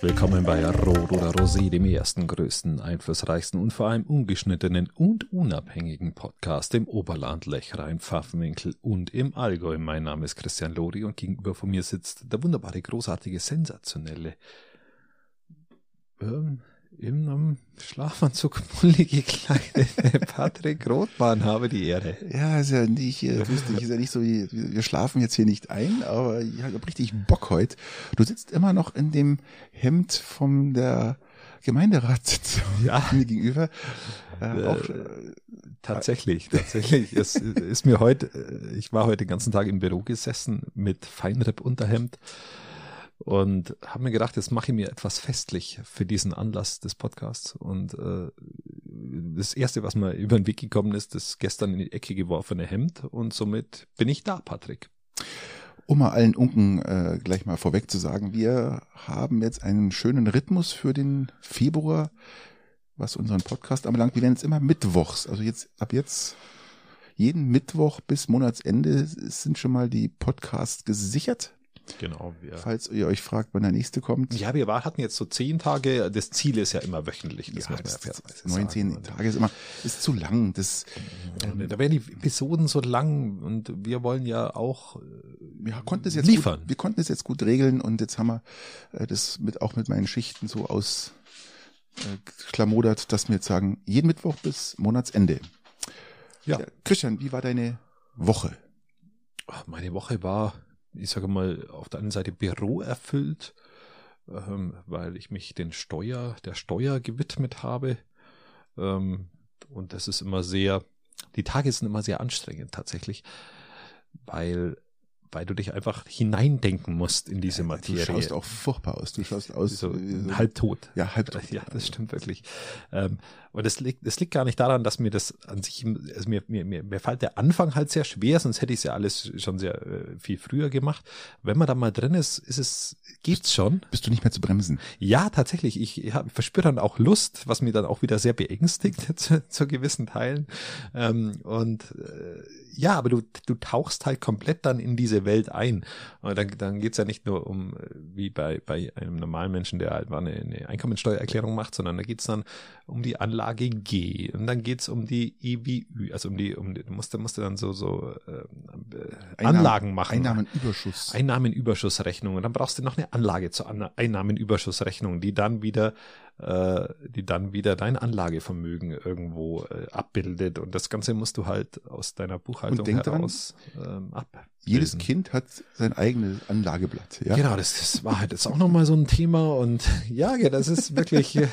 Willkommen bei Rot oder Rosé, dem ersten, größten, einflussreichsten und vor allem ungeschnittenen und unabhängigen Podcast im Oberland, Lechrein, Pfaffenwinkel und im Allgäu. Mein Name ist Christian Lori und gegenüber von mir sitzt der wunderbare, großartige, sensationelle, ähm, im Schlafanzug mullige kleine Patrick Rothmann habe die Ehre. Ja, ist ja nicht, äh, lustig, ist ja nicht so wie, wir schlafen jetzt hier nicht ein, aber ich habe richtig Bock heute. Du sitzt immer noch in dem Hemd von der Gemeinderatssitzung ja. mir gegenüber. Äh, auch, äh, tatsächlich, tatsächlich. es ist mir heute, äh, ich war heute den ganzen Tag im Büro gesessen mit Feinripp-Unterhemd und habe mir gedacht, jetzt mache ich mir etwas festlich für diesen Anlass des Podcasts. Und äh, das Erste, was mir über den Weg gekommen ist, das gestern in die Ecke geworfene Hemd. Und somit bin ich da, Patrick. Um mal allen Unken äh, gleich mal vorweg zu sagen, wir haben jetzt einen schönen Rhythmus für den Februar, was unseren Podcast anbelangt. Wir werden jetzt immer mittwochs, also jetzt ab jetzt jeden Mittwoch bis Monatsende sind schon mal die Podcasts gesichert. Genau. Ja. Falls ihr euch fragt, wann der nächste kommt. Ja, wir hatten jetzt so zehn Tage. Das Ziel ist ja immer wöchentlich. Das ja, muss man ja fairerweise 19 sagen. Tage ist immer, ist zu lang. Das, ähm, da werden die Episoden so lang und wir wollen ja auch äh, wir konnten es jetzt liefern. Gut, wir konnten es jetzt gut regeln und jetzt haben wir äh, das mit, auch mit meinen Schichten so aus äh, klamodert, dass wir jetzt sagen, jeden Mittwoch bis Monatsende. Ja. ja Christian, wie war deine Woche? Meine Woche war ich sage mal, auf der einen Seite Büro erfüllt, ähm, weil ich mich den Steuer, der Steuer gewidmet habe. Ähm, und das ist immer sehr, die Tage sind immer sehr anstrengend tatsächlich, weil weil du dich einfach hineindenken musst in diese Materie. Du schaust auch furchtbar aus. Du schaust aus so, so halb tot. Ja, halb tot. Ja, das stimmt wirklich. Ähm, und das liegt, das liegt gar nicht daran, dass mir das an sich, also mir, mir, mir, mir fällt der Anfang halt sehr schwer, sonst hätte ich es ja alles schon sehr äh, viel früher gemacht. Wenn man da mal drin ist, ist es, geht's schon. Bist du nicht mehr zu bremsen? Ja, tatsächlich. Ich, ich verspüre dann auch Lust, was mir dann auch wieder sehr beängstigt zu, zu gewissen Teilen. Ähm, und äh, ja, aber du, du tauchst halt komplett dann in diese Welt ein. Und dann, dann geht's ja nicht nur um, äh, wie bei, bei einem normalen Menschen, der halt mal eine, eine Einkommensteuererklärung macht, sondern da geht's dann um die Anlage G und dann geht's um die EBÜ, also um die, um die, du musst, musst du dann so, so äh, Anlagen machen. Einnahmenüberschuss. Einnahmenüberschussrechnung. Und dann brauchst du noch eine Anlage zur Einnahmenüberschussrechnung, die dann wieder äh, die dann wieder dein Anlagevermögen irgendwo äh, abbildet. Und das Ganze musst du halt aus deiner Buchhaltung heraus ähm, ab. Jedes Kind hat sein eigenes Anlageblatt. Ja? Genau, das, das war halt jetzt auch nochmal so ein Thema. Und ja, das ist wirklich, äh,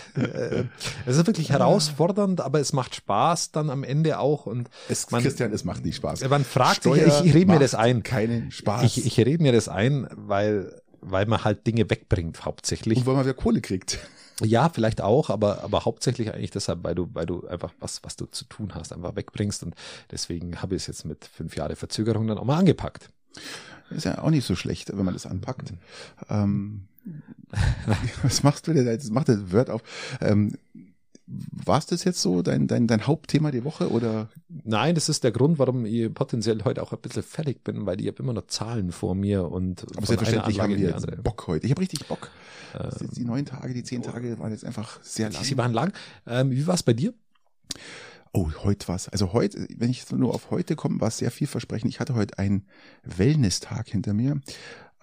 es ist wirklich herausfordernd, aber es macht Spaß dann am Ende auch. Und es, man, Christian, es macht nicht Spaß. Man fragt Steuer sich, ich, ich rede mir das ein. Keinen Spaß. Ich, ich rede mir das ein, weil weil man halt Dinge wegbringt hauptsächlich. Und weil man wieder Kohle kriegt. Ja, vielleicht auch, aber, aber hauptsächlich eigentlich deshalb, weil du, weil du einfach was, was du zu tun hast, einfach wegbringst. Und deswegen habe ich es jetzt mit fünf Jahre Verzögerung dann auch mal angepackt. Ist ja auch nicht so schlecht, wenn man das anpackt. Mhm. Ähm, was machst du denn da jetzt? Mach das Word auf. Ähm, war es das jetzt so, dein, dein, dein Hauptthema die Woche oder? Nein, das ist der Grund, warum ich potenziell heute auch ein bisschen fertig bin, weil ich habe immer noch Zahlen vor mir und Aber selbstverständlich haben wir jetzt Bock heute. Ich habe richtig Bock. Ähm, die neun Tage, die zehn Tage waren jetzt einfach sehr lang. Sie waren lang. Ähm, wie war es bei dir? Oh, heute war's. Also heute, wenn ich nur auf heute komme, war es sehr vielversprechend. Ich hatte heute einen Wellness-Tag hinter mir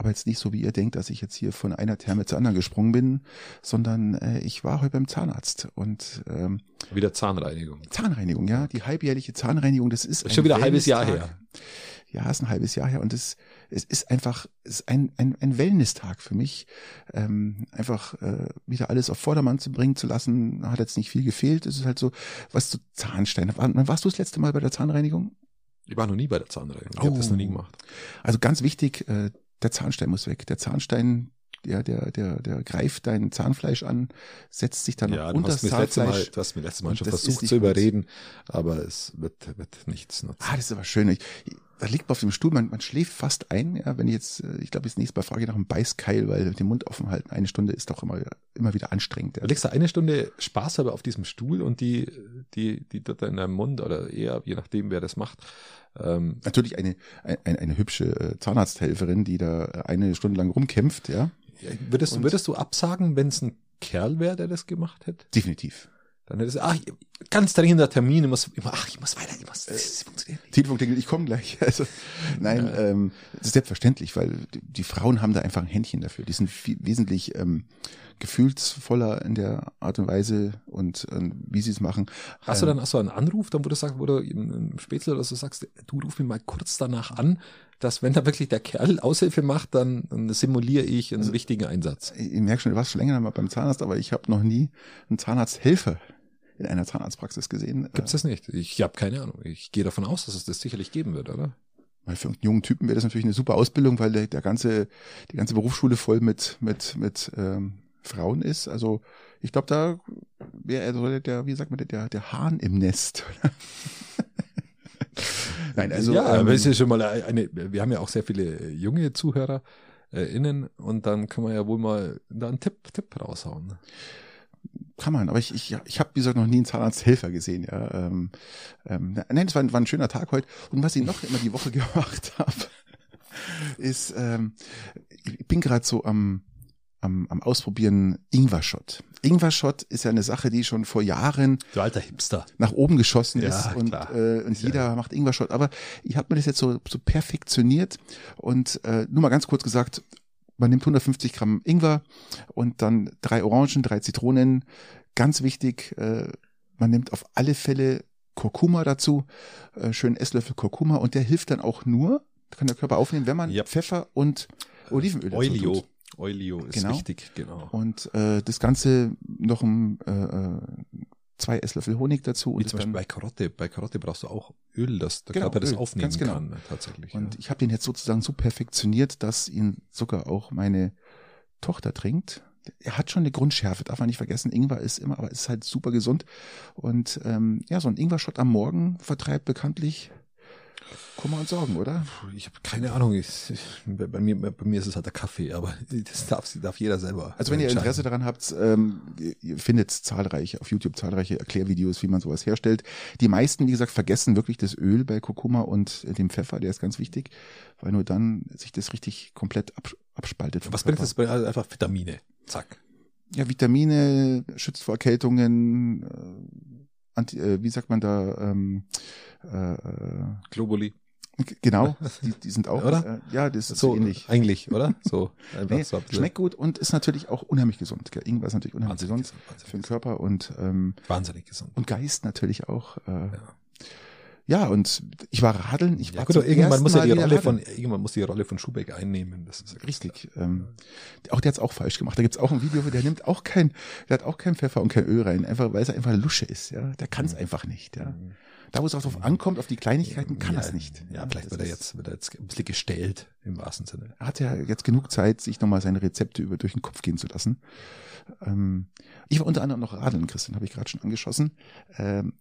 aber jetzt nicht so, wie ihr denkt, dass ich jetzt hier von einer Therme zur anderen gesprungen bin, sondern äh, ich war heute beim Zahnarzt und ähm, wieder Zahnreinigung. Zahnreinigung, ja, die halbjährliche Zahnreinigung, das ist, schon wieder ein halbes Jahr her. Ja, ist ein halbes Jahr her und es, es ist einfach es ist ein, ein, ein Wellness-Tag für mich. Ähm, einfach äh, wieder alles auf Vordermann zu bringen zu lassen, hat jetzt nicht viel gefehlt. Es ist halt so, was zu Zahnstein. Wann warst du das letzte Mal bei der Zahnreinigung? Ich war noch nie bei der Zahnreinigung. Ich oh. habe das noch nie gemacht. Also ganz wichtig, äh, der Zahnstein muss weg. Der Zahnstein, der, der, der, der greift dein Zahnfleisch an, setzt sich dann ja, unter das Zahnfleisch. Mal, du hast mir letztes Mal schon versucht zu überreden, gut. aber es wird, wird nichts nutzen. Ah, das ist aber schön. Ich, da liegt man auf dem Stuhl, man, man schläft fast ein, ja, wenn ich jetzt, ich glaube, jetzt nächstes Mal frage ich nach einem Beißkeil, weil den Mund offen halten, eine Stunde ist doch immer, immer wieder anstrengend. Ja. Da eine Stunde Spaß aber auf diesem Stuhl und die, die, die dort in deinem Mund oder eher, je nachdem, wer das macht, ähm, Natürlich eine, eine, eine hübsche äh, Zahnarzthelferin, die da eine Stunde lang rumkämpft, ja. Würdest, du Und- würdest du absagen, wenn es ein Kerl wäre, der das gemacht hätte? Definitiv. Dann hättest du, ach, ganz dringender Termin, ich muss, muss- ach, ich muss weiter, ich muss, das funktioniert nicht. Telefon klingelt, ich komme gleich. Also, nein, ähm, das ist selbstverständlich, weil die, die Frauen haben da einfach ein Händchen dafür. Die sind viel, wesentlich ähm, gefühlsvoller in der Art und Weise und ähm, wie sie es machen. Hast du Ähm, dann auch so einen Anruf, dann wo du sagst, du im, Spätzle oder so sagst, du ruf mich mal kurz danach an, dass wenn da wirklich der Kerl Aushilfe macht, dann, dann simuliere ich einen wichtigen Einsatz. ich merke schon, du warst schon länger mal beim Zahnarzt, aber ich habe noch nie einen Zahnarzthelfer in einer Zahnarztpraxis gesehen. Gibt's das nicht? Ich habe keine Ahnung. Ich gehe davon aus, dass es das sicherlich geben wird, oder? Weil für einen jungen Typen wäre das natürlich eine super Ausbildung, weil der, der ganze, die ganze Berufsschule voll mit, mit, mit ähm, Frauen ist. Also ich glaube, da wäre er so der, wie sagt man, der, der Hahn im Nest. Nein, also ja, ähm, ist schon mal eine, wir haben ja auch sehr viele junge Zuhörer äh, innen und dann kann man ja wohl mal da einen Tipp, Tipp raushauen. kann man, aber ich, ich, ich habe, wie gesagt, noch nie einen Zahnarzthelfer gesehen. Ja. Ähm, ähm, nein, es war, ein- war ein schöner Tag heute. Und was ich noch immer die Woche gemacht habe, ist, ähm, ich bin gerade so am, am, am Ausprobieren Ingwer-Shot. Ingwer-Shot ist ja eine Sache, die schon vor Jahren Du alter Hipster. nach oben geschossen Ja, ist und, klar. äh, und ja- jeder macht Ingwer-Shot. Aber ich habe mir das jetzt so, so perfektioniert und äh, nur mal ganz kurz gesagt, man nimmt 150 Gramm Ingwer und dann drei Orangen, drei Zitronen. Ganz wichtig, äh, man nimmt auf alle Fälle Kurkuma dazu, äh, schönen Esslöffel Kurkuma und der hilft dann auch nur, kann der Körper aufnehmen, wenn man Ja. Pfeffer und Olivenöl Oilio. Tut. Oilio ist Genau. wichtig, genau. Und äh, das Ganze noch ein, äh, äh, zwei Esslöffel Honig dazu Wie und zum Beispiel bei Karotte. Bei Karotte brauchst du auch Öl, dass der Genau, Körper das Öl, aufnehmen ganz genau. kann, tatsächlich. Und ja. ich habe den jetzt sozusagen so perfektioniert, dass ihn sogar auch meine Tochter trinkt. Er hat schon eine Grundschärfe, darf man nicht vergessen. Ingwer ist immer, aber ist halt super gesund. Und ähm, ja, so ein Ingwer-Shot am Morgen vertreibt bekanntlich Kummer und Sorgen, oder? Ich habe keine Ahnung. Ich, ich, bei, mir, bei mir ist es halt der Kaffee, aber das darf, darf jeder selber. Also wenn ihr. Interesse daran habt, ähm, ihr- findet zahlreiche auf YouTube zahlreiche Erklärvideos, wie man sowas herstellt. Die meisten, wie gesagt, vergessen wirklich das Öl bei Kurkuma und äh, dem Pfeffer, der ist ganz wichtig, weil nur dann sich das richtig komplett abs- abspaltet. Was bringt das? bei- Also einfach Vitamine. Zack. Ja, Vitamine, schützt vor Erkältungen, äh, anti, äh, wie sagt man da, ähm, äh, äh, Globuli. genau, die, die sind auch, Oder? Äh, ja, das ist So ähnlich. eigentlich, oder? So einfach Nee, so schmeckt gut und ist natürlich auch unheimlich gesund. Gell? Ingwer ist natürlich unheimlich gesund gesund. für den Körper und ähm, wahnsinnig gesund. und Geist natürlich auch. Äh, ja. Ja. und ich war radeln, ich Ja, war gut, zum aber irgendwann muss er Mal die Rolle radeln. von irgendwann muss die Rolle von Schubeck einnehmen. Das ist ja Richtig. Ähm, auch der hat's auch falsch gemacht. Da gibt's auch ein Video, der nimmt auch kein, der hat auch kein Pfeffer und kein Öl rein, einfach weil es einfach Lusche ist. Ja, der kann's einfach nicht. Ja, da wo es auch drauf ankommt, auf die Kleinigkeiten, kann ja, er's nicht. Ja, vielleicht das wird er jetzt, wird er jetzt ein bisschen gestellt im wahrsten Sinne. Er hat ja jetzt genug Zeit, sich nochmal seine Rezepte über durch den Kopf gehen zu lassen. Ähm, ich war unter anderem noch radeln, Christian, habe ich gerade schon angeschossen. Ähm,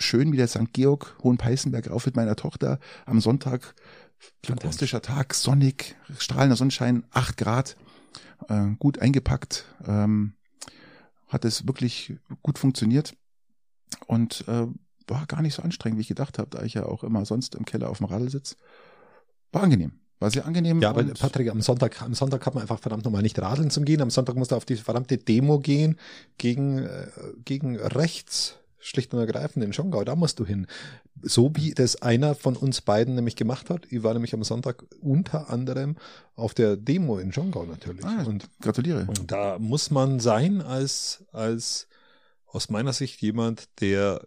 schön wieder St. Georg, Hohenpeißenberg rauf mit meiner Tochter am Sonntag. Fantastischer Tag, sonnig, strahlender Sonnenschein, acht Grad, äh, gut eingepackt. Ähm, hat es wirklich gut funktioniert und äh, war gar nicht so anstrengend, wie ich gedacht habe, da ich ja auch immer sonst im Keller auf dem Radl sitze. War angenehm. War sehr angenehm. Ja, aber Patrick, am Sonntag, am Sonntag hat man einfach verdammt nochmal nicht radeln zum Gehen. Am Sonntag musst du auf die verdammte Demo gehen gegen, äh, gegen rechts, schlicht und ergreifend in Schongau. Da musst du hin. So wie das einer von uns beiden nämlich gemacht hat. Ich war nämlich am Sonntag unter anderem auf der Demo in Schongau natürlich. Ah, und, gratuliere. und da muss man sein als, als aus meiner Sicht jemand, der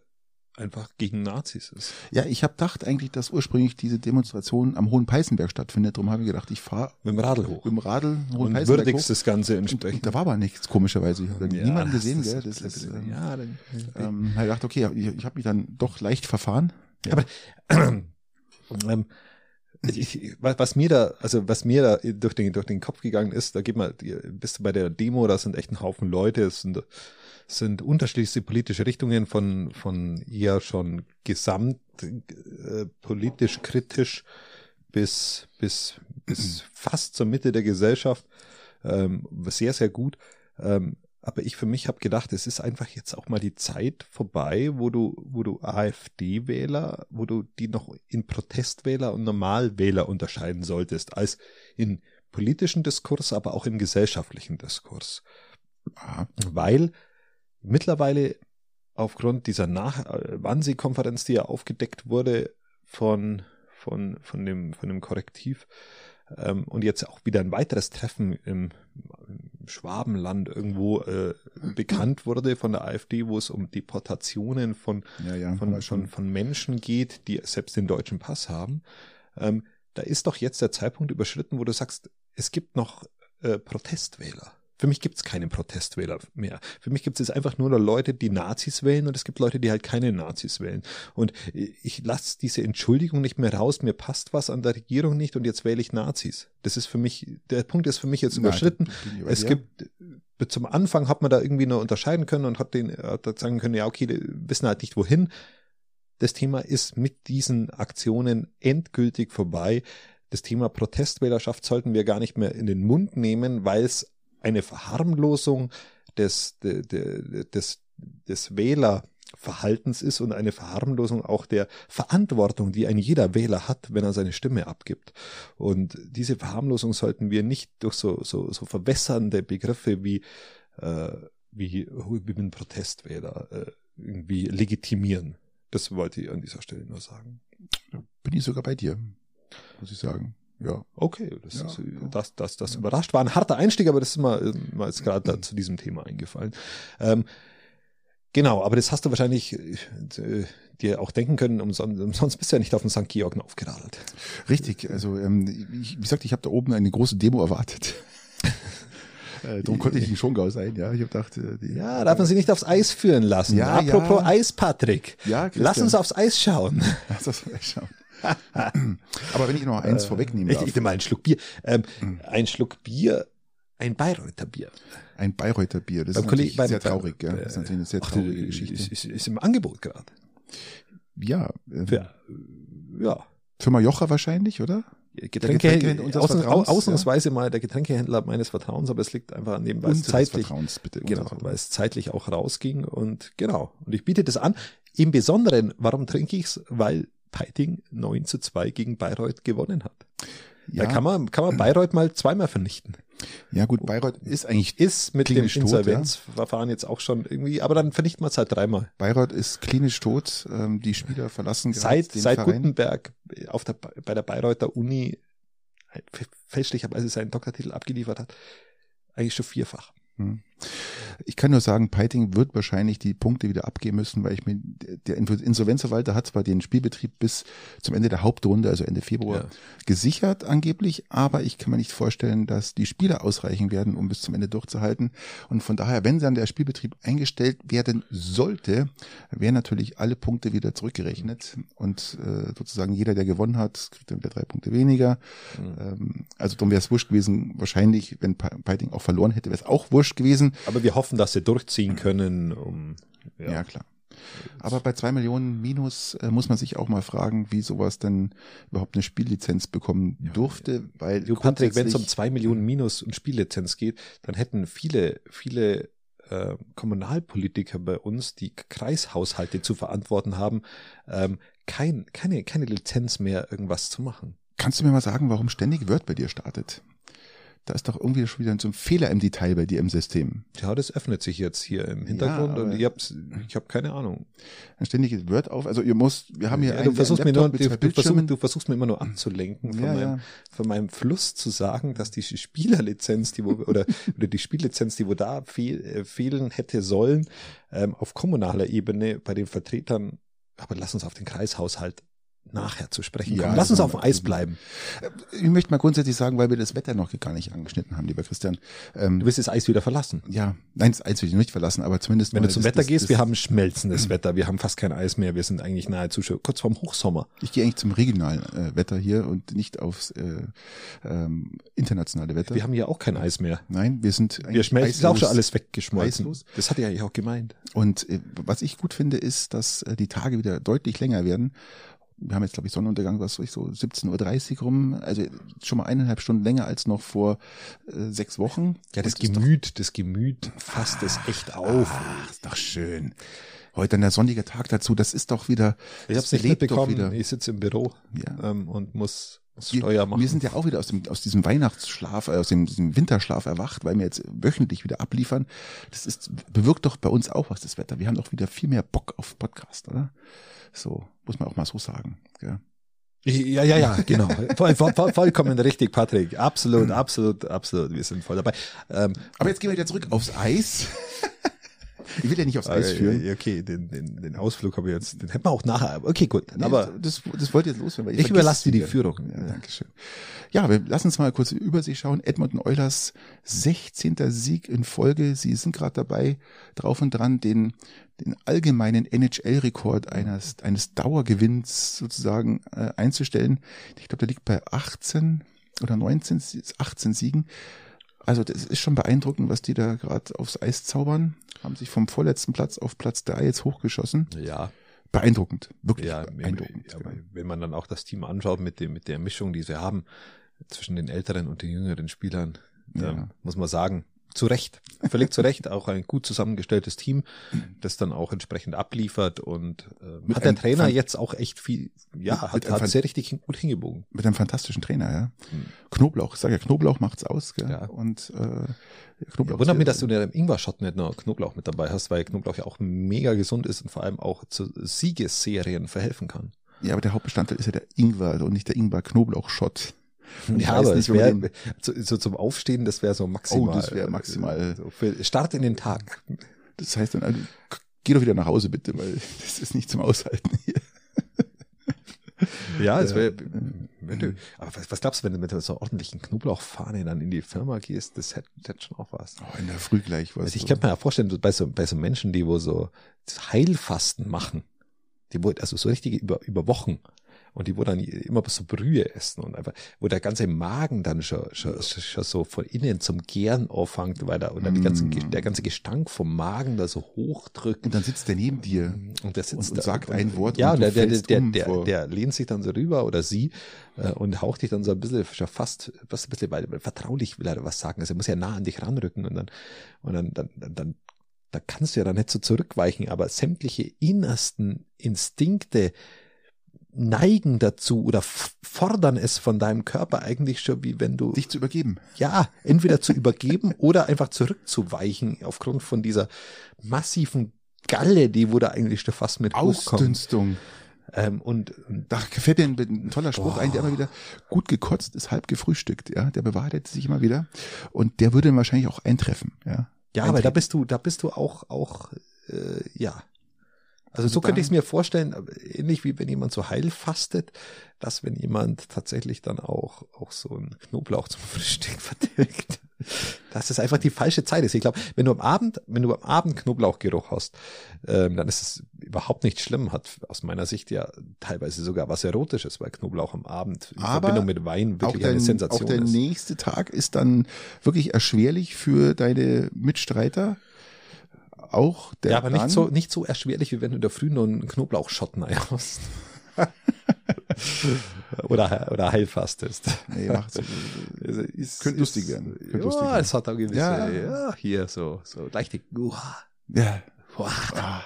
einfach gegen Nazis ist. Ja, ich habe gedacht eigentlich, dass ursprünglich diese Demonstration am Hohen Peißenberg stattfindet. Darum habe ich gedacht, ich fahre Mit dem Radl hoch. mit dem Radl Hohen Und Peißenberg würdigst hoch. das Ganze entsprechend. und da war aber nichts, komischerweise. Ich habe Ja, niemanden gesehen, gell? Das ist, ähm, ja, dann, ähm, hab ich gedacht, okay, ich, ich habe mich dann doch leicht verfahren. Ja. Aber ähm, ich, was mir da, also was mir da durch den, durch den Kopf gegangen ist, da geht man, die- bist du bei der Demo, da sind echt ein Haufen Leute, es sind, sind unterschiedlichste politische Richtungen von, von eher schon gesamt äh, politisch kritisch bis, bis, bis fast zur Mitte der Gesellschaft. Ähm, sehr, sehr gut. Ähm, aber ich für mich habe gedacht, es ist einfach jetzt auch mal die Zeit vorbei, wo du, wo du AfD-Wähler, wo du die noch in Protestwähler und Normalwähler unterscheiden solltest, als in politischen Diskurs, aber auch im gesellschaftlichen Diskurs. Aha. Weil mittlerweile aufgrund dieser Nach Wannsee-Konferenz, die ja aufgedeckt wurde von, von, von, dem, von dem Korrektiv, ähm, und jetzt auch wieder ein weiteres Treffen im, im Schwabenland irgendwo äh, bekannt wurde von der AfD, wo es um Deportationen von, Ja, ja. von, von, von Menschen geht, die selbst den deutschen Pass haben. Ähm, da ist doch jetzt der Zeitpunkt überschritten, wo du sagst, es gibt noch äh, Protestwähler. Für mich gibt es keine Protestwähler mehr. Für mich gibt es jetzt einfach nur noch Leute, die Nazis wählen und es gibt Leute, die halt keine Nazis wählen. Und ich lasse diese Entschuldigung nicht mehr raus, mir passt was an der Regierung nicht und jetzt wähle ich Nazis. Das ist für mich, der Punkt ist für mich jetzt Nein, überschritten. bei Es gibt, äh, zum Anfang hat man da irgendwie noch unterscheiden können und hat den, hat sagen können, ja, okay, die wissen halt nicht wohin. Das Thema ist mit diesen Aktionen endgültig vorbei. Das Thema Protestwählerschaft sollten wir gar nicht mehr in den Mund nehmen, weil es eine Verharmlosung des, de- de- des, des Wählerverhaltens ist und eine Verharmlosung auch der Verantwortung, die ein jeder Wähler hat, wenn er seine Stimme abgibt. Und diese Verharmlosung sollten wir nicht durch so, so, so verwässernde Begriffe wie, äh, wie, wie ein Protestwähler äh, irgendwie legitimieren. Das wollte ich an dieser Stelle nur sagen. Bin ich sogar bei dir, muss ich sagen. Ja. Okay, das, Ja, ist, äh, ja. das, das, das überrascht. War ein harter Einstieg, aber das ist mal, mal jetzt gerade da zu diesem Thema eingefallen. Ähm, genau, aber das hast du wahrscheinlich äh, dir auch denken können, umsonst, umsonst bist du ja nicht auf den St. Georgen aufgeradelt. Richtig, also ähm, ich, wie gesagt, ich habe da oben eine große Demo erwartet. äh, darum konnte ich in Schongau sein, ja. Ich habe gedacht, äh, die, Ja, darf man sie nicht aufs Eis führen lassen. Ja, Apropos ja. Eis, Patrick. Ja, Christian. Lass uns aufs Eis schauen. Lass das mal schauen. Aber wenn ich noch eins vorwegnehmen Ich, darf, ich nehme mal einen Schluck Bier. Ähm, Ein Schluck Bier, ein Bayreuther Bier. ein Bayreuther Bier, das Beim ist Kollegen- natürlich beim- sehr traurig, ja. Das ist natürlich eine sehr Ach, traurige äh, Geschichte. Ist, ist, ist im Angebot gerade. Ja, äh, Für, ja. Firma Jocher wahrscheinlich, oder? Getränke, Getränke unseres außen, Vertrauens, au- ausnahmsweise mal der Getränkehändler meines Vertrauens, aber es liegt einfach an dem, weil es zeitlich, bitte. genau, weil es zeitlich auch rausging und genau. Und ich biete das an. Im Besonderen, warum trinke ich's? Weil Peiting 9 zu 2 gegen Bayreuth gewonnen hat. Ja, Da kann man, kann man Bayreuth mal zweimal vernichten. ja gut, Bayreuth ist eigentlich, Ist mit dem Insolvenzverfahren jetzt auch schon irgendwie, aber dann vernichten wir es halt dreimal. Bayreuth ist klinisch tot, ähm, die Spieler verlassen Seit, den seit Verein. Gutenberg auf der, bei der Bayreuther Uni fälschlicherweise seinen Doktortitel abgeliefert hat, eigentlich schon vierfach. Ich kann nur sagen, Peiting wird wahrscheinlich die Punkte wieder abgeben müssen, weil ich mir, der Insolvenzverwalter hat zwar den Spielbetrieb bis zum Ende der Hauptrunde, also Ende Februar, Ja. gesichert angeblich, aber ich kann mir nicht vorstellen, dass die Spieler ausreichen werden, um bis zum Ende durchzuhalten. Und von daher, wenn dann der Spielbetrieb eingestellt werden sollte, wären natürlich alle Punkte wieder zurückgerechnet und äh, sozusagen jeder, der gewonnen hat, kriegt dann wieder drei Punkte weniger. Ähm, also darum wäre es wurscht gewesen, wahrscheinlich, wenn Pe- Peiting auch verloren hätte, wäre es auch wurscht gewesen. Aber wir hoffen, dass sie durchziehen können, um Ja, ja, klar. Aber bei zwei Millionen Minus äh, muss man sich auch mal fragen, wie sowas denn überhaupt eine Spiellizenz bekommen durfte, weil Du, Patrick, wenn es um zwei Millionen Minus und Spiellizenz geht, dann hätten viele, viele äh, Kommunalpolitiker bei uns, die Kreishaushalte zu verantworten haben, ähm, kein, keine, keine Lizenz mehr, irgendwas zu machen. Kannst du mir mal sagen, warum ständig Word bei dir startet? Da ist doch irgendwie schon wieder so ein Fehler im Detail bei dir im System. Ja, das öffnet sich jetzt hier im Hintergrund aber- und ich hab's, ich habe keine Ahnung. Ständig geht Word auf. Also ihr müsst, wir haben hier Ja, einen, du, versuchst einen mir nur, du, du, versuchst, du versuchst mir immer nur abzulenken von, Ja, meinem, ja. von meinem Fluss zu sagen, dass die Spielerlizenz, die wo, oder, oder die Spiellizenz, die wo da fehl, äh, fehlen hätte sollen, ähm, auf kommunaler Ebene bei den Vertretern, aber lass uns auf den Kreishaushalt nachher zu sprechen Ja, kommen. Lass uns auf dem wir. Eis bleiben. Ich möchte mal grundsätzlich sagen, weil wir das Wetter noch gar nicht angeschnitten haben, lieber Christian. Ähm, Du wirst das Eis wieder verlassen. ja, nein, das Eis will ich nicht verlassen, aber zumindest Wenn du zum das- Wetter das- gehst, das- wir haben schmelzendes Wetter, wir haben fast kein Eis mehr, wir sind eigentlich nahezu schon kurz vorm Hochsommer. Ich gehe eigentlich zum regionalen äh, Wetter hier und nicht aufs äh, ähm, internationale Wetter. Wir haben hier auch kein Eis mehr. Nein, wir sind Wir eigentlich schmelzen, ist auch schon eislos. alles weggeschmolzen. Eislos. Das hatte ich eigentlich auch gemeint. Und äh, was ich gut finde, ist, dass äh, die Tage wieder deutlich länger werden. Wir haben jetzt, glaube ich, Sonnenuntergang, was ich, so 17.30 Uhr rum. Also schon mal eineinhalb Stunden länger als noch vor äh, sechs Wochen. Ja, das Und ist doch- Gemüt, das Gemüt fasst es echt auf. Ach, ist doch schön. Heute ein sonniger Tag dazu, das ist doch wieder. Ich habe es nicht mitbekommen. Ich sitze im Büro Ja. ähm, und muss wir, wir sind ja auch wieder aus dem aus diesem Weihnachtsschlaf, äh, aus dem, diesem Winterschlaf erwacht, weil wir jetzt wöchentlich wieder abliefern. Das ist bewirkt doch bei uns auch was das Wetter. Wir haben doch wieder viel mehr Bock auf Podcast, oder? So muss man auch mal so sagen. Gell? Ja, ja, ja, genau. Voll, voll, vollkommen richtig, Patrick. Absolut, absolut, absolut. Wir sind voll dabei. Ähm, Aber jetzt gehen wir wieder zurück aufs Eis. Ich will ja nicht aufs Eis äh, führen. Okay, den, den, den Ausflug habe ich jetzt, den hätten wir auch nachher. Okay, gut. Nee, aber das, das wollte jetzt loswerden. Weil ich, ich überlasse dir die Führung. Ja, Dankeschön. Ja, wir lassen uns mal kurz über Sie schauen. Edmonton Oilers 16. Sieg in Folge. Sie sind gerade dabei, drauf und dran, den, den allgemeinen NHL-Rekord eines, eines Dauergewinns sozusagen äh, einzustellen. Ich glaube, der liegt bei 18 oder 19, 18 Siegen. Also das ist schon beeindruckend, was die da gerade aufs Eis zaubern. Haben sich vom vorletzten Platz auf Platz drei jetzt hochgeschossen. Ja. Beeindruckend, wirklich ja, beeindruckend. Ja, wenn man dann auch das Team anschaut mit dem mit der Mischung, die sie haben zwischen den älteren und den jüngeren Spielern, ja. ähm, muss man sagen, zu Recht, völlig zu Recht, auch ein gut zusammengestelltes Team, das dann auch entsprechend abliefert und äh, hat der Trainer jetzt auch echt viel, ja, hat, hat sehr richtig gut hingebogen. Mit einem fantastischen Trainer, ja. Hm. Knoblauch, ich sage ja, Knoblauch macht's aus, gell? Ja. Und äh, Knoblauch. Ja, wundert mich, dass du in deinem Ingwer-Shot nicht noch Knoblauch mit dabei hast, weil Knoblauch ja auch mega gesund ist und vor allem auch zu Siegesserien verhelfen kann. Ja, aber der Hauptbestandteil ist ja der Ingwer und nicht der Ingwer-Knoblauch-Shot. Ja, aber es wäre so zum Aufstehen, das wäre so maximal. Oh, das wäre maximal. So für Start in den Tag. Das heißt dann, also, geh doch wieder nach Hause bitte, weil das ist nicht zum Aushalten hier. Ja, es wäre, wenn du, aber was, was glaubst du, wenn du mit so einer ordentlichen Knoblauchfahne dann in die Firma gehst, das hätte, hätte schon auch was. Oh, in der Früh gleich was. Also ich so. könnte mir ja vorstellen, bei so, bei so Menschen, die wo so Heilfasten machen, die wo, also so richtige über, über Wochen, und die wo dann immer so Brühe essen und einfach, wo der ganze Magen dann schon, schon, schon so von innen zum Gären aufhängt, weil da, und dann die ganzen, mm. der ganze Gestank vom Magen da so hochdrückt. Und dann sitzt der neben dir und der sitzt und, und sagt ein Wort ja, und der, der, der, um der, der, der lehnt sich dann so rüber oder sie äh, und haucht dich dann so ein bisschen, schon fast, fast ein bisschen, weil vertraulich will er was sagen. Also er muss ja nah an dich ranrücken und dann, und dann, dann, dann, dann da kannst du ja dann nicht so zurückweichen, aber sämtliche innersten Instinkte, neigen dazu oder fordern es von deinem Körper eigentlich schon, wie wenn du dich zu übergeben. Ja, entweder zu übergeben oder einfach zurückzuweichen aufgrund von dieser massiven Galle, die da eigentlich schon fast mit Ausdünstung. Ähm, und, und da fällt dir ein, ein toller Spruch boah. ein, der immer wieder gut gekotzt ist, halb gefrühstückt, ja, der bewahrheitet sich immer wieder und der würde wahrscheinlich auch eintreffen, ja. Ja, aber da bist du, da bist du auch, auch, äh, ja, also so könnte ich es mir vorstellen, ähnlich wie wenn jemand so heil fastet, dass wenn jemand tatsächlich dann auch, auch so einen Knoblauch zum Frühstück vertilgt, dass es einfach die falsche Zeit ist. Ich glaube, wenn du am Abend, wenn du am Abend Knoblauchgeruch hast, ähm, dann ist es überhaupt nicht schlimm, hat aus meiner Sicht ja teilweise sogar was Erotisches, weil Knoblauch am Abend in Aber Verbindung mit Wein wirklich dein, eine Sensation ist. Auch der ist. nächste Tag ist dann wirklich erschwerlich für deine Mitstreiter auch der Ja, aber nicht so, nicht so erschwerlich, wie wenn du in der Früh nur einen Knoblauchschotten hast. oder, oder heilfastest. Nee, macht's. Ist, könnte lustig werden. Könnte ja, lustig werden. es hat auch gewisse, ja. ja, hier so, so leichte, uah. ja. Uah.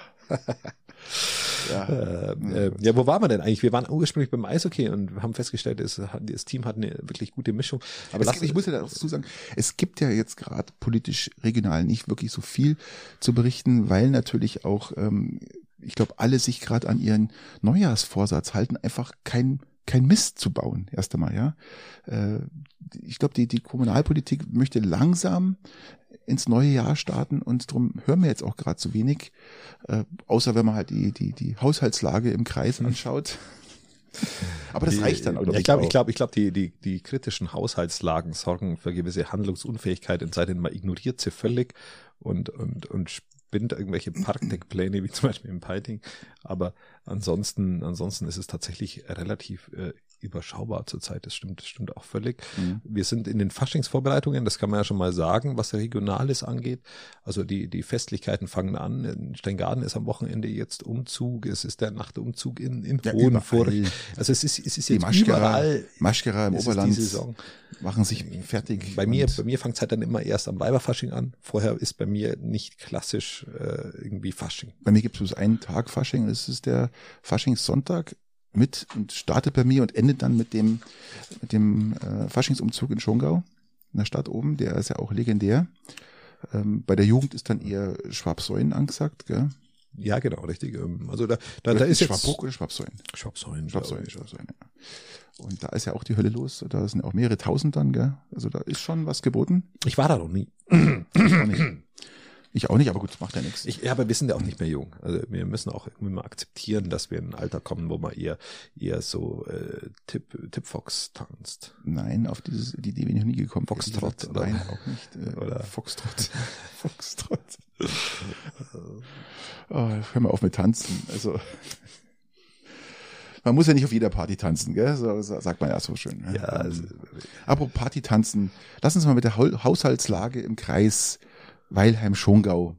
Ja. Äh, äh, ja, wo waren wir denn eigentlich? Wir waren ursprünglich beim Eishockey und haben festgestellt, das, das Team hat eine wirklich gute Mischung. Aber lass, ich muss ja dazu sagen, es gibt ja jetzt gerade politisch regional nicht wirklich so viel zu berichten, weil natürlich auch, ähm, ich glaube, alle sich gerade an ihren Neujahrsvorsatz halten, einfach kein kein Mist zu bauen, erst einmal, ja. Äh, ich glaube, die, die Kommunalpolitik möchte langsam ins neue Jahr starten und darum hören wir jetzt auch gerade so wenig, äh, außer wenn man halt die, die, die Haushaltslage im Kreis hm. anschaut. Aber das die, reicht dann, oder? Ich glaube, ich glaube, ich glaube, die, die, die kritischen Haushaltslagen sorgen für gewisse Handlungsunfähigkeit und seitdem man ignoriert sie völlig und, und, und spinnt irgendwelche Parkdeckpläne, wie zum Beispiel im Piting. Aber ansonsten, ansonsten ist es tatsächlich relativ äh, überschaubar zurzeit. Das stimmt, das stimmt auch völlig. Mhm. Wir sind in den Faschingsvorbereitungen, das kann man ja schon mal sagen, was Regionales angeht. Also die, die Festlichkeiten fangen an. In Steingaden ist am Wochenende jetzt Umzug. Es ist der Nachtumzug in, in ja, Hohenfurch. Also es ist, es ist jetzt Maschkera, überall. Maschkera im Oberland machen sich fertig. Bei mir, bei mir fängt es halt dann immer erst am Weiberfasching an. Vorher ist bei mir nicht klassisch äh, irgendwie Fasching. Bei mir gibt es einen Tag Fasching. Das ist der Faschingssonntag mit und startet bei mir und endet dann mit dem, mit dem äh, Faschingsumzug in Schongau, in der Stadt oben. Der ist ja auch legendär. Ähm, bei der Jugend ist dann eher Schwabsäulen angesagt, gell? Ja, genau, richtig. Ähm, also da, da, da ist jetzt Schwabruck oder Schwabsäulen? Schwabsäulen. Schwabsäulen. Schwabsäulen, ja. Und da ist ja auch die Hölle los. Da sind auch mehrere tausend dann, gell? Also da ist schon was geboten. Ich war da noch nie. Ich auch nicht. Aber gut, macht ja nichts. Ich, ja, aber wir sind ja auch nicht mehr jung. Also wir müssen auch irgendwie mal akzeptieren, dass wir in ein Alter kommen, wo man eher eher so äh, Tip Tipfox tanzt. Nein, auf dieses, die Idee bin ich noch nie gekommen. Foxtrot, oder? Nein, auch nicht. Äh, Oder- Foxtrot. Foxtrot. oh, hör mal auf mit Tanzen. Also, man muss ja nicht auf jeder Party tanzen, gell? So, sagt man ja so schön. ne? Ja, also, Apropos Party tanzen, lass uns mal mit der Hau- Haushaltslage im Kreis Weilheim-Schongau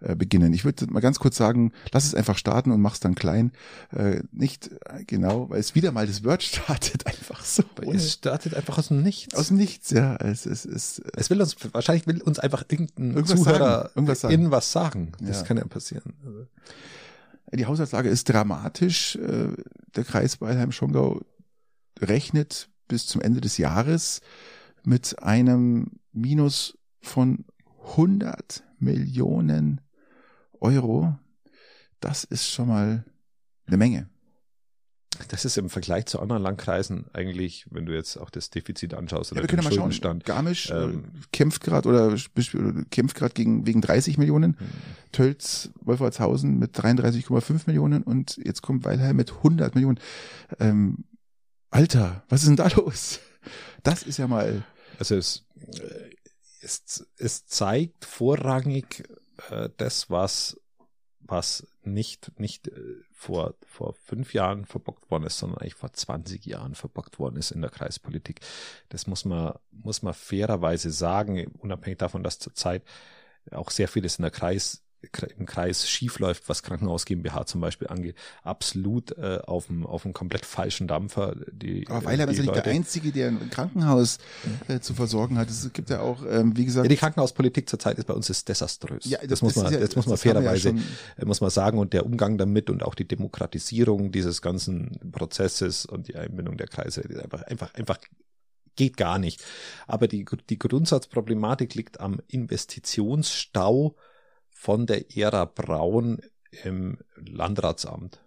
äh, beginnen. Ich würde mal ganz kurz sagen, lass es einfach starten und mach's dann klein. Äh, nicht äh, genau, weil es wieder mal das Word startet, einfach so. ohne- es startet einfach aus dem Nichts. aus dem Nichts, ja. Es, es, es, es will uns, wahrscheinlich will uns einfach irgendein Irgendwas Zuhörer sagen, irgendwas sagen. in was sagen. Das Ja. kann ja passieren. Also, Die Haushaltslage ist dramatisch. Äh, Der Kreis Weilheim-Schongau rechnet bis zum Ende des Jahres mit einem Minus von 100 Millionen Euro. Das ist schon mal eine Menge. das ist im Vergleich zu anderen Landkreisen eigentlich, wenn du jetzt auch das Defizit anschaust oder Ja, wir können den mal schauen. Garmisch äh, Ähm, kämpft gerade oder kämpft gerade gegen wegen 30 Millionen. Tölz, Wolfratshausen mit 33,5 Millionen und jetzt kommt Weilheim mit 100 Millionen. Ähm, Alter, was ist denn da los? Das ist ja mal Also es, äh, es, es zeigt vorrangig äh, das, was, was nicht, nicht äh, vor, vor fünf Jahren verbockt worden ist, sondern eigentlich vor 20 Jahren verbockt worden ist in der Kreispolitik. Das muss man, muss man fairerweise sagen, unabhängig davon, dass zurzeit auch sehr vieles in der Kreis im Kreis schief läuft, was Krankenhaus GmbH zum Beispiel angeht, absolut äh, auf dem auf dem komplett falschen Dampfer. Die, Aber Weilheim die ist ja nicht der Einzige, der ein Krankenhaus äh, zu versorgen hat. Es gibt ja auch, ähm, wie Ja, gesagt, die Krankenhauspolitik zurzeit ist bei uns ist desaströs. Ja, das, das- muss man, ist ja- das muss man das ja fairerweise, schon- äh, muss man sagen. Und der Umgang damit und auch die Demokratisierung dieses ganzen Prozesses und die Einbindung der Kreise, die einfach, einfach, einfach geht gar nicht. Aber die, die Grundsatzproblematik liegt am Investitionsstau von der Ära Braun im Landratsamt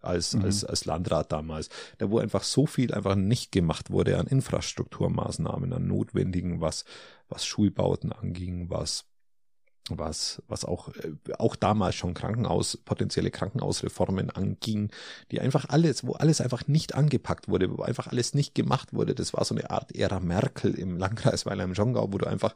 als, Mhm. als, als Landrat damals, da wo einfach so viel einfach nicht gemacht wurde an Infrastrukturmaßnahmen, an notwendigen, was, was Schulbauten anging, was, was, was auch, äh, auch damals schon Krankenhaus, potenzielle Krankenhausreformen anging, die einfach alles, wo alles einfach nicht angepackt wurde, wo einfach alles nicht gemacht wurde. Das war so eine Art Ära Merkel im Landkreis Weiler im Jongau, wo du einfach,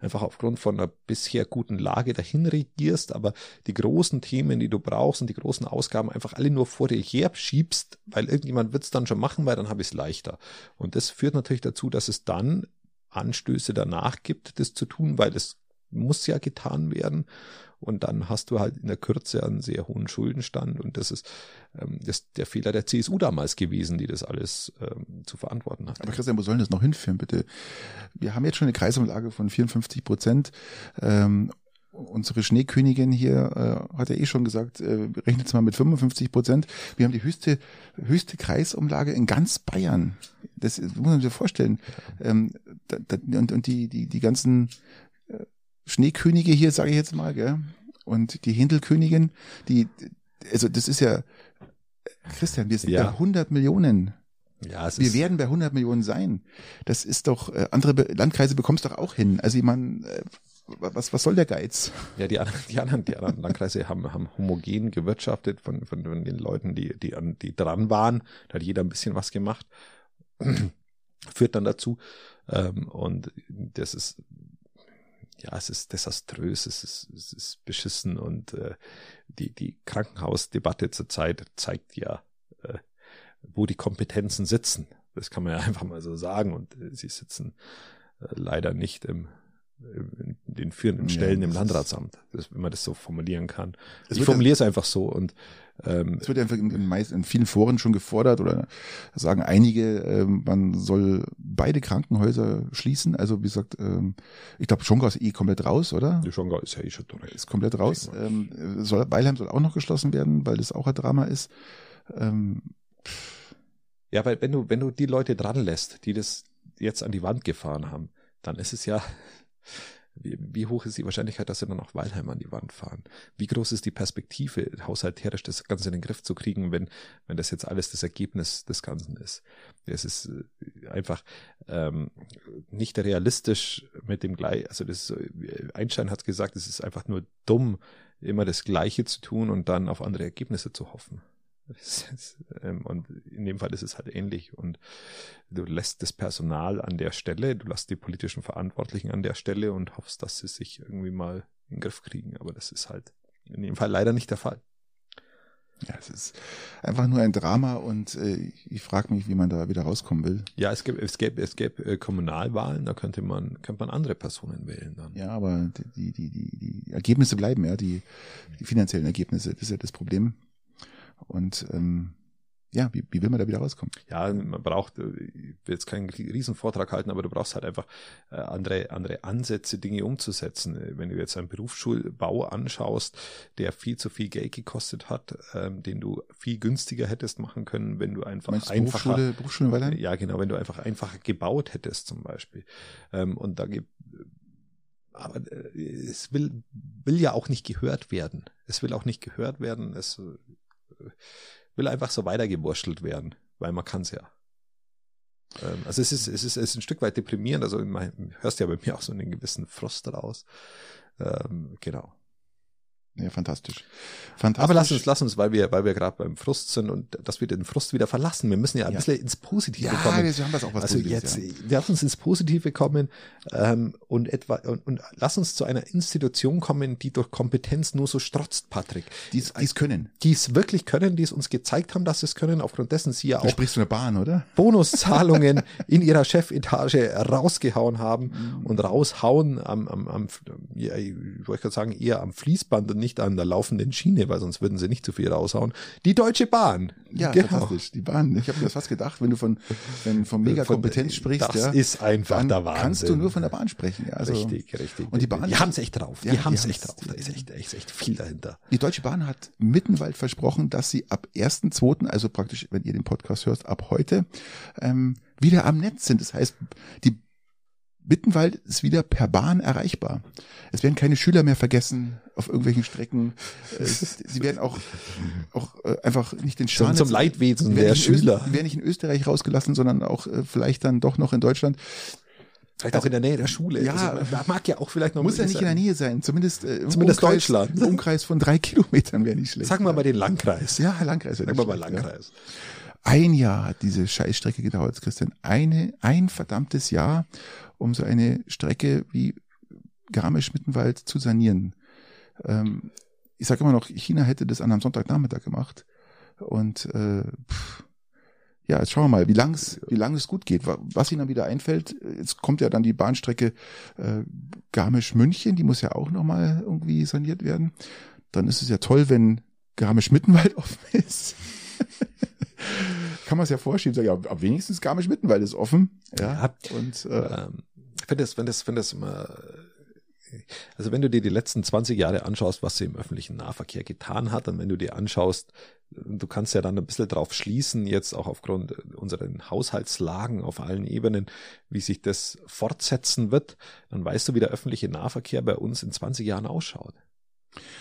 einfach aufgrund von einer bisher guten Lage dahin regierst, aber die großen Themen, die du brauchst und die großen Ausgaben einfach alle nur vor dir her schiebst, weil irgendjemand wird's dann schon machen, weil dann habe ich es leichter. Und das führt natürlich dazu, dass es dann Anstöße danach gibt, das zu tun, weil es muss ja getan werden. Und dann hast du halt in der Kürze einen sehr hohen Schuldenstand. Und das ist, ähm, das ist der Fehler der CSU damals gewesen, die das alles ähm, zu verantworten hat. aber Christian, wo sollen das noch hinführen, bitte? Wir haben jetzt schon eine Kreisumlage von 54 Prozent. Ähm, unsere Schneekönigin hier äh, hat ja eh schon gesagt, äh, rechnet mal mit 55 Prozent. Wir haben die höchste, höchste Kreisumlage in ganz Bayern. Das muss man sich vorstellen. Ähm, da, da, und, und die, die, die ganzen äh, Schneekönige hier, sage ich jetzt mal, gell? Und die Händelkönigin, die, also das ist ja, Christian, wir sind Ja. bei 100 Millionen. Ja, es Wir ist, werden bei 100 Millionen sein. Das ist doch, äh, andere Be Landkreise bekommst doch auch hin. Also ich meine, äh, was, was soll der Geiz? ja, die anderen, die anderen, die anderen Landkreise haben, haben homogen gewirtschaftet von, von, von den Leuten, die, die, an, die dran waren. Da hat jeder ein bisschen was gemacht. Führt dann dazu. Ähm, und das ist, ja, es ist desaströs, es ist, es ist beschissen und äh, die, die Krankenhausdebatte zurzeit zeigt ja, äh, wo die Kompetenzen sitzen. Das kann man ja einfach mal so sagen und äh, sie sitzen äh, leider nicht im, in den führenden Ja, Stellen im das ist- Landratsamt, das, wenn man das so formulieren kann. Ich formuliere es einfach so und ähm, Es wird ja meist, in vielen Foren schon gefordert oder sagen einige, ähm, man soll beide Krankenhäuser schließen. Also wie gesagt, ähm, ich glaube, Schongau ist eh komplett raus, oder? die Schongau ist ja eh schon durch. Ist komplett raus. Ähm, soll, Weilheim soll auch noch geschlossen werden, weil das auch ein Drama ist. Ähm, Ja, weil wenn du, wenn du die Leute dran lässt, die das jetzt an die Wand gefahren haben, dann ist es ja, wie, wie hoch ist die Wahrscheinlichkeit, dass sie dann auch Weilheim an die Wand fahren? Wie groß ist die Perspektive, haushalterisch das Ganze in den Griff zu kriegen, wenn, wenn das jetzt alles das Ergebnis des Ganzen ist? Es ist äh, einfach ähm, nicht realistisch mit dem gleich, also das Einstein hat gesagt, es ist einfach nur dumm, immer das Gleiche zu tun und dann auf andere Ergebnisse zu hoffen. Ähm, und in dem Fall ist es halt ähnlich. Und du lässt das Personal an der Stelle, du lässt die politischen Verantwortlichen an der Stelle und hoffst, dass sie sich irgendwie mal in den Griff kriegen. Aber das ist halt in dem Fall leider nicht der Fall. Ja, es ist einfach nur ein Drama und äh, ich frage mich, wie man da wieder rauskommen will. Ja, es gäbe, es gäbe, es gäbe äh, Kommunalwahlen, da könnte man, könnte man andere Personen wählen dann. Ja, aber die, die, die, die Ergebnisse bleiben, ja, die, die finanziellen Ergebnisse, das ist ja das Problem. Und ähm, ja, wie, wie will man da wieder rauskommen? Ja, man braucht, äh, ich will jetzt keinen Riesenvortrag halten, aber du brauchst halt einfach äh, andere, andere Ansätze, Dinge umzusetzen. Äh, wenn du jetzt einen Berufsschulbau anschaust, der viel zu viel Geld gekostet hat, ähm, den du viel günstiger hättest machen können, wenn du einfach Meinst einfacher, Berufsschule, Berufsschule Weilheim? ja genau, wenn du einfach einfacher gebaut hättest zum Beispiel. Ähm, und da gibt aber es will, will ja auch nicht gehört werden. Es will auch nicht gehört werden. Es will einfach so weitergewurschtelt werden, weil man kann es ja. Ähm, also es ist, es ist, es ist ein Stück weit deprimierend, also du hörst ja bei mir auch so einen gewissen Frust raus. Ähm, genau. Ja, fantastisch. fantastisch. Aber lass uns, lass uns, weil wir, weil wir gerade beim Frust sind und dass wir den Frust wieder verlassen. Wir müssen ja ein ja. bisschen ins Positive ja, kommen. Ja, wir haben das auch was Also jetzt, ja. lass uns ins Positive kommen ähm, und etwa und, und lass uns zu einer Institution kommen, die durch Kompetenz nur so strotzt, Patrick. Die es können. Die es wirklich können, die es uns gezeigt haben, dass sie es können. Aufgrund dessen sie ja du auch sprichst von der Bahn, oder? Bonuszahlungen in ihrer Chefetage rausgehauen haben mhm. und raushauen am, am, am ja, ich wollte gerade sagen, eher am Fließband und nicht an der laufenden Schiene, weil sonst würden sie nicht zu viel raushauen. Die Deutsche Bahn. Ja, genau. fantastisch. Die Bahn. Ich habe mir das fast gedacht, wenn du von, wenn von Megakompetenz sprichst, das ja, ist einfach der Wahnsinn. kannst du nur von der Bahn sprechen. Ja, also, richtig, richtig. Und die Bahn. Die haben es echt drauf. Die, ja, haben es echt drauf. Da ist echt, echt, echt viel dahinter. Die Deutsche Bahn hat Mittenwald versprochen, dass sie ab 1.2., also praktisch, wenn ihr den Podcast hörst, ab heute, ähm, wieder am Netz sind. Das heißt, die Bittenwald ist wieder per Bahn erreichbar. Es werden keine Schüler mehr vergessen auf irgendwelchen Strecken. Äh, sie werden auch, auch äh, einfach nicht den Schaden. Zum, zum Leidwesen der Schüler. Sie werden nicht in Österreich rausgelassen, sondern auch äh, vielleicht dann doch noch in Deutschland. Vielleicht auch in der Nähe der Schule. Ja, also, mag ja auch vielleicht noch. Muss ja nicht sein. in der Nähe sein. Zumindest, äh, Zumindest Umkreis, Deutschland. Ein Umkreis von drei Kilometern wäre nicht schlecht. Sagen wir mal den Landkreis. Ja, Landkreis. Sagen wir mal Landkreis. Ja. Ein Jahr hat diese Scheißstrecke gedauert, Christian. Eine, ein verdammtes Jahr um so eine Strecke wie Garmisch-Mittenwald zu sanieren. Ähm, ich sage immer noch, China hätte das an einem Sonntagnachmittag gemacht. Und äh, pff, ja, jetzt schauen wir mal, wie lang es wie lang es gut geht. Was ihnen dann wieder einfällt, jetzt kommt ja dann die Bahnstrecke äh, Garmisch-München, die muss ja auch nochmal irgendwie saniert werden. Dann ist es ja toll, wenn Garmisch-Mittenwald offen ist. Kann man es ja vorschieben, sag, ja, ab wenigstens Garmisch-Mittenwald ist offen. Ja, ja und äh, ähm, wenn das, wenn das, wenn das immer, also wenn du dir die letzten 20 Jahre anschaust, was sie im öffentlichen Nahverkehr getan hat, und wenn du dir anschaust, du kannst ja dann ein bisschen drauf schließen, jetzt auch aufgrund unserer Haushaltslagen auf allen Ebenen, wie sich das fortsetzen wird, dann weißt du, wie der öffentliche Nahverkehr bei uns in 20 Jahren ausschaut.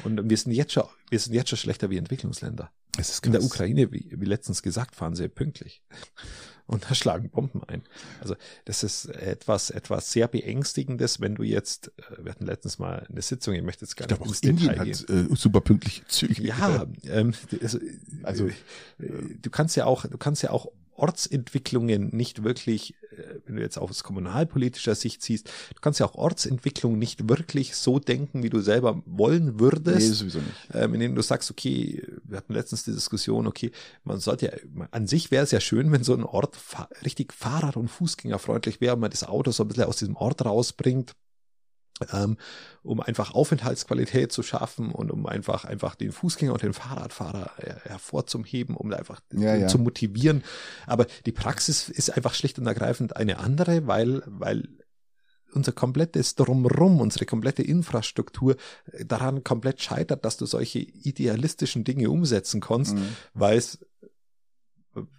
Und wir sind jetzt schon, wir sind jetzt schon schlechter wie Entwicklungsländer. Es ist in der Ukraine, wie, wie letztens gesagt, fahren sie pünktlich und da schlagen Bomben ein. Also das ist etwas, etwas sehr beängstigendes, wenn du jetzt, äh, wir hatten letztens mal eine Sitzung, ich möchte jetzt gar ich nicht ins Detail Indien gehen. Hat, äh, super pünktliche Züge. Ja, ähm, also, also äh, du kannst ja auch, du kannst ja auch Ortsentwicklungen nicht wirklich, äh, wenn du jetzt aus kommunalpolitischer Sicht siehst, du kannst ja auch Ortsentwicklung nicht wirklich so denken, wie du selber wollen würdest. Nee, sowieso nicht. Ähm, indem du sagst, okay, wir hatten letztens die Diskussion, okay, man sollte ja, an sich wäre es ja schön, wenn so ein Ort richtig Fahrrad- und Fußgängerfreundlich wäre, man das Auto so ein bisschen aus diesem Ort rausbringt ähm, um einfach Aufenthaltsqualität zu schaffen und um einfach einfach den Fußgänger und den Fahrradfahrer hervorzuheben, um einfach ja, ja. zu motivieren. Aber die Praxis ist einfach schlicht und ergreifend eine andere, weil weil unser komplettes Drumrum, unsere komplette Infrastruktur äh, daran komplett scheitert, dass du solche idealistischen Dinge umsetzen kannst, mhm. weil es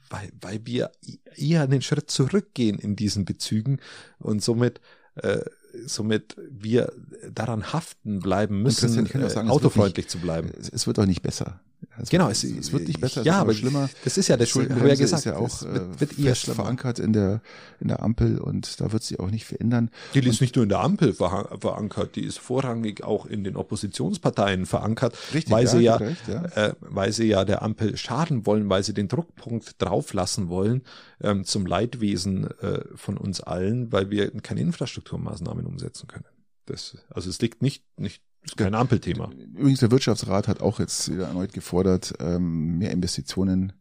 weil, weil wir eher einen Schritt zurückgehen in diesen Bezügen und somit äh, somit wir daran haften bleiben müssen, sagen, autofreundlich nicht, zu bleiben. Es wird auch nicht besser. Es genau, es, es, wird nicht besser, ja, aber schlimmer. Das ist ja das Schuldenbremse ja gesagt, ist ja auch wird, wird eher verankert in der in der Ampel und da wird sie auch nicht verändern. Die ist nicht nur in der Ampel verankert, die ist vorrangig auch in den Oppositionsparteien verankert, Richtig, weil ja, sie ja, recht, ja. Äh, weil sie ja der Ampel schaden wollen, weil sie den Druckpunkt drauflassen wollen ähm, zum Leidwesen äh, von uns allen, weil wir keine Infrastrukturmaßnahmen umsetzen können. Das, also es liegt nicht nicht ist kein Ampelthema. Übrigens, der Wirtschaftsrat hat auch jetzt wieder erneut gefordert, ähm, mehr Investitionen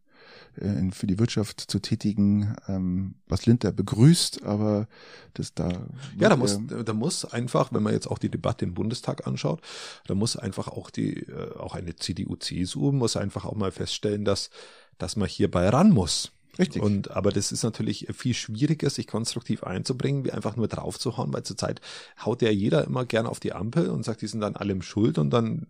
äh, für die Wirtschaft zu tätigen, ähm, was Linter begrüßt, aber das da. Ja, da muss, da muss einfach, wenn man jetzt auch die Debatte im Bundestag anschaut, da muss einfach auch die, äh, auch eine CDU, CSU muss einfach auch mal feststellen, dass, dass man hierbei ran muss. Richtig. Und, aber das ist natürlich viel schwieriger, sich konstruktiv einzubringen, wie einfach nur draufzuhauen, weil zurzeit haut ja jeder immer gern auf die Ampel und sagt, die sind dann allem schuld und dann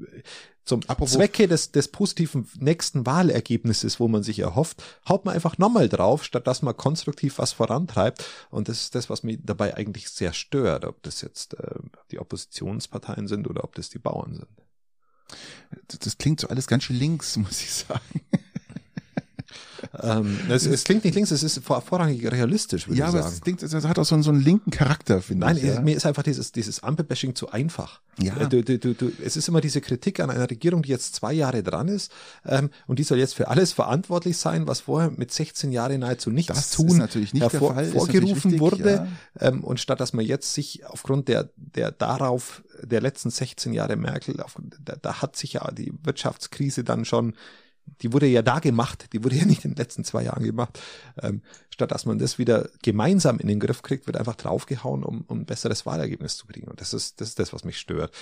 äh, zum Apropos Zwecke des, des positiven nächsten Wahlergebnisses, wo man sich erhofft, haut man einfach nochmal drauf, statt dass man konstruktiv was vorantreibt. Und das ist das, was mich dabei eigentlich sehr stört, ob das jetzt äh, die Oppositionsparteien sind oder ob das die Bauern sind. Das, das klingt so alles ganz schön links, muss ich sagen ähm, es, es, klingt nicht links, es ist vor, vorrangig realistisch, würde ja, ich sagen. Ja, aber es, klingt, es hat auch so einen, so einen linken Charakter, finde ich. Nein, ja. mir ist einfach dieses, dieses Ampelbashing zu einfach. Ja. Äh, du, du, du, du, es ist immer diese Kritik an einer Regierung, die jetzt zwei Jahre dran ist ähm, und die soll jetzt für alles verantwortlich sein, was vorher mit 16 Jahren nahezu nichts das tun ist natürlich nicht hervor, der Fall, vorgerufen richtig, wurde. Ja. Ähm, und statt dass man jetzt sich aufgrund der, der darauf der letzten 16 Jahre Merkel, auf, da, da hat sich ja die Wirtschaftskrise dann schon die wurde ja da gemacht, die wurde ja nicht in den letzten zwei Jahren gemacht. Ähm, statt dass man das wieder gemeinsam in den Griff kriegt, wird einfach draufgehauen, um, um ein besseres Wahlergebnis zu kriegen. Und das ist, das ist das, was mich stört.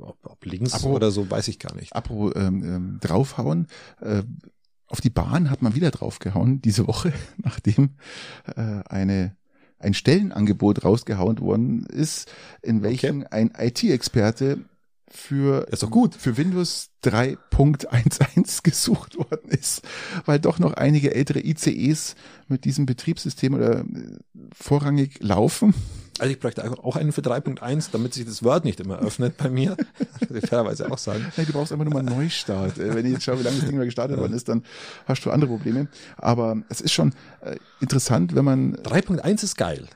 Ob, ob links apropos, oder so, weiß ich gar nicht. Apropos ähm, ähm, draufhauen, äh, auf die Bahn hat man wieder draufgehauen diese Woche, nachdem äh, eine ein Stellenangebot rausgehauen worden ist, in welchem okay. ein IT-Experte für, ist doch gut. für Windows 3.11 gesucht worden ist, weil doch noch einige ältere ICEs mit diesem Betriebssystem oder äh, vorrangig laufen. Also ich bräuchte auch einen für 3.1, damit sich das Word nicht immer öffnet bei mir. Das ich fairerweise auch sagen. Nee, du brauchst einfach nur mal einen Neustart. Äh, wenn ich jetzt schaue, wie lange das Ding mal gestartet worden ist, dann hast du andere Probleme. Aber es ist schon äh, interessant, wenn man... 3.1 ist geil.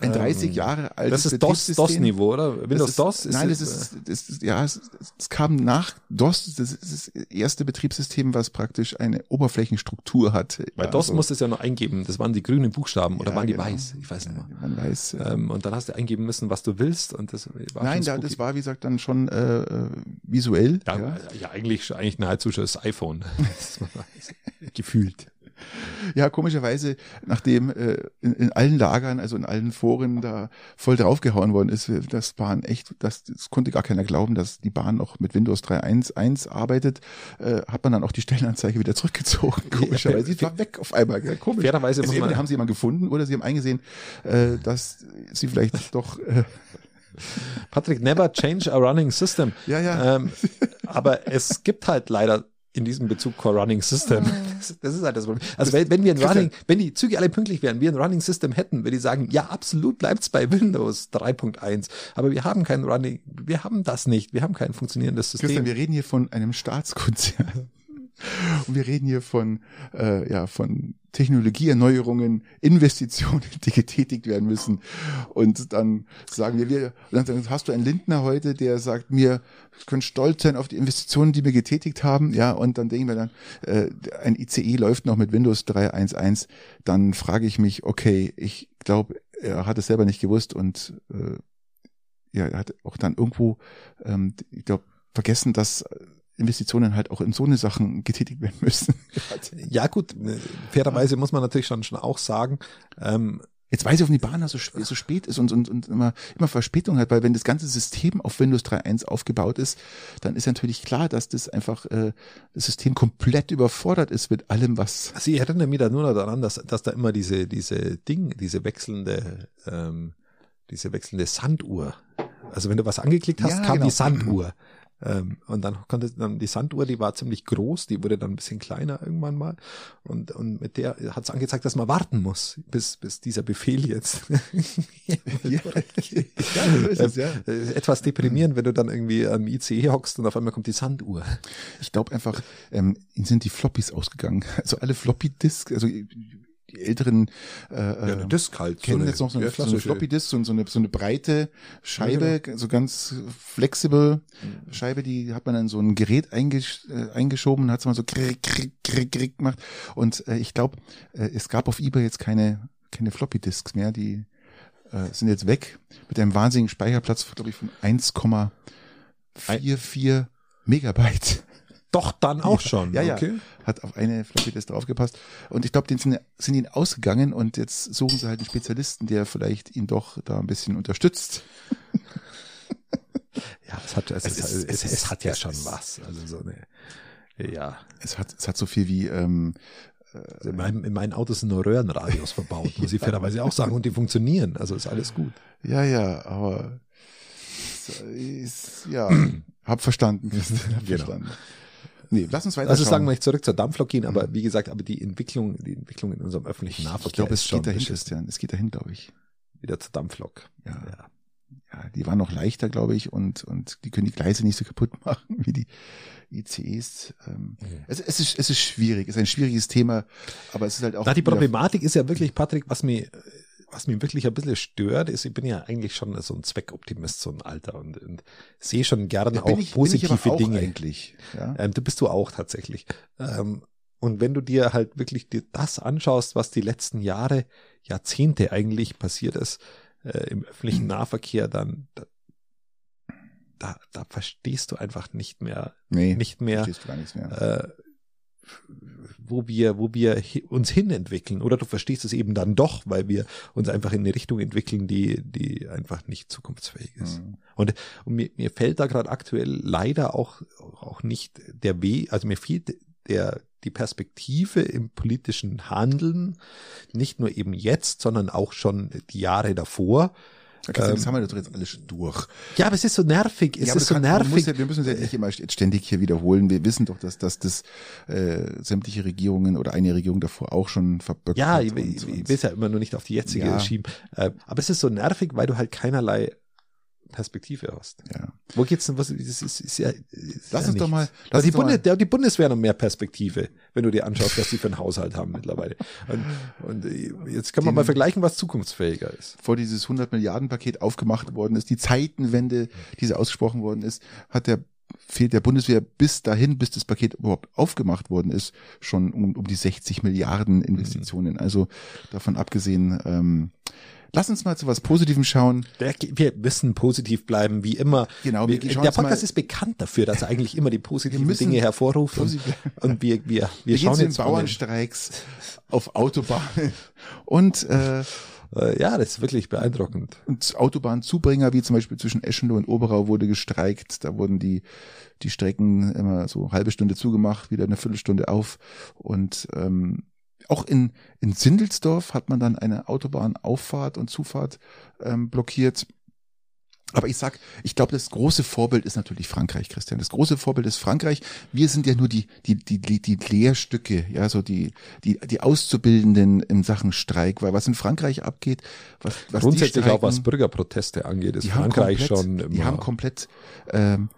Ein 30 ähm, Jahre altes Das ist DOS, DOS-Niveau, oder? Windows ist, DOS? Ist nein, das ist, das ist, ja, es, es kam nach DOS, das ist das erste Betriebssystem, was praktisch eine Oberflächenstruktur hat. Bei ja, DOS also, musste es ja noch eingeben, das waren die grünen Buchstaben, oder ja, waren die genau. weiß? Ich weiß nicht mehr. Man weiß. Ähm, und dann hast du eingeben müssen, was du willst, und das war Nein, da, das war, wie gesagt, dann schon äh, äh visuell. Ja, ja. ja eigentlich, eigentlich nahezu schon das iPhone. Gefühlt. Ja, komischerweise, nachdem äh, in, in allen Lagern, also in allen Foren da voll draufgehauen worden ist, das Bahn echt, das, das konnte gar keiner glauben, dass die Bahn noch mit Windows 3.1.1 arbeitet, äh, hat man dann auch die Stellenanzeige wieder zurückgezogen, komischerweise. Sie war weg auf einmal, gell? komisch. Fairerweise muss man haben sie jemanden gefunden oder sie haben eingesehen, äh, dass sie vielleicht doch äh, Patrick, never change a running system. Ja, ja. Ähm, aber es gibt halt leider in diesem Bezug Core Running System. Das, das ist halt das Problem. Also wenn, wenn wir ein Running, wenn die Züge alle pünktlich wären, wir ein Running System hätten, würde ich sagen, ja, absolut bleibt's bei Windows 3.1. Aber wir haben kein Running, wir haben das nicht. Wir haben kein funktionierendes System. Christian, wir reden hier von einem Staatskonzern. Und wir reden hier von, äh, ja, von Technologieerneuerungen, Investitionen, die getätigt werden müssen. Und dann sagen wir, wir, dann hast du einen Lindner heute, der sagt mir, können stolz sein auf die Investitionen, die wir getätigt haben. Ja, und dann denken wir dann, äh, ein ICE läuft noch mit Windows 3.1.1. Dann frage ich mich, okay, ich glaube, er hat es selber nicht gewusst und äh, ja, er hat auch dann irgendwo, ähm, ich glaube, vergessen, dass Investitionen halt auch in so eine Sachen getätigt werden müssen. ja gut, fairerweise muss man natürlich schon, schon auch sagen, ähm, Jetzt weiß ich, warum die Bahn so, so spät ist und, und, und immer, immer Verspätung hat, weil wenn das ganze System auf Windows 3.1 aufgebaut ist, dann ist natürlich klar, dass das einfach äh, das System komplett überfordert ist mit allem, was. Also ich erinnere mich da nur noch daran, dass, dass da immer diese, diese Ding, diese wechselnde, ähm, diese wechselnde Sanduhr. Also wenn du was angeklickt hast, ja, kam genau. die Sanduhr. Ähm, und dann konnte dann die Sanduhr, die war ziemlich groß, die wurde dann ein bisschen kleiner irgendwann mal. Und, und mit der hat es angezeigt, dass man warten muss, bis, bis dieser Befehl jetzt. ja, ja, so ist es, ja. Äh, etwas deprimierend, wenn du dann irgendwie am ICE hockst und auf einmal kommt die Sanduhr. Ich glaube einfach, ähm, ihnen sind die Floppies ausgegangen. Also alle Floppy-Disks, also die älteren äh, ja, eine Disk halt, kennen so jetzt noch so eine, so eine Floppy Disk, so, so, eine, so eine breite Scheibe, ja, genau. so ganz flexibel mhm. Scheibe, die hat man dann so ein Gerät eingesch äh, eingeschoben, hat es mal so krick, krick, krick, krick gemacht und äh, ich glaube, äh, es gab auf eBay jetzt keine keine Floppy Disks mehr, die äh, sind jetzt weg mit einem wahnsinnigen Speicherplatz, glaube ich, von 1,44 Megabyte. Doch, dann auch schon. Ja, ja. Okay. Hat auf eine Floppy Disk draufgepasst. Und ich glaube, den sind, sind ihnen ausgegangen und jetzt suchen sie halt einen Spezialisten, der vielleicht ihn doch da ein bisschen unterstützt. Ja, es hat, es, es, es, es, es, es hat ja schon was. Also so eine, ja. Es hat, es hat so viel wie, ähm, also in, meinem, in meinen Autos sind nur Röhrenradios verbaut, muss ich fairerweise auch sagen, und die funktionieren. Also ist alles gut. Ja, ja, aber ist, ja, hab verstanden. hab genau. verstanden. Nee, lass uns weiter. Also sagen wir nicht zurück zur Dampflok gehen, aber wie gesagt, aber die Entwicklung, die Entwicklung in unserem öffentlichen Nahverkehr. Ich glaube, es geht dahin, Christian. Es geht dahin, glaube ich. Wieder zur Dampflok. Ja. ja. Ja, die waren noch leichter, glaube ich, und, und die können die Gleise nicht so kaputt machen wie die ICEs. Ähm, mhm. es, es, ist, es ist schwierig, es ist ein schwieriges Thema, aber es ist halt auch. Na, die Problematik ist ja wirklich, Patrick, was mir was mich wirklich ein bisschen stört, ist, ich bin ja eigentlich schon so ein Zweckoptimist, so ein Alter und, und sehe schon gerne auch ich, positive auch Dinge. Eigentlich, ja? ähm, du bist du auch tatsächlich. Ähm, und wenn du dir halt wirklich dir das anschaust, was die letzten Jahre, Jahrzehnte eigentlich passiert ist äh, im öffentlichen Nahverkehr, dann da, da, da verstehst du einfach nicht mehr, nee, nicht mehr, verstehst du gar nichts mehr. Äh, wo wir, wo wir uns hin entwickeln. Oder du verstehst es eben dann doch, weil wir uns einfach in eine Richtung entwickeln, die, die einfach nicht zukunftsfähig ist. Mhm. Und, und mir, mir fällt da gerade aktuell leider auch, auch nicht der Weg, also mir fehlt der, die Perspektive im politischen Handeln, nicht nur eben jetzt, sondern auch schon die Jahre davor, Okay, das ähm, haben wir doch jetzt alles durch. Ja, aber es ist so nervig. Es ja, ist so kann, nervig. Ja, wir müssen es ja nicht immer ständig hier wiederholen. Wir wissen doch, dass, dass das äh, sämtliche Regierungen oder eine Regierung davor auch schon verböckt ja, hat. Ja, ich, ich, ich will es ja immer nur nicht auf die jetzige ja. schieben. Äh, aber es ist so nervig, weil du halt keinerlei Perspektive hast. Ja. Wo geht's denn? Was ist, ist, ist ja, ist lass ja uns doch mal. Lass die, Bundes, mal. die Bundeswehr noch mehr Perspektive, wenn du dir anschaust, was die für einen Haushalt haben mittlerweile. Und, und jetzt kann man Den, mal vergleichen, was zukunftsfähiger ist. Vor dieses 100 Milliarden Paket aufgemacht worden ist, die Zeitenwende, die so ausgesprochen worden ist, hat der fehlt der Bundeswehr bis dahin, bis das Paket überhaupt aufgemacht worden ist, schon um, um die 60 Milliarden Investitionen. Mhm. Also davon abgesehen, ähm, Lass uns mal zu was Positivem schauen. Wir müssen positiv bleiben, wie immer. Genau. Wir, der Podcast ist bekannt dafür, dass er eigentlich immer die positiven Dinge hervorruft. Und, und, wir, wir, wir, wir schauen jetzt Bauernstreiks auf Autobahnen und äh, äh, ja, das ist wirklich beeindruckend. Und Autobahnzubringer, wie zum Beispiel zwischen Eschenloh und Oberau, wurde gestreikt. Da wurden die, die Strecken immer so halbe Stunde zugemacht, wieder eine Viertelstunde auf. Und ähm, auch in, in Sindelsdorf hat man dann eine Autobahnauffahrt und Zufahrt ähm, blockiert. Aber ich sag, ich glaube, das große Vorbild ist natürlich Frankreich, Christian. Das große Vorbild ist Frankreich. Wir sind ja nur die, die, die, die, die Lehrstücke, ja, so die, die, die Auszubildenden in Sachen Streik, weil was in Frankreich abgeht, was, was grundsätzlich auch was Bürgerproteste angeht, ist Frankreich komplett, schon immer. Die haben komplett ähm,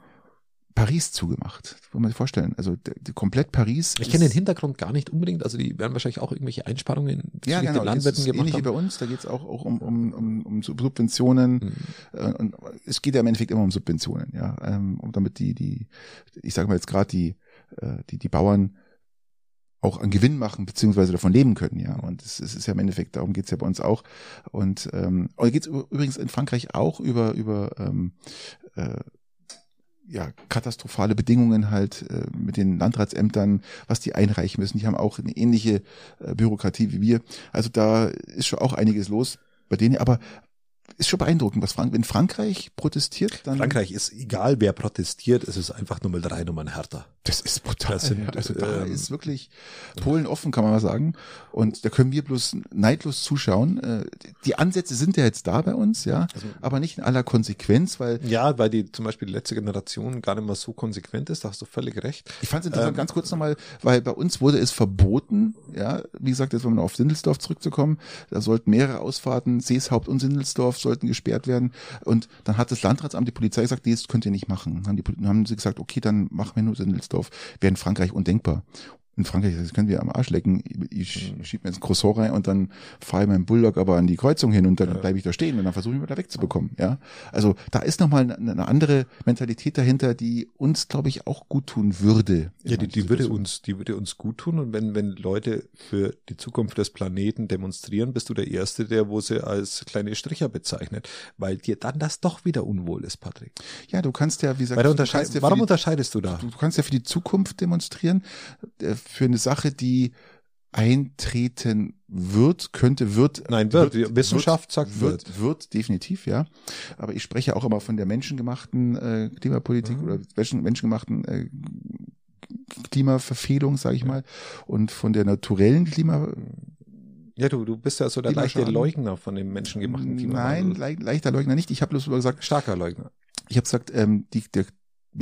Paris zugemacht. Muss man sich vorstellen. Also komplett Paris. Ich kenne den Hintergrund gar nicht unbedingt. Also die werden wahrscheinlich auch irgendwelche Einsparungen ja, genau, den Landwirten gemacht ähnlich haben. wie bei uns. Da geht es auch, auch um, um, um, um Subventionen. Mhm. Und es geht ja im Endeffekt immer um Subventionen, ja. Ähm, und damit die, die, ich sage mal jetzt gerade die, äh, die, die Bauern auch einen Gewinn machen beziehungsweise davon leben können, ja. Und es, es ist ja im Endeffekt, darum geht's ja bei uns auch. Und ähm, geht es übrigens in Frankreich auch über über ähm, äh, ja, katastrophale Bedingungen halt äh, mit den Landratsämtern, was die einreichen müssen. Die haben auch eine ähnliche äh, Bürokratie wie wir. Also da ist schon auch einiges los bei denen. Aber ist schon beeindruckend, was Frank, wenn Frankreich protestiert, dann. Frankreich ist egal, wer protestiert, es ist einfach nur mal drei Nummern härter. Das ist brutal. Das sind, also da ähm, ist wirklich Polen offen, kann man mal sagen. Und da können wir bloß neidlos zuschauen. Äh, Die Ansätze sind ja jetzt da bei uns, ja, aber nicht in aller Konsequenz, weil Ja, weil die zum Beispiel die letzte Generation gar nicht mehr so konsequent ist, da hast du völlig recht. Ich fand es interessant, Ähm, ganz kurz nochmal, weil bei uns wurde es verboten, ja, wie gesagt, jetzt um auf Sindelsdorf zurückzukommen, da sollten mehrere Ausfahrten, Seeshaupt und Sindelsdorf sollten gesperrt werden und dann hat das Landratsamt, die Polizei gesagt, nee, das könnt ihr nicht machen. Dann haben, die, dann haben sie gesagt, okay, dann machen wir nur Sindelsdorf. Wäre in Frankreich undenkbar. In Frankreich, das können wir am Arsch lecken. Ich Mhm. schieb mir ins Croissant rein und dann fahre ich meinen Bulldog aber an die Kreuzung hin und dann bleibe ich da stehen und dann versuche ich mich da wegzubekommen. Ja, also da ist nochmal eine, eine andere Mentalität dahinter, die uns, glaube ich, auch gut tun würde. Ja, die, die würde uns, die würde uns gut tun. Und wenn, wenn Leute für die Zukunft des Planeten demonstrieren, bist du der Erste, der wo sie als kleine Stricher bezeichnet, weil dir dann das doch wieder unwohl ist, Patrick. Ja, du kannst ja, wie gesagt, unterscheid, ja warum die, unterscheidest du da? du kannst ja für die Zukunft demonstrieren, äh, für eine Sache, die eintreten wird, könnte, wird. Nein, wird. Die Wissenschaft sagt wird. Wird, wird, definitiv, ja. Aber ich spreche auch immer von der menschengemachten äh, Klimapolitik Mhm. oder menschen, menschengemachten äh, Klimaverfehlung, sage ich mal, und von der naturellen Klima. Ja, du, du bist ja so der leichte. Leugner von dem menschengemachten Klimawandel. Nein, le leichter Leugner nicht. Ich habe bloß gesagt, Starker Leugner. ich habe gesagt, ähm, die, der,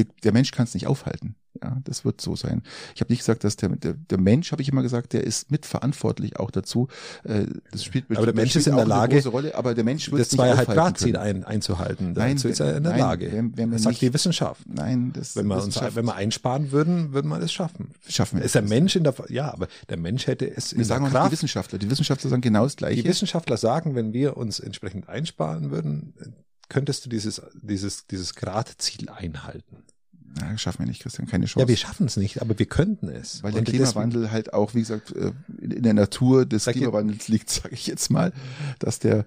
der Mensch kann es nicht aufhalten. Ja, das wird so sein. Ich habe nicht gesagt, dass der, der, der Mensch, habe ich immer gesagt, der ist mitverantwortlich auch dazu. Äh, das spielt Aber der Mensch ist in der eine Lage, große Rolle, aber der Mensch wird Das aufhalten Zweieinhalb-Grad-Ziel können. ein, einzuhalten. Nein, Dazu ist er in der nein, Lage. wenn- wenn das sagt nicht- die Wissenschaft. Nein, das Wenn wir uns, Wissenschaft wenn wir einsparen würden, würden wir das schaffen. schaffen wir. Ist der das. Mensch in der, ja, aber der Mensch hätte es in Wir sagen der nicht die Kraft. Wissenschaftler. Die Wissenschaftler sagen genau das Gleiche. Die Wissenschaftler sagen, wenn wir uns entsprechend einsparen würden, könntest du dieses, dieses, dieses Gradziel einhalten. Na, schaffen wir nicht, Christian, keine Chance. Ja, wir schaffen es nicht, aber wir könnten es. weil der Klimawandel halt auch, wie gesagt, äh, in der Natur des Klimawandels liegt, sage ich jetzt mal, dass der, äh,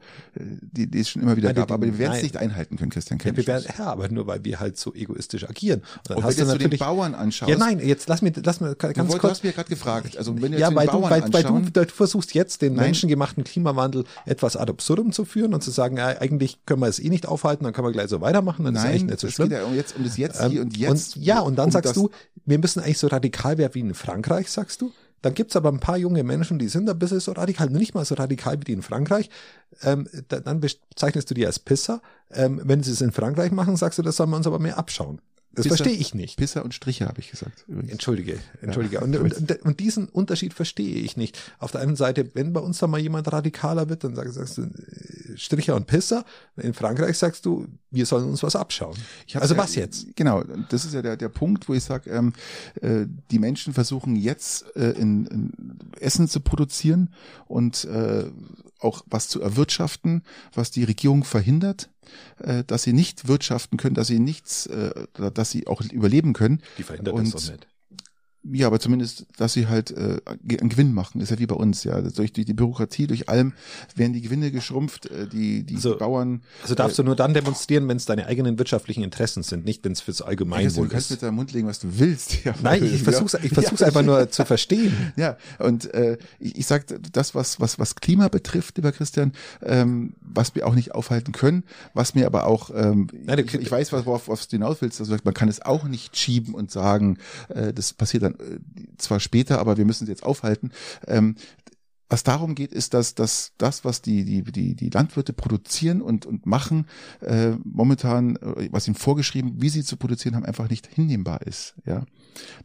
die, die es schon immer wieder Nein, gab, aber wir werden es nicht einhalten können, Christian. Deswegen, Keine ja, wir Chance. werden, ja, aber nur weil wir halt so egoistisch agieren. Und dann Und wenn hast du du jetzt zu den Bauern anschaust, ja, nein, jetzt lass mir, lass mir ganz du, wollt- du kurz. hast mir gerade gefragt, also wenn wir Ja, weil den du, Bauern weil, weil anschauen, du, du versuchst jetzt den Nein. menschengemachten Klimawandel etwas ad absurdum zu führen und zu sagen, ja, eigentlich können wir es eh nicht aufhalten, dann können wir gleich so weitermachen, dann ist nein, eigentlich nicht so es schlimm. geht ja jetzt um das Jetzt Ähm, hier und jetzt. Und, ja, und dann um sagst du, wir müssen eigentlich so radikal werden wie in Frankreich, sagst du. Dann gibt's aber ein paar junge Menschen, die sind ein bisschen so radikal, nicht mal so radikal wie die in Frankreich. Ähm, da, dann bezeichnest du die als Pisser. Ähm, wenn sie es in Frankreich machen, sagst du, das sollen wir uns aber mehr abschauen. Das Pisser- verstehe ich nicht. Pisser und Striche, habe ich gesagt. Übrigens. Entschuldige, entschuldige. Ja, und, und, und, diesen Unterschied verstehe ich nicht. Auf der einen Seite, wenn bei uns da mal jemand radikaler wird, dann sagst, du äh, Stricher und Pisser. In Frankreich sagst du, wir sollen uns was abschauen. Also ja- was jetzt? Genau, das ist ja der, der Punkt, wo ich sage, ähm, äh, die Menschen versuchen jetzt äh, in, in Essen zu produzieren und äh, auch was zu erwirtschaften, was die Regierung verhindert, äh, dass sie nicht wirtschaften können, dass sie nichts, äh, dass sie auch überleben können. Die verhindert Und- das doch nicht. Ja, aber zumindest, dass sie halt äh, einen Gewinn machen, ist ja wie bei uns, ja. Durch die, die Bürokratie, durch allem werden die Gewinne geschrumpft, äh, die, die Also, Bauern. Also darfst du nur dann demonstrieren, wenn es deine eigenen wirtschaften Interessen sind, nicht wenn es fürs du Allgemeinwohl kannst mit ist. deinem Mund legen, was du willst. Ja, Nein, weil- ich versuch's, ich versuch's Ja. einfach nur zu verstehen. Ja, und äh, ich, ich sag das, was, was, was Klima betrifft, lieber Christian, ähm, was wir auch nicht aufhalten können, was mir aber auch, ähm, Nein, ich, ich weiß, worauf, worauf du hinaus willst, also man kann es auch nicht schieben und sagen, äh, das passiert dann äh, zwar später, aber wir müssen es jetzt aufhalten. Ähm, was darum geht, ist, dass, dass das, was die, die, die, die Landwirte produzieren und, und machen, äh, momentan, äh, was ihnen vorgeschrieben, wie sie zu produzieren haben, einfach nicht hinnehmbar ist. Ja,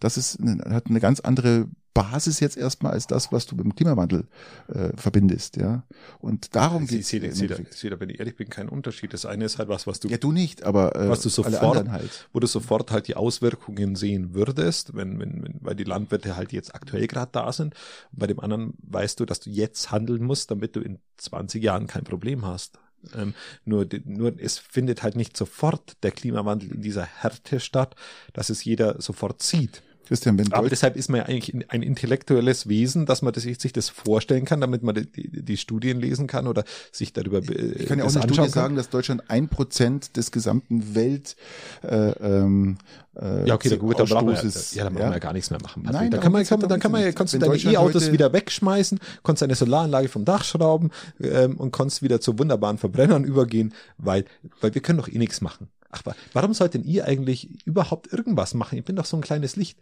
Das ist hat eine ganz andere Basis jetzt erstmal als das, was du mit dem Klimawandel äh, verbindest. Ja, und darum geht sehe, da- sehe, da- wenn ich ehrlich bin, keinen Unterschied. Das eine ist halt was, was du, Ja, du nicht, aber äh, was du sofort, halt. wo du sofort halt die Auswirkungen sehen würdest, wenn, wenn, wenn, weil die Landwirte halt jetzt aktuell gerade da sind. Und bei dem anderen weißt du, dass du jetzt handeln musst, damit du in 20 Jahren kein Problem hast. Ähm, nur, nur es findet halt nicht sofort der Klimawandel in dieser Härte statt, dass es jeder sofort sieht. Christian, wenn Aber deshalb ist man ja eigentlich ein intellektuelles Wesen, dass man das, sich das vorstellen kann, damit man die, die, die Studien lesen kann oder sich darüber äh, ich kann ja auch eine Studie sagen, dass Deutschland ein Prozent des gesamten Welt äh, ähm, äh, Ja, okay, dann gut, dann brauchen wir, ja, dann brauchen wir ja gar nichts mehr machen. Patrick. Nein, dann kann man, kann ja- man, dann kann man, kannst du deine E-Autos wieder wegschmeißen, kannst deine Solaranlage vom Dach schrauben ähm, und kannst wieder zu wunderbaren Verbrennern übergehen, weil, weil wir können doch eh nichts machen. Ach, wa- warum sollten ihr eigentlich überhaupt irgendwas machen? Ich bin doch so ein kleines Licht.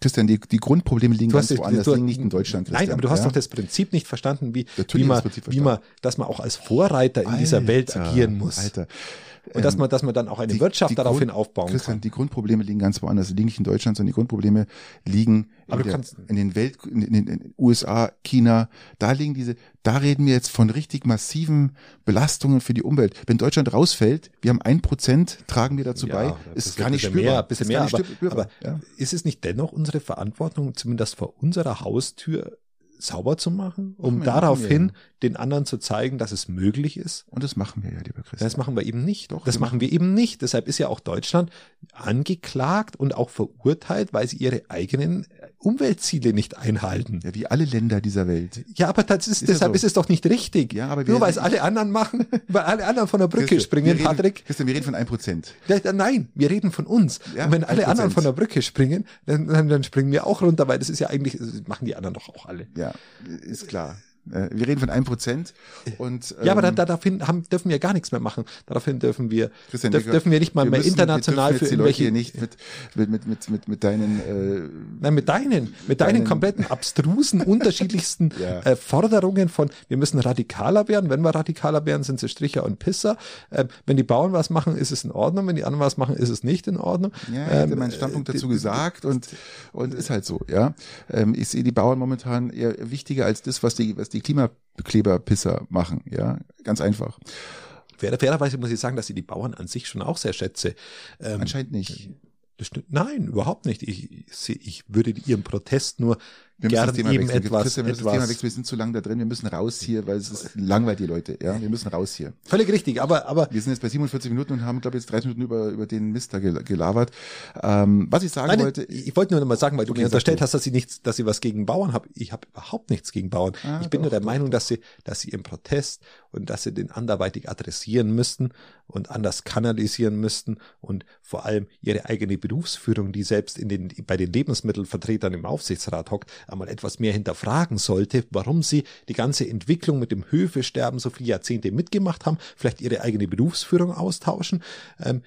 Christian, die, die Grundprobleme liegen Du hast ganz woanders, du- liegen nicht in Deutschland. Christian, Nein, aber du hast ja? doch das Prinzip nicht verstanden, wie, Natürlich wie, man, wie man, dass man auch als Vorreiter in dieser Welt Alter, agieren muss. Alter. Und dass Ähm, man, dass man dann auch eine die- Wirtschaft die daraufhin Grund- aufbauen Christian, kann. die Grundprobleme liegen ganz woanders. Die liegen nicht in Deutschland, sondern die Grundprobleme liegen in, der, in den Welt, in, in, in den USA, China. Da liegen diese, da reden wir jetzt von richtig massiven Belastungen für die Umwelt. Wenn Deutschland rausfällt, wir haben ein Prozent, tragen wir dazu Ja, bei, ist gar nicht spürbar. mehr, bisschen Ist mehr, aber, spürbar, aber ja. ist es nicht dennoch unsere Verantwortung, zumindest vor unserer Haustür sauber zu machen, um daraufhin den anderen zu zeigen, dass es möglich ist? Und das machen wir ja, lieber Christian. Das machen wir eben nicht. Doch, das machen wir eben nicht. Deshalb ist ja auch Deutschland angeklagt und auch verurteilt, weil sie ihre eigenen Umweltziele nicht einhalten. ja, wie alle Länder dieser Welt. Ja, aber das ist, Ist deshalb so. ist es doch nicht richtig. Ja, aber Nur weil es alle anderen machen, weil alle anderen von der Brücke Christian, springen, reden, Patrick. Christian, wir reden von ein Prozent. Ja, ja, Nein, wir reden von uns. Ja, und wenn alle 1%. anderen von der Brücke springen, dann, dann, dann springen wir auch runter, weil das ist ja eigentlich, das machen die anderen doch auch alle. Ja, ist klar. Äh, Wir reden von ein Prozent und Ja, aber da, ähm, da, daraufhin haben, dürfen wir gar nichts mehr machen. Daraufhin dürfen wir, Christian, dürf, dürfen wir nicht mal wir mehr müssen- international für die Leute irgendwelche, hier nicht mit, mit, mit, mit, mit, deinen äh, Nein, mit deinen, mit deinen Deinen- kompletten abstrusen, unterschiedlichsten Ja. äh, Forderungen von, wir müssen radikaler werden. Wenn wir radikaler werden, sind sie Stricher und Pisser. Ähm, wenn die Bauern was machen, ist es in Ordnung. Wenn die anderen was machen, ist es nicht in Ordnung. Ja, ich Ähm, meinen Standpunkt äh, dazu die- gesagt und und ist halt so, ja. Ähm, ich sehe die Bauern momentan eher wichtiger als das, was die was die Klimakleberpisser machen, ja, ganz einfach. Fair, fairerweise muss ich sagen, dass ich die Bauern an sich schon auch sehr schätze. Ähm, Anscheinend nicht. das. Nein, überhaupt nicht. Ich, ich würde ihren Protest nur Wir müssen das Thema wechseln. etwas, Christian, wir müssen das Thema etwas wechseln. Wir sind zu lange da drin. Wir müssen raus hier, weil es ist langweilt die Leute. Ja, wir müssen raus hier. völlig richtig. Aber, aber Wir sind jetzt bei 47 Minuten und haben, glaube ich, jetzt 30 Minuten über, über den Mist da gel- gelabert. Ähm, was ich sagen Nein, wollte, ich wollte nur noch mal sagen, weil du Okay, mir unterstellt hast, dass sie nichts, dass sie was gegen Bauern haben. Ich habe überhaupt nichts gegen Bauern. Ah, ich bin doch, nur der doch, Meinung, dass sie, dass sie ihren Protest und dass sie den anderweitig adressieren müssten und anders kanalisieren müssten und vor allem ihre eigene Berufsführung, die selbst in den, bei den Lebensmittelvertretern im Aufsichtsrat hockt, einmal etwas mehr hinterfragen sollte, warum sie die ganze Entwicklung mit dem Höfesterben so viele Jahrzehnte mitgemacht haben, vielleicht ihre eigene Berufsführung austauschen. Ähm,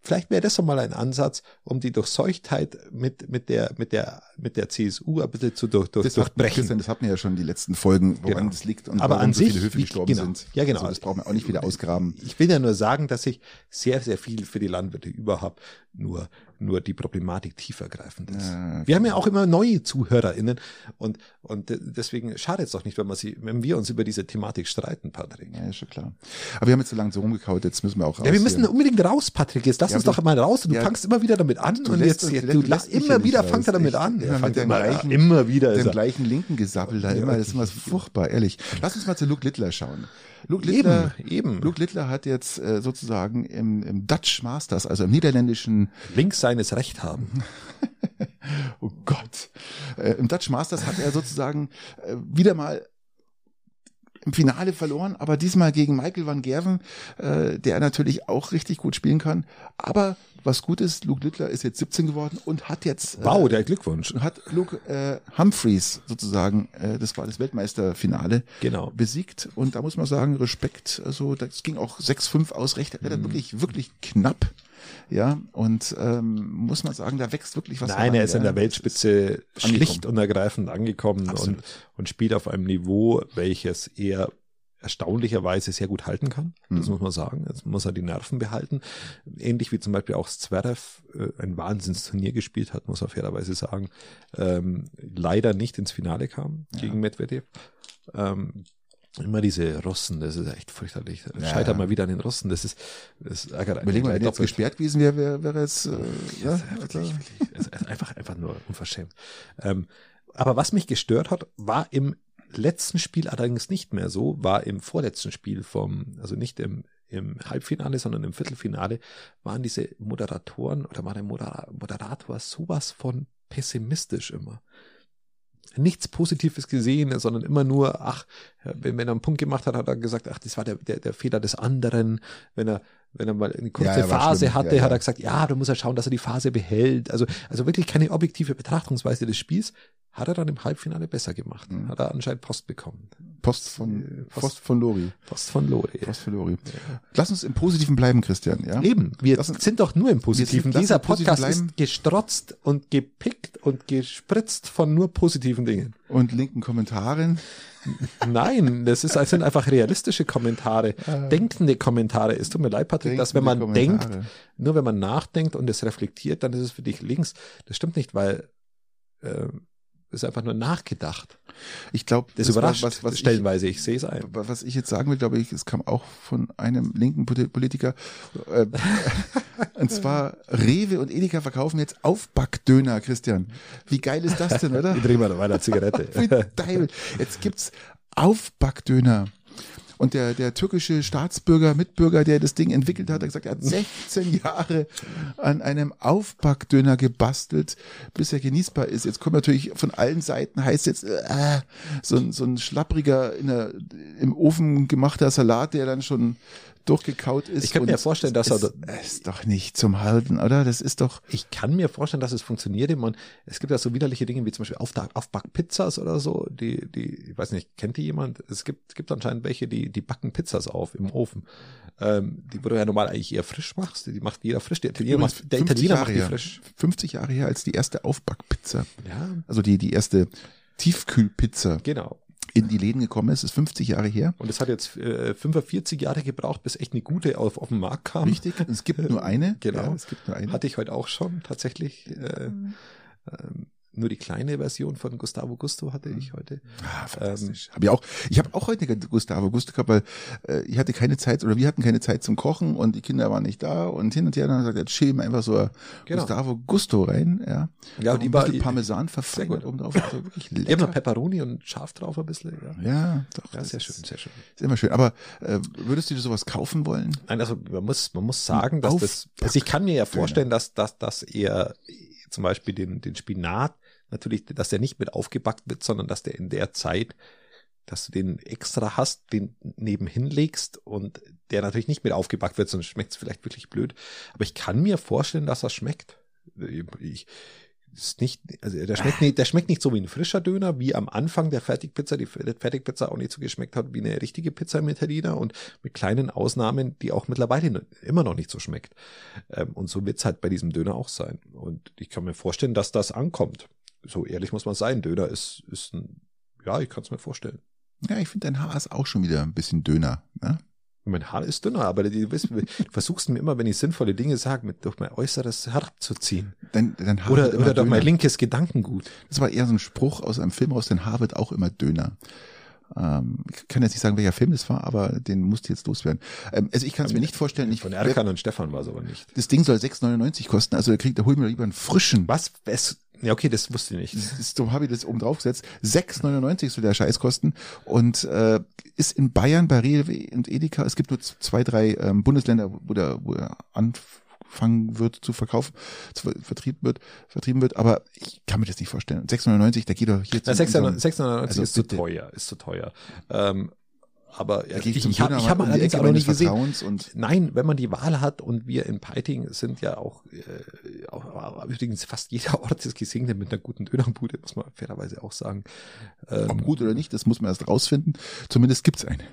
Vielleicht wäre das doch mal ein Ansatz, um die Durchseuchtheit mit, mit der, mit der, mit der CSU ein bisschen zu durch, durch, das hat, durchbrechen. Christian, das hatten wir ja schon die letzten Folgen, woran Genau. das liegt und Aber warum an so viele Höfe wie- gestorben genau. sind. Ja, genau. Also das brauchen wir auch nicht wieder ausgraben. Ich will ja nur sagen, dass ich sehr, sehr viel für die Landwirte über habe, nur, nur die Problematik tiefergreifend ist. Ja, Wir haben ja auch immer neue ZuhörerInnen und, und de- deswegen schadet es doch nicht, wenn, man sie, wenn wir uns über diese Thematik streiten, Patrick. Ja, ist schon klar. Aber wir haben jetzt so lange so rumgekaut, jetzt müssen wir auch raus. Ja, wir müssen hier. unbedingt raus, Patrick. Jetzt lass Ja, uns doch mal raus. Du ja, fangst immer wieder damit an und jetzt, uns- jetzt du lässt ja immer wieder raus. fangt er damit Ich- an. immer Er mit dem immer, gleichen- immer wieder. dem gleichen linken Gesabbel da Ja, immer, das ist immer okay. furchtbar, ehrlich. Lass uns mal zu Luke Littler schauen. Luke Littler, Eben, eben. Luke Littler hat jetzt äh, sozusagen im, im Dutch Masters, also im niederländischen, Links seines Recht haben. oh Gott, äh, im Dutch Masters hat er sozusagen äh, wieder mal im Finale verloren, aber diesmal gegen Michael van Gerven, äh, der natürlich auch richtig gut spielen kann. Aber was gut ist, Luke Littler ist jetzt 17 geworden und hat jetzt äh, Wow, der Glückwunsch. hat Luke äh, Humphreys sozusagen, äh, das war das Weltmeisterfinale, Genau. besiegt. Und da muss man sagen, Respekt, also das ging auch 6-5 aus, recht, Mhm. wirklich, wirklich knapp. Ja, und ähm, muss man sagen, da wächst wirklich was. Nein, heran, er ist ja. an der Weltspitze Angekommen. schlicht und ergreifend angekommen und, und spielt auf einem Niveau, welches er erstaunlicherweise sehr gut halten kann. Das Mhm. muss man sagen. Jetzt muss er die Nerven behalten. Ähnlich wie zum Beispiel auch Zverev äh, ein Wahnsinnsturnier gespielt hat, muss man fairerweise sagen. Ähm, leider nicht ins Finale kam Ja. gegen Medvedev. Ähm, Immer diese Russen, das ist echt fürchterlich. Ja. Scheitert mal wieder an den Russen, das ist, das ärgert einen Überlegen wir, gleich wenn jetzt gesperrt gewesen wäre, wäre, wäre jetzt, äh, ja, Ja, also, wirklich, wirklich. Es ist einfach, einfach nur unverschämt. Ähm, aber was mich gestört hat, war im letzten Spiel allerdings nicht mehr so, war im vorletzten Spiel vom, also nicht im, im Halbfinale, sondern im Viertelfinale, waren diese Moderatoren oder war der Modera Moderator sowas von pessimistisch immer. Nichts Positives gesehen, sondern immer nur, ach, wenn, wenn er einen Punkt gemacht hat, hat er gesagt, ach, das war der, der, der Fehler des anderen. Wenn er, wenn er mal eine kurze Ja, ja, Phase schlimm. hatte, Ja, hat ja. er gesagt, ja, du musst ja schauen, dass er die Phase behält. Also, also wirklich keine objektive Betrachtungsweise des Spiels. Hat er dann im Halbfinale besser gemacht. Mhm. Hat er anscheinend Post bekommen. Post von, Äh, Post- Post von Lori. Post von Lore. Post von Lori. Lass uns im Positiven bleiben, Christian, ja? Eben, wir Lass sind doch nur im Positiven. sind- Dieser Podcast bleiben. ist gestrotzt und gepickt und gespritzt von nur positiven Dingen. Und linken Kommentaren. Nein, das ist, das sind einfach realistische Kommentare, denkende Kommentare. Es tut mir leid, Patrick, dass wenn man Denkende denkt, Kommentare. nur wenn man nachdenkt und es reflektiert, dann ist es für dich links. Das stimmt nicht, weil äh, ist einfach nur nachgedacht. Ich glaube, Das, überrascht was, was, ich, stellenweise. Ich, sehe es ein. was ich jetzt sagen will, glaube ich, es kam auch von einem linken Poli- Politiker. Äh, und zwar Rewe und Edeka verkaufen jetzt Aufbackdöner, Christian. Wie geil ist das denn, oder? Ich drehe mal weiter Zigarette. Wie geil. Jetzt gibt's Aufbackdöner. Und der, der türkische Staatsbürger, Mitbürger, der das Ding entwickelt hat, hat gesagt, er hat 16 Jahre an einem Aufbackdöner gebastelt, bis er genießbar ist. Jetzt kommt natürlich von allen Seiten, heißt jetzt äh, so, ein, so ein schlappriger, in der, im Ofen gemachter Salat, der dann schon durchgekaut ist. Ich könnte mir vorstellen, dass er- es ist doch nicht zum Halten, oder? Das ist doch, Ich kann mir vorstellen, dass es funktioniert. Man, es gibt ja so widerliche Dinge wie zum Beispiel Auf, Aufbackpizzas oder so. Die, die, ich weiß nicht, kennt die jemand? Es gibt, gibt anscheinend welche, die, die backen Pizzas auf im Ofen. Ähm, die, wo du ja normal eigentlich eher frisch machst. Die macht jeder frisch. Der Italiener macht, der 50 Italiener Jahre macht die her. frisch. 50 Jahre her als die erste Aufbackpizza. Ja, Also die, die erste Tiefkühlpizza genau. In die Läden gekommen ist, ist 50 Jahre her. Und es hat jetzt äh, 45 Jahre gebraucht, bis echt eine gute auf, auf den Markt kam. Richtig. Es gibt nur eine. Genau. Ja, es gibt nur eine. Hatte ich heute auch schon tatsächlich. Äh, ähm, nur die kleine Version von Gustavo Gusto hatte ich heute. Ah, fantastisch. hab ich auch. Ich habe auch heute Gustavo Gusto gehabt, weil äh, ich hatte keine Zeit oder wir hatten keine Zeit zum Kochen und die Kinder waren nicht da und hin und her. Dann hat er gesagt, jetzt schieben wir einfach so Genau. Gustavo Gusto rein. Ja. Ja, Noch die ein war- bisschen Parmesan verfeinert oben drauf. Also wirklich Ich habe noch lecker. Peperoni und Schaf drauf ein bisschen. Ja, Ja, doch. ja sehr schön, sehr schön. Ist immer schön. Aber äh, würdest du dir sowas kaufen wollen? Nein, also man muss, man muss sagen, dass Auf- das, also ich kann mir ja vorstellen, dass, dass, dass er zum Beispiel den, den Spinat natürlich, dass der nicht mit aufgebackt wird, sondern dass der in der Zeit, dass du den extra hast, den nebenhin legst und der natürlich nicht mit aufgebackt wird, sonst schmeckt es vielleicht wirklich blöd. Aber ich kann mir vorstellen, dass das schmeckt. Ich, ist nicht, also der schmeckt nicht, der schmeckt nicht so wie ein frischer Döner, wie am Anfang der Fertigpizza, die Fertigpizza auch nicht so geschmeckt hat wie eine richtige Pizza im Italiener und mit kleinen Ausnahmen, die auch mittlerweile immer noch nicht so schmeckt. Ähm, Und so wird's halt bei diesem Döner auch sein. Und ich kann mir vorstellen, dass das ankommt. So ehrlich muss man sein. Döner ist, ist ein, ja, ich kann es mir vorstellen. Ja, ich finde dein Haar ist auch schon wieder ein bisschen dünner. Ne? Mein Haar ist dünner, aber du, versuchst mir immer, wenn ich sinnvolle Dinge sage, mit durch mein Äußeres herabzuziehen. Dein, dein Haar Oder, oder durch mein linkes Gedankengut. Das war eher so ein Spruch aus einem Film aus, dein Haar wird auch immer dünner. Ähm, ich kann jetzt nicht sagen, welcher Film das war, aber den musste jetzt loswerden. Ähm, also ich kann es mir nicht vorstellen. Ich, Von Erkan und Stefan war es aber nicht. das Ding soll 6,99 kosten, also da kriegt, da hol mir lieber einen frischen. Was? Es, ja, okay, das wusste ich nicht. Ist, so habe ich das oben drauf gesetzt. 6,99 soll der Scheiß kosten und äh, ist in Bayern bei Rewe und Edeka. Es gibt nur zwei, drei ähm, Bundesländer, wo der, wo er anfangen wird zu verkaufen, zu ver- vertrieben wird, vertrieben wird. Aber ich kann mir das nicht vorstellen. 6,99, da geht er hier Na, zum- 699 699 Also ist zu teuer, ist zu teuer. Ähm, aber ja, ich, ich habe hab um allerdings auch noch nie gesehen. Nein, wenn man die Wahl hat und wir in Peiting sind ja auch, äh, auch, auch übrigens fast jeder Ort ist gesegnet mit einer guten Dönerbude, muss man fairerweise auch sagen. Ähm, ob gut oder nicht, das muss man erst rausfinden. Zumindest gibt's eine.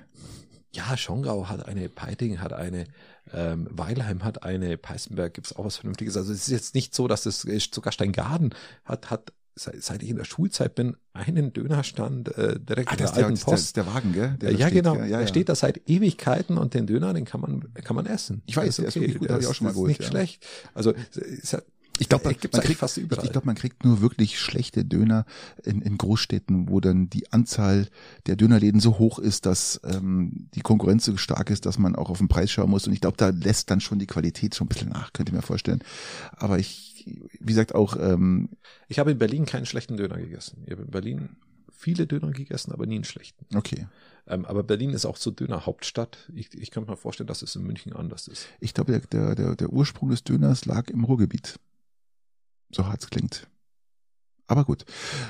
Ja, Schongau hat eine, Peiting hat eine, ähm, Weilheim hat eine, Peißenberg gibt's auch was Vernünftiges. Also es ist jetzt nicht so, dass es sogar Steingaden hat, hat seit, seit ich in der Schulzeit bin, einen Dönerstand äh, direkt in das der ist der, alten das ist der, das Post. ist der Wagen, gell? Der ja, da steht, genau. gell? Ja, der ja. steht da seit Ewigkeiten und den Döner, den kann man, kann man essen. Ich weiß, der ist wirklich gut, der ich auch schon mal ist geholt, Nicht ja. schlecht. Also, ist ja, Ich glaube, man, man kriegt fast überall. ich glaube, man kriegt nur wirklich schlechte Döner in, in Großstädten, wo dann die Anzahl der Dönerläden so hoch ist, dass ähm, die Konkurrenz so stark ist, dass man auch auf den Preis schauen muss. Und ich glaube, da lässt dann schon die Qualität schon ein bisschen nach, könnte ich mir vorstellen. Aber ich, wie gesagt, auch ähm, ich habe in Berlin keinen schlechten Döner gegessen. Ich habe in Berlin viele Döner gegessen, aber nie einen schlechten. okay. Ähm, aber Berlin ist auch so Döner-Hauptstadt. Ich, ich könnte mir vorstellen, dass es in München anders ist. Ich glaube, der, der, der, Ursprung des Döners lag im Ruhrgebiet. So hart es klingt. Aber gut.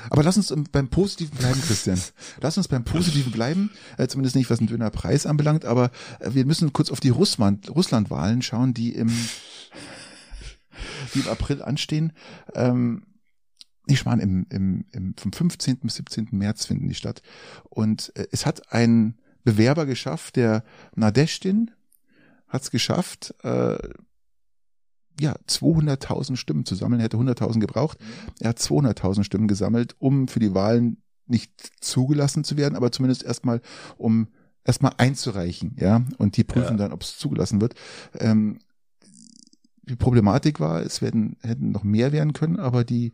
Aber lass uns beim Positiven bleiben, Christian. lass uns beim Positiven bleiben, äh, zumindest nicht, was ein dünner Preis anbelangt, aber äh, wir müssen kurz auf die Russland, Russlandwahlen schauen, die im, die im April anstehen. Ähm, ich meine, im, im, im, vom 15. bis 17. März finden die statt. Und äh, es hat ein Bewerber geschafft, der Nadeshtin hat es geschafft, äh, ja, 200.000 Stimmen zu sammeln. Er hätte 100.000 gebraucht. Er hat 200.000 Stimmen gesammelt, um für die Wahlen nicht zugelassen zu werden, aber zumindest erstmal, um erstmal einzureichen, ja, und die prüfen ja. dann, ob es zugelassen wird. Ähm, die Problematik war, es werden, hätten noch mehr werden können, aber die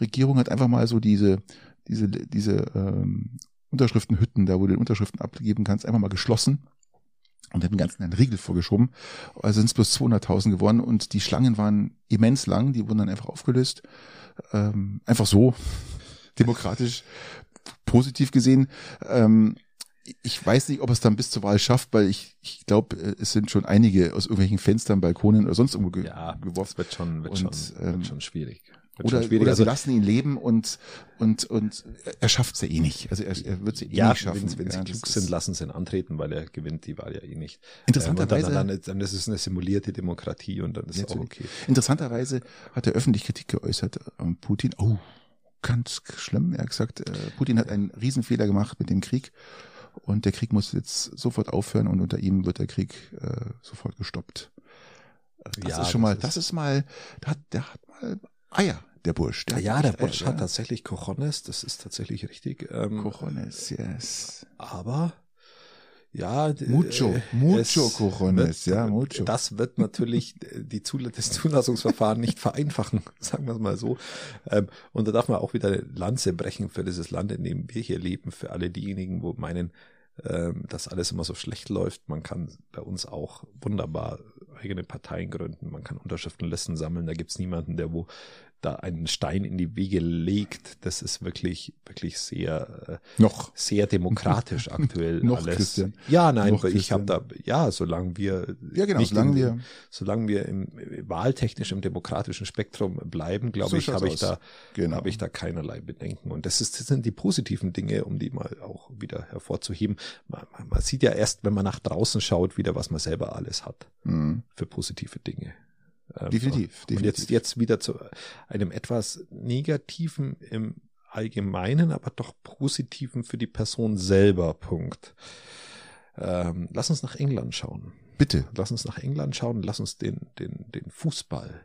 Regierung hat einfach mal so diese, diese, diese ähm, Unterschriftenhütten, da wo du die Unterschriften abgeben kannst, einfach mal geschlossen und hat den ganzen einen Riegel vorgeschoben. Also sind es bloß 200.000 geworden und die Schlangen waren immens lang, die wurden dann einfach aufgelöst. Ähm, einfach so, demokratisch, positiv gesehen. Ähm, ich weiß nicht, ob es dann bis zur Wahl schafft, weil ich, ich glaube, äh, es sind schon einige aus irgendwelchen Fenstern, Balkonen oder sonst irgendwo ge ja, geworfen. wird schon, wird, und, schon, ähm, wird schon schwierig. Wird oder, schon oder sie lassen ihn leben und und und er schafft es ja eh nicht. Also er, er wird sie eh ja, nicht schaffen. Wenn, wenn ja, sie klug sind, lassen sie ihn antreten, weil er gewinnt die Wahl ja eh nicht. Interessanterweise ähm, dann, dann, dann, ist es eine simulierte Demokratie und dann ist es auch okay. Interessanterweise hat er öffentlich Kritik geäußert an Putin. Oh, ganz schlimm. Er hat gesagt, äh, Putin hat einen Riesenfehler gemacht mit dem Krieg und der Krieg muss jetzt sofort aufhören und unter ihm wird der Krieg äh, sofort gestoppt. Das ja, ist schon mal, das ist mal, der hat, der hat mal Eier, der Bursch. Der ja, der Bursch hat tatsächlich Cojones, das ist tatsächlich richtig. Ähm, Cojones, yes. Aber ja, mucho, äh, mucho Cojones, ja, mucho. Das wird natürlich die Zul das Zulassungsverfahren nicht vereinfachen, sagen wir es mal so. Ähm, und da darf man auch wieder eine Lanze brechen für dieses Land, in dem wir hier leben, für alle diejenigen, wo meinen, ähm, dass alles immer so schlecht läuft. Man kann bei uns auch wunderbar eigene Parteien gründen, man kann Unterschriftenlisten sammeln, da gibt's niemanden, der wo da einen Stein in die Wege legt. Das ist wirklich, wirklich sehr, äh, noch sehr demokratisch aktuell noch alles. Christian. Ja, nein, noch ich habe da, ja, solange wir, ja genau, solange wir, solange wir im wahltechnisch im demokratischen Spektrum bleiben, glaube so ich, habe ich da, genau. habe ich da keinerlei Bedenken. Und das, ist, das sind die positiven Dinge, um die mal auch wieder hervorzuheben. Man, man sieht ja erst, wenn man nach draußen schaut, wieder, was man selber alles hat mhm. für positive Dinge. Definitiv, definitiv. Und jetzt, jetzt wieder zu einem etwas negativen im Allgemeinen, aber doch positiven für die Person selber Punkt. Ähm, lass uns nach England schauen. Bitte. Lass uns nach England schauen, lass uns den, den, den Fußball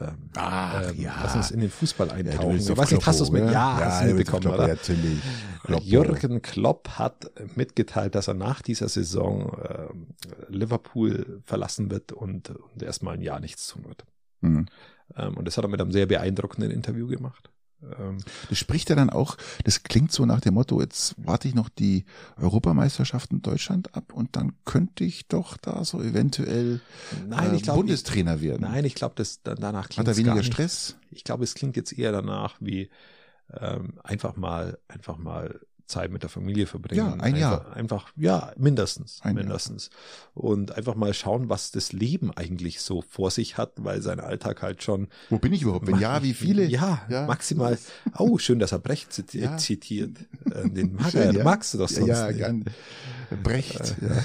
ähm, Ach, ähm, ja. Lass uns in den Fußball eintauchen. Ja, ich weiß nicht, hast du es mit? Ja, ja hast du mitbekommen, Kloppo, oder? Natürlich. Kloppo. Jürgen Klopp hat mitgeteilt, dass er nach dieser Saison äh, Liverpool verlassen wird und, und erstmal ein Jahr nichts tun wird. Mhm. Ähm, und das hat er mit einem sehr beeindruckenden Interview gemacht. Ähm, das spricht ja dann auch, das klingt so nach dem Motto, jetzt warte ich noch die Europameisterschaft in Deutschland ab und dann könnte ich doch da so eventuell nein, ich glaub, Bundestrainer werden. Nein, ich glaube, das danach klingt Hat er weniger Stress? Ich glaube, es klingt jetzt eher danach wie ähm, einfach mal, einfach mal Zeit mit der Familie verbringen. Ja, ein Jahr. Einfach, einfach ja, mindestens, ein mindestens. Jahr. Und einfach mal schauen, was das Leben eigentlich so vor sich hat, weil sein Alltag halt schon. Wo bin ich überhaupt? Wenn ja, wie viele? Ja, ja. maximal. Oh, schön, dass er Brecht zitiert. Ja. zitiert. Äh, den mag schön, er, ja. magst du doch sonst ja. Gern. Brecht, äh, ja.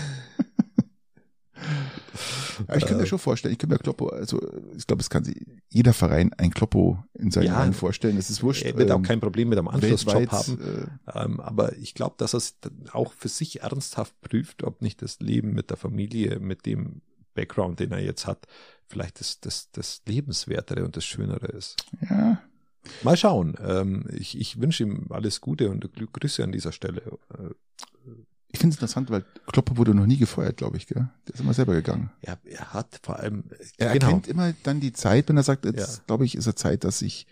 Aber ich kann mir äh. schon vorstellen, ich kann mir Kloppo, also ich glaube, es kann sich jeder Verein ein Kloppo in seinen ja, vorstellen. Es ist wurscht. Er wird ähm, auch kein Problem mit einem Anschlussjob haben. Äh, ähm, aber ich glaube, dass er es auch für sich ernsthaft prüft, ob nicht das Leben mit der Familie, mit dem Background, den er jetzt hat, vielleicht das, das, das Lebenswertere und das Schönere ist. Ja. Mal schauen. Ähm, ich, ich wünsche ihm alles Gute und Grüße an dieser Stelle. Ich finde es interessant, weil Kloppe wurde noch nie gefeuert, glaube ich, gell? Der ist immer selber gegangen. Ja, er hat vor allem. Er genau. erkennt immer dann die Zeit, wenn er sagt, jetzt ja. glaube ich, ist er Zeit, dass ich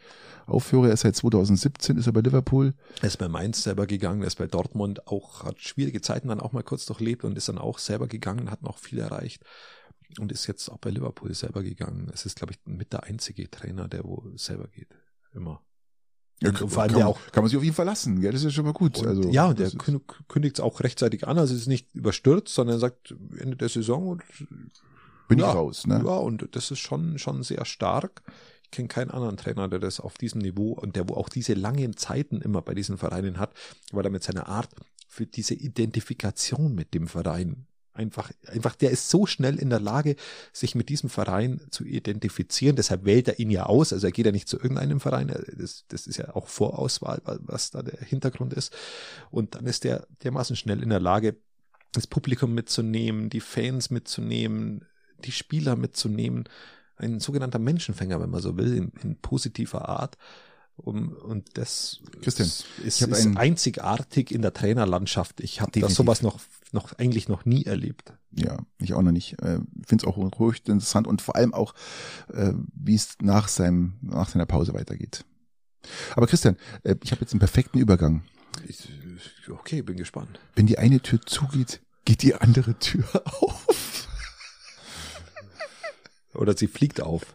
aufhöre. Er ist seit 2017, ist er bei Liverpool. Er ist bei Mainz selber gegangen, er ist bei Dortmund auch, hat schwierige Zeiten dann auch mal kurz durchlebt und ist dann auch selber gegangen, hat noch viel erreicht und ist jetzt auch bei Liverpool selber gegangen. Es ist, glaube ich, mit der einzige Trainer, der wo selber geht. Immer. Ja, und vor allem kann, der auch, kann man sich auf ihn verlassen, gell? Das ist ja schon mal gut. Und, also, ja, und der kündigt es auch rechtzeitig an. Also es ist nicht überstürzt, sondern er sagt Ende der Saison und bin ja, ich raus. Ne? Ja, und das ist schon schon sehr stark. Ich kenne keinen anderen Trainer, der das auf diesem Niveau und der wo auch diese langen Zeiten immer bei diesen Vereinen hat, weil er mit seiner Art für diese Identifikation mit dem Verein einfach, einfach, der ist so schnell in der Lage, sich mit diesem Verein zu identifizieren. Deshalb wählt er ihn ja aus. Also er geht ja nicht zu irgendeinem Verein. Das, das ist ja auch Vorauswahl, was da der Hintergrund ist. Und dann ist der dermaßen schnell in der Lage, das Publikum mitzunehmen, die Fans mitzunehmen, die Spieler mitzunehmen. Ein sogenannter Menschenfänger, wenn man so will, in, in positiver Art. Um, und das Christian, ist, ist, einzigartig in der Trainerlandschaft. Ich habe da sowas noch, noch eigentlich noch nie erlebt. Ja, ich auch noch nicht. Äh, Finde es auch ruhig interessant und vor allem auch, äh, wie es nach seinem nach seiner Pause weitergeht. Aber Christian, äh, ich habe jetzt einen perfekten Übergang. Ich, okay, bin gespannt. Wenn die eine Tür zugeht, geht die andere Tür auf. Oder sie fliegt auf.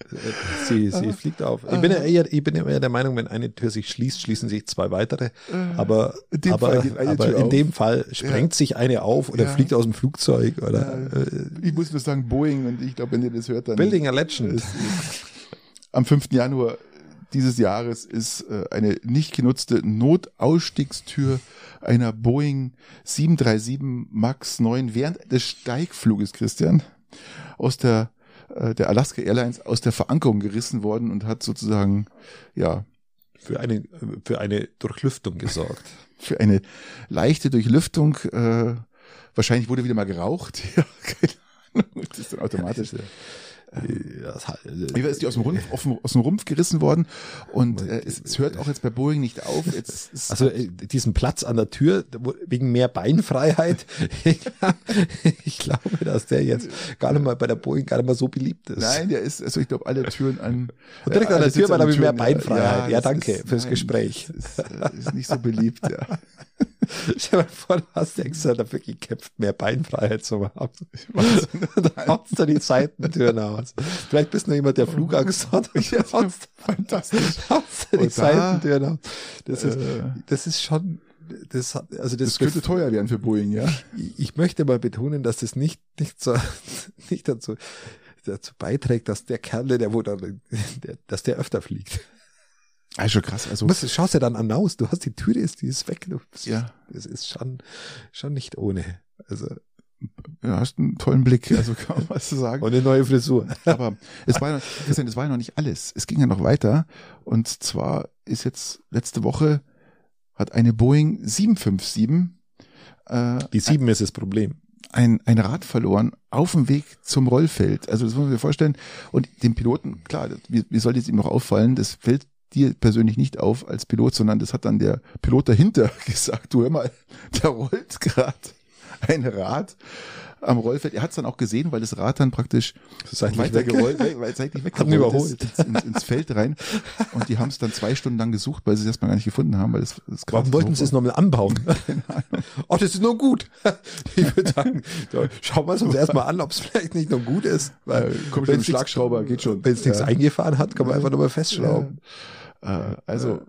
Sie, sie fliegt auf. Ich bin ja eher, ich bin eher der Meinung, wenn eine Tür sich schließt, schließen sich zwei weitere. Aber, in aber, aber in dem Fall sprengt ja. sich eine auf oder ja. fliegt aus dem Flugzeug oder. Ja. Äh, ich muss nur sagen Boeing und ich glaube, wenn ihr das hört, dann. Building a Legend. Ist, am 5. Januar dieses Jahres ist äh, eine nicht genutzte Notausstiegstür einer Boeing 737 MAX 9 während des Steigfluges, Christian, aus der äh, der Alaska Airlines aus der Verankerung gerissen worden und hat sozusagen, ja. Für eine, für eine Durchlüftung gesorgt. für eine leichte Durchlüftung. Äh, wahrscheinlich wurde wieder mal geraucht. Ja, keine Ahnung. Das ist dann automatisch. Wie ist die aus dem, Rumpf, aus dem Rumpf gerissen worden und äh, es, es, hört auch jetzt bei Boeing nicht auf. Jetzt, also äh, diesen Platz an der Tür wegen mehr Beinfreiheit. ich glaube, dass der jetzt gar nicht mal bei der Boeing gar nicht mal so beliebt ist. Nein, der ist, also ich glaube, alle Türen an. Und direkt äh, an der Tür, weil er mehr Beinfreiheit. Ja, ja danke ist, fürs nein, Gespräch. Ist, äh, ist nicht so beliebt, ja. Stell dir mal vor, du hast extra dafür gekämpft, mehr Beinfreiheit zu haben. Dann haust du die Seitentüren aus. Vielleicht bist du noch jemand, der Flugangst hat. Ja, fantastisch. Haust du die Seitentüren aus. Das ist, äh. das ist schon, das, also das, das könnte teuer werden für Boeing, ja. Ich möchte mal betonen, dass das nicht, nicht so, nicht dazu, dazu beiträgt, dass der Kerl, der wo da, der, dass der öfter fliegt. Also krass. Also du schaust ja dann an aus. Du hast die Tür, die ist, die ist weg. Du, ja. Es ist schon, schon nicht ohne. Also. Ja, hast einen tollen Blick, also kann man was zu sagen. Und eine neue Frisur. Aber es war, Christian, es war ja noch nicht alles. Es ging ja noch weiter. Und zwar ist jetzt letzte Woche hat eine Boeing 757 äh, Die 7 ist das Problem. Ein, ein Rad verloren auf dem Weg zum Rollfeld. Also das muss man sich vorstellen. Und dem Piloten, klar, wie, wie soll jetzt ihm noch auffallen, das fällt dir persönlich nicht auf als Pilot, sondern das hat dann der Pilot dahinter gesagt. Du hör mal, da rollt gerade ein Rad am Rollfeld. Er hat es dann auch gesehen, weil das Rad dann praktisch weitergerollt, weil seitlich weggerollt ist ins, ins, ins, Feld rein. Und die haben es dann zwei Stunden lang gesucht, weil sie es erstmal gar nicht gefunden haben, weil das, das Warum wollten sie es nochmal anbauen? oh, das ist nur gut. Ich würde sagen, schauen wir es uns erstmal an, ob es vielleicht nicht noch gut ist. Weil, Kommt schon Schlagschrauber, geht schon. Wenn es nichts eingefahren hat, kann man einfach nochmal festschrauben. Ja. Äh, also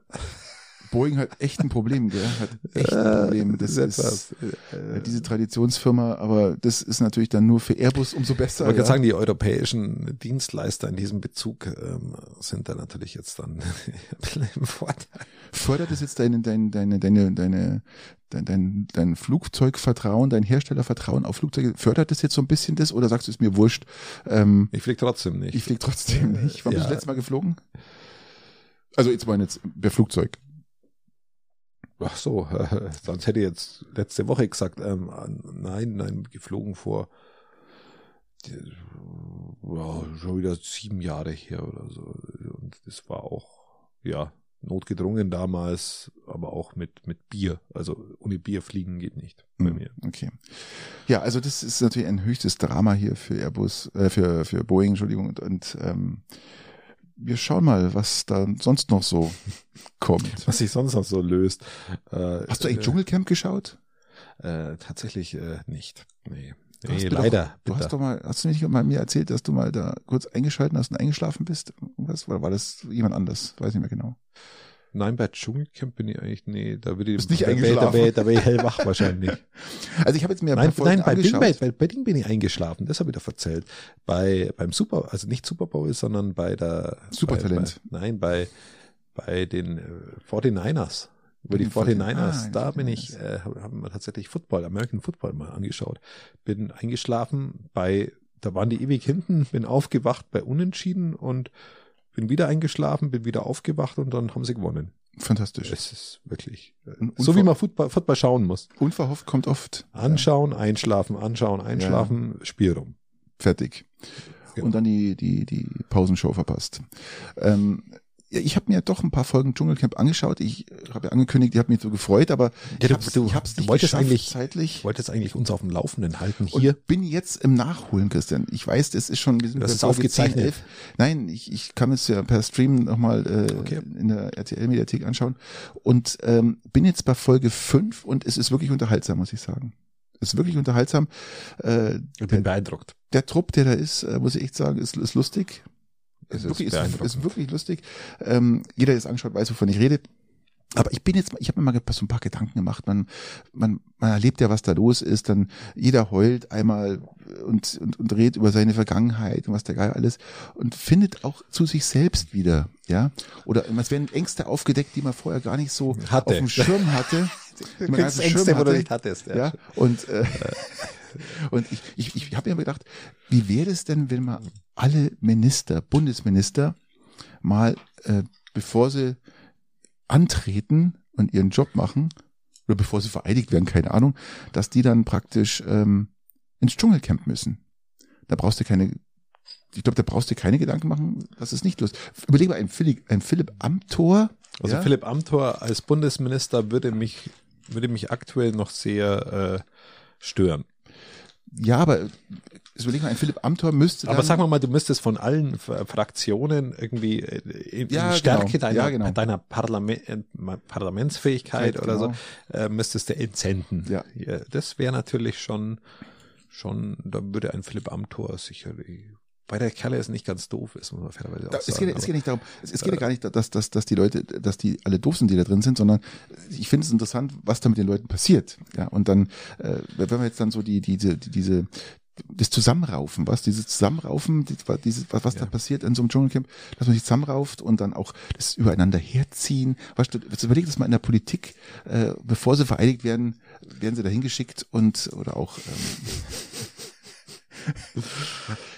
Boeing hat echt ein Problem, gell? Hat echt ein Problem. Das ist äh, diese Traditionsfirma, aber das ist natürlich dann nur für Airbus umso besser. Ich wollte ja. sagen, die europäischen Dienstleister in diesem Bezug ähm, sind da natürlich jetzt dann im Vorteil. Fördert es jetzt deine, deine, deine, deine, deine, dein, dein, dein Flugzeugvertrauen, dein Herstellervertrauen auf Flugzeuge, fördert das jetzt so ein bisschen das oder sagst du es mir wurscht? Ähm, ich fliege trotzdem nicht. Ich fliege trotzdem nicht. Wann ja. bist du das letzte Mal geflogen? Also jetzt meine jetzt per Flugzeug. Ach so, äh, sonst hätte ich jetzt letzte Woche gesagt, ähm, nein, nein, geflogen vor wow, schon wieder sieben Jahre her oder so. Und das war auch, ja, notgedrungen damals, aber auch mit, mit Bier. Also ohne Bier fliegen geht nicht bei hm, mir. Okay. Ja, also das ist natürlich ein höchstes Drama hier für Airbus, äh, für, für Boeing, Entschuldigung, und, und ähm, wir schauen mal, was da sonst noch so kommt. Was sich sonst noch so löst. Äh, Hast du eigentlich äh, Dschungelcamp geschaut? Äh, tatsächlich äh, nicht. Nee. Nee, leider. Doch, du hast doch mal, hast du nicht mal mir erzählt, dass du mal da kurz eingeschalten hast und eingeschlafen bist? Was? Oder war das jemand anders? Weiß nicht mehr genau. Nein, bei Dschungelcamp bin ich eigentlich, nee, da würde ich, Bist nicht da wär- eingeschlafen. Da wäre da wär ich hellwach wahrscheinlich. Also ich habe jetzt mir ein Nein, nein bei, Ding, bei, bei, Ding bin ich eingeschlafen, das habe ich doch erzählt. Bei, beim Super, also nicht Super Bowl, sondern bei der Supertalent. Bei, bei, nein, bei, bei den äh, 49ers. Über die Den 49ers. 49ers, Ah, da bin ich, äh, haben wir tatsächlich Football, American Football mal angeschaut. Bin eingeschlafen bei, da waren die ewig hinten, bin aufgewacht bei Unentschieden und bin wieder eingeschlafen, bin wieder aufgewacht und dann haben sie gewonnen. Fantastisch. Es ist wirklich, so wie man Football, Football schauen muss. Unverhofft kommt oft. Anschauen, einschlafen, anschauen, einschlafen, Spiel rum. Fertig. Genau. Und dann die, die, die Pausenshow verpasst. Ähm, ja, ich habe mir doch ein paar Folgen Dschungelcamp angeschaut. Ich habe ja angekündigt, ich habe mich so gefreut, aber Ja, ich du- ich hab's du nicht wolltest eigentlich- zeitlich. Ich wollte jetzt eigentlich uns auf dem Laufenden halten Und hier. bin jetzt im Nachholen, Christian. Ich weiß, das ist schon, wir sind Das ist aufgezeichnet. 10, 11. Nein, ich, ich kann es ja per Stream nochmal äh, Okay. in der RTL-Mediathek anschauen. Und ähm, bin jetzt bei Folge 5 und es ist wirklich unterhaltsam, muss ich sagen. Es ist wirklich unterhaltsam. Äh, Ich bin beeindruckt. der Trupp, der da ist, äh, muss ich echt sagen, ist, ist lustig. Es Ist ist wirklich, ist, beeindruckend. ist wirklich lustig. Ähm, jeder, der es angeschaut, weiß, wovon ich rede. Aber ich bin jetzt, ich habe mir mal so ein paar Gedanken gemacht. Man, man, man erlebt ja, was da los ist. Dann jeder heult einmal und, und, und redet über seine Vergangenheit und was der Geil alles und findet auch zu sich selbst wieder, ja. Oder es werden Ängste aufgedeckt, die man vorher gar nicht so Hatte. auf dem Schirm hatte. man nicht auf dem Schirm hatte. hattest. Ja, und, äh, und ich, ich, ich habe mir gedacht, wie wäre es denn, wenn man alle Minister, Bundesminister mal, äh, bevor sie antreten und ihren Job machen, oder bevor sie vereidigt werden, keine Ahnung, dass die dann praktisch ähm, ins Dschungelcamp müssen. Da brauchst du keine, ich glaube, da brauchst du keine Gedanken machen, das ist nicht los. Überleg mal, ein Philipp, ein Philipp Amthor, Also ja, Philipp Amthor als Bundesminister würde mich, würde mich aktuell noch sehr äh, stören. ja, aber überleg mal, ein Philipp Amthor müsste Aber dann, sag mal du müsstest von allen Fraktionen irgendwie äh, in, Ja, in Stärke genau. deiner, Ja, genau. deiner Parlament, äh, Parlamentsfähigkeit Vielleicht, oder genau. so, äh, müsstest du entsenden. Ja. das wäre natürlich schon, schon, da würde ein Philipp Amthor sicherlich, weil der Kerl ist nicht ganz doof ist, muss man fairerweise Da, auch es, sagen. geht, es geht nicht darum, es, es geht ja gar nicht, dass, dass, dass die Leute, dass die alle doof sind, die da drin sind, sondern ich finde es interessant, was da mit den Leuten passiert. Ja, und dann, äh, wenn wir jetzt dann so die, diese, die, diese, das Zusammenraufen, was, dieses Zusammenraufen, die- dieses, was, was da Ja. passiert in so einem Dschungelcamp, dass man sich zusammenrauft und dann auch das übereinander herziehen. Weißt du, jetzt überleg das mal in der Politik, äh, bevor sie vereidigt werden, werden sie da hingeschickt und, oder auch, ähm,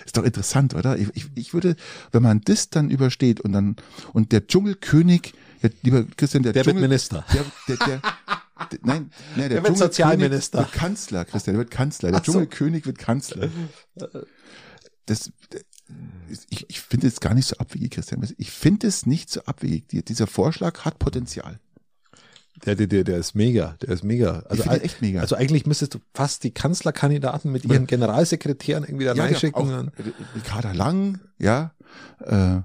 ist doch interessant, oder? Ich, ich, ich würde, wenn man das dann übersteht und dann, und der Dschungelkönig, ja, lieber Christian, der, der wird Dschungel, Minister. der, der, der, nein, nein, der, Der wird Sozialminister. Wird Kanzler, Christian, der wird Kanzler. Der so. Dschungelkönig wird Kanzler. Das, ich, ich finde es gar nicht so abwegig, Christian. Ich finde es nicht so abwegig. Die- Dieser Vorschlag hat Potenzial. Der, der, der, der ist mega, der ist mega. Also, echt mega. Also eigentlich müsstest du fast die Kanzlerkandidaten mit ihren Generalsekretären irgendwie da Ja, reinschicken. Ricarda Lang, ja, äh,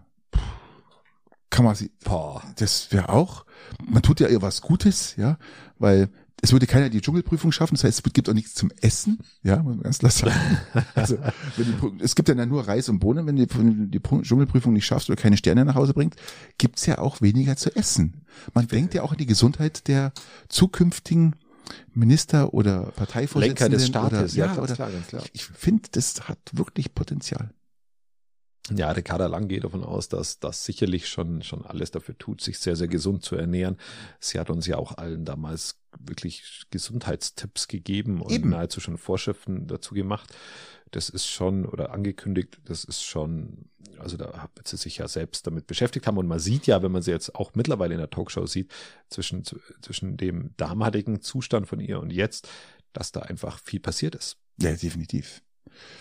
kann man sie, Boah. das wäre auch, man tut ja ihr was Gutes, ja, weil es würde keiner die Dschungelprüfung schaffen, das heißt, es gibt auch nichts zum Essen, ja, muss man ganz klar sagen. Also, die, es gibt ja nur Reis und Bohnen, wenn du die, die Prü- Dschungelprüfung nicht schaffst oder keine Sterne nach Hause bringt, gibt's ja auch weniger zu essen. Man denkt ja auch an die Gesundheit der zukünftigen Minister oder Parteivorsitzenden. Lenker des Staates, oder, ja, ja, ganz klar, ganz klar. Ich finde, das hat wirklich Potenzial. Ja, Ricarda Lang geht davon aus, dass das sicherlich schon, schon alles dafür tut, sich sehr, sehr gesund zu ernähren. Sie hat uns ja auch allen damals wirklich Gesundheitstipps gegeben und Eben. nahezu schon Vorschriften dazu gemacht. Das ist schon, oder angekündigt, das ist schon, also da hat sie sich ja selbst damit beschäftigt haben. Und man sieht ja, wenn man sie jetzt auch mittlerweile in der Talkshow sieht, zwischen, zwischen dem damaligen Zustand von ihr und jetzt, dass da einfach viel passiert ist. Ja, definitiv.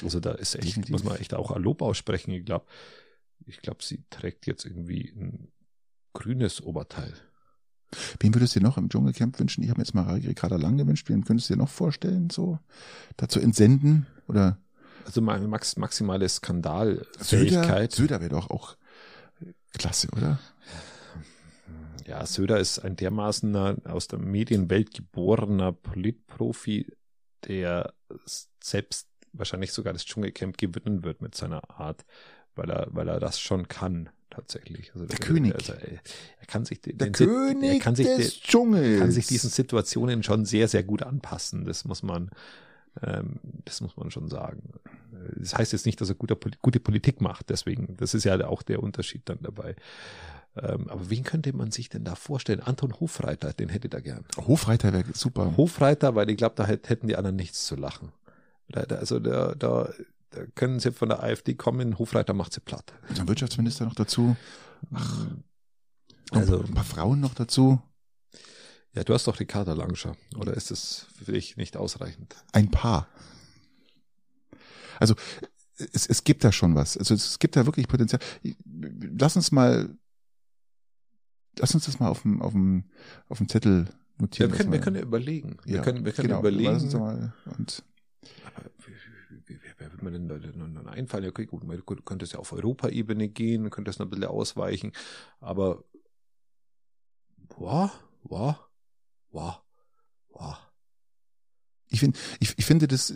Also da ist echt, Definitiv. muss man echt auch Lob aussprechen. Ich glaube, ich glaube, sie trägt jetzt irgendwie ein grünes Oberteil. Wen würdest du dir noch im Dschungelcamp wünschen? Ich habe mir jetzt mal Ricarda Lang gewünscht. Wen könntest du dir noch vorstellen, so dazu entsenden? Oder Also ma- max, maximale Söder? Skandalfähigkeit. Söder wäre doch auch klasse, oder? Ja, Söder ist ein dermaßener aus der Medienwelt geborener Politprofi, der selbst wahrscheinlich sogar das Dschungelcamp gewinnen wird mit seiner Art, weil er, weil er das schon kann. tatsächlich. Also der, der König. Also, er kann sich den, der König er kann sich, des Dschungels. kann sich diesen Situationen schon sehr, sehr gut anpassen. Das muss man, ähm, das muss man schon sagen. Das heißt jetzt nicht, dass er gute, gute Politik macht. Deswegen, das ist ja auch der Unterschied dann dabei. Ähm, aber wen könnte man sich denn da vorstellen? Anton Hofreiter, den hätte da gern. Hofreiter wäre super. Hofreiter, weil ich glaube, da hätten die anderen nichts zu lachen. Da, da, also da, da, da können sie von der AfD kommen, Hofreiter macht sie platt. Der Wirtschaftsminister noch dazu. Ach, also ein paar Frauen noch dazu. Ja, du hast doch Ricarda Langscher. Oder ist das für dich nicht ausreichend? Ein paar. Also es, es gibt da schon was. Also es gibt da wirklich Potenzial. Lass uns mal, lass uns das mal auf dem, auf dem, auf dem Zettel notieren. Ja, wir, können, wir können ja überlegen. Wir ja, können, wir können genau, überlegen. Und wer wird mir denn da dann einfallen? Ja, okay, gut, man könnte es ja auf Europaebene gehen, könnte es noch ein bisschen ausweichen, aber boah, boah, boah, boah. Ich finde, ich, ich finde das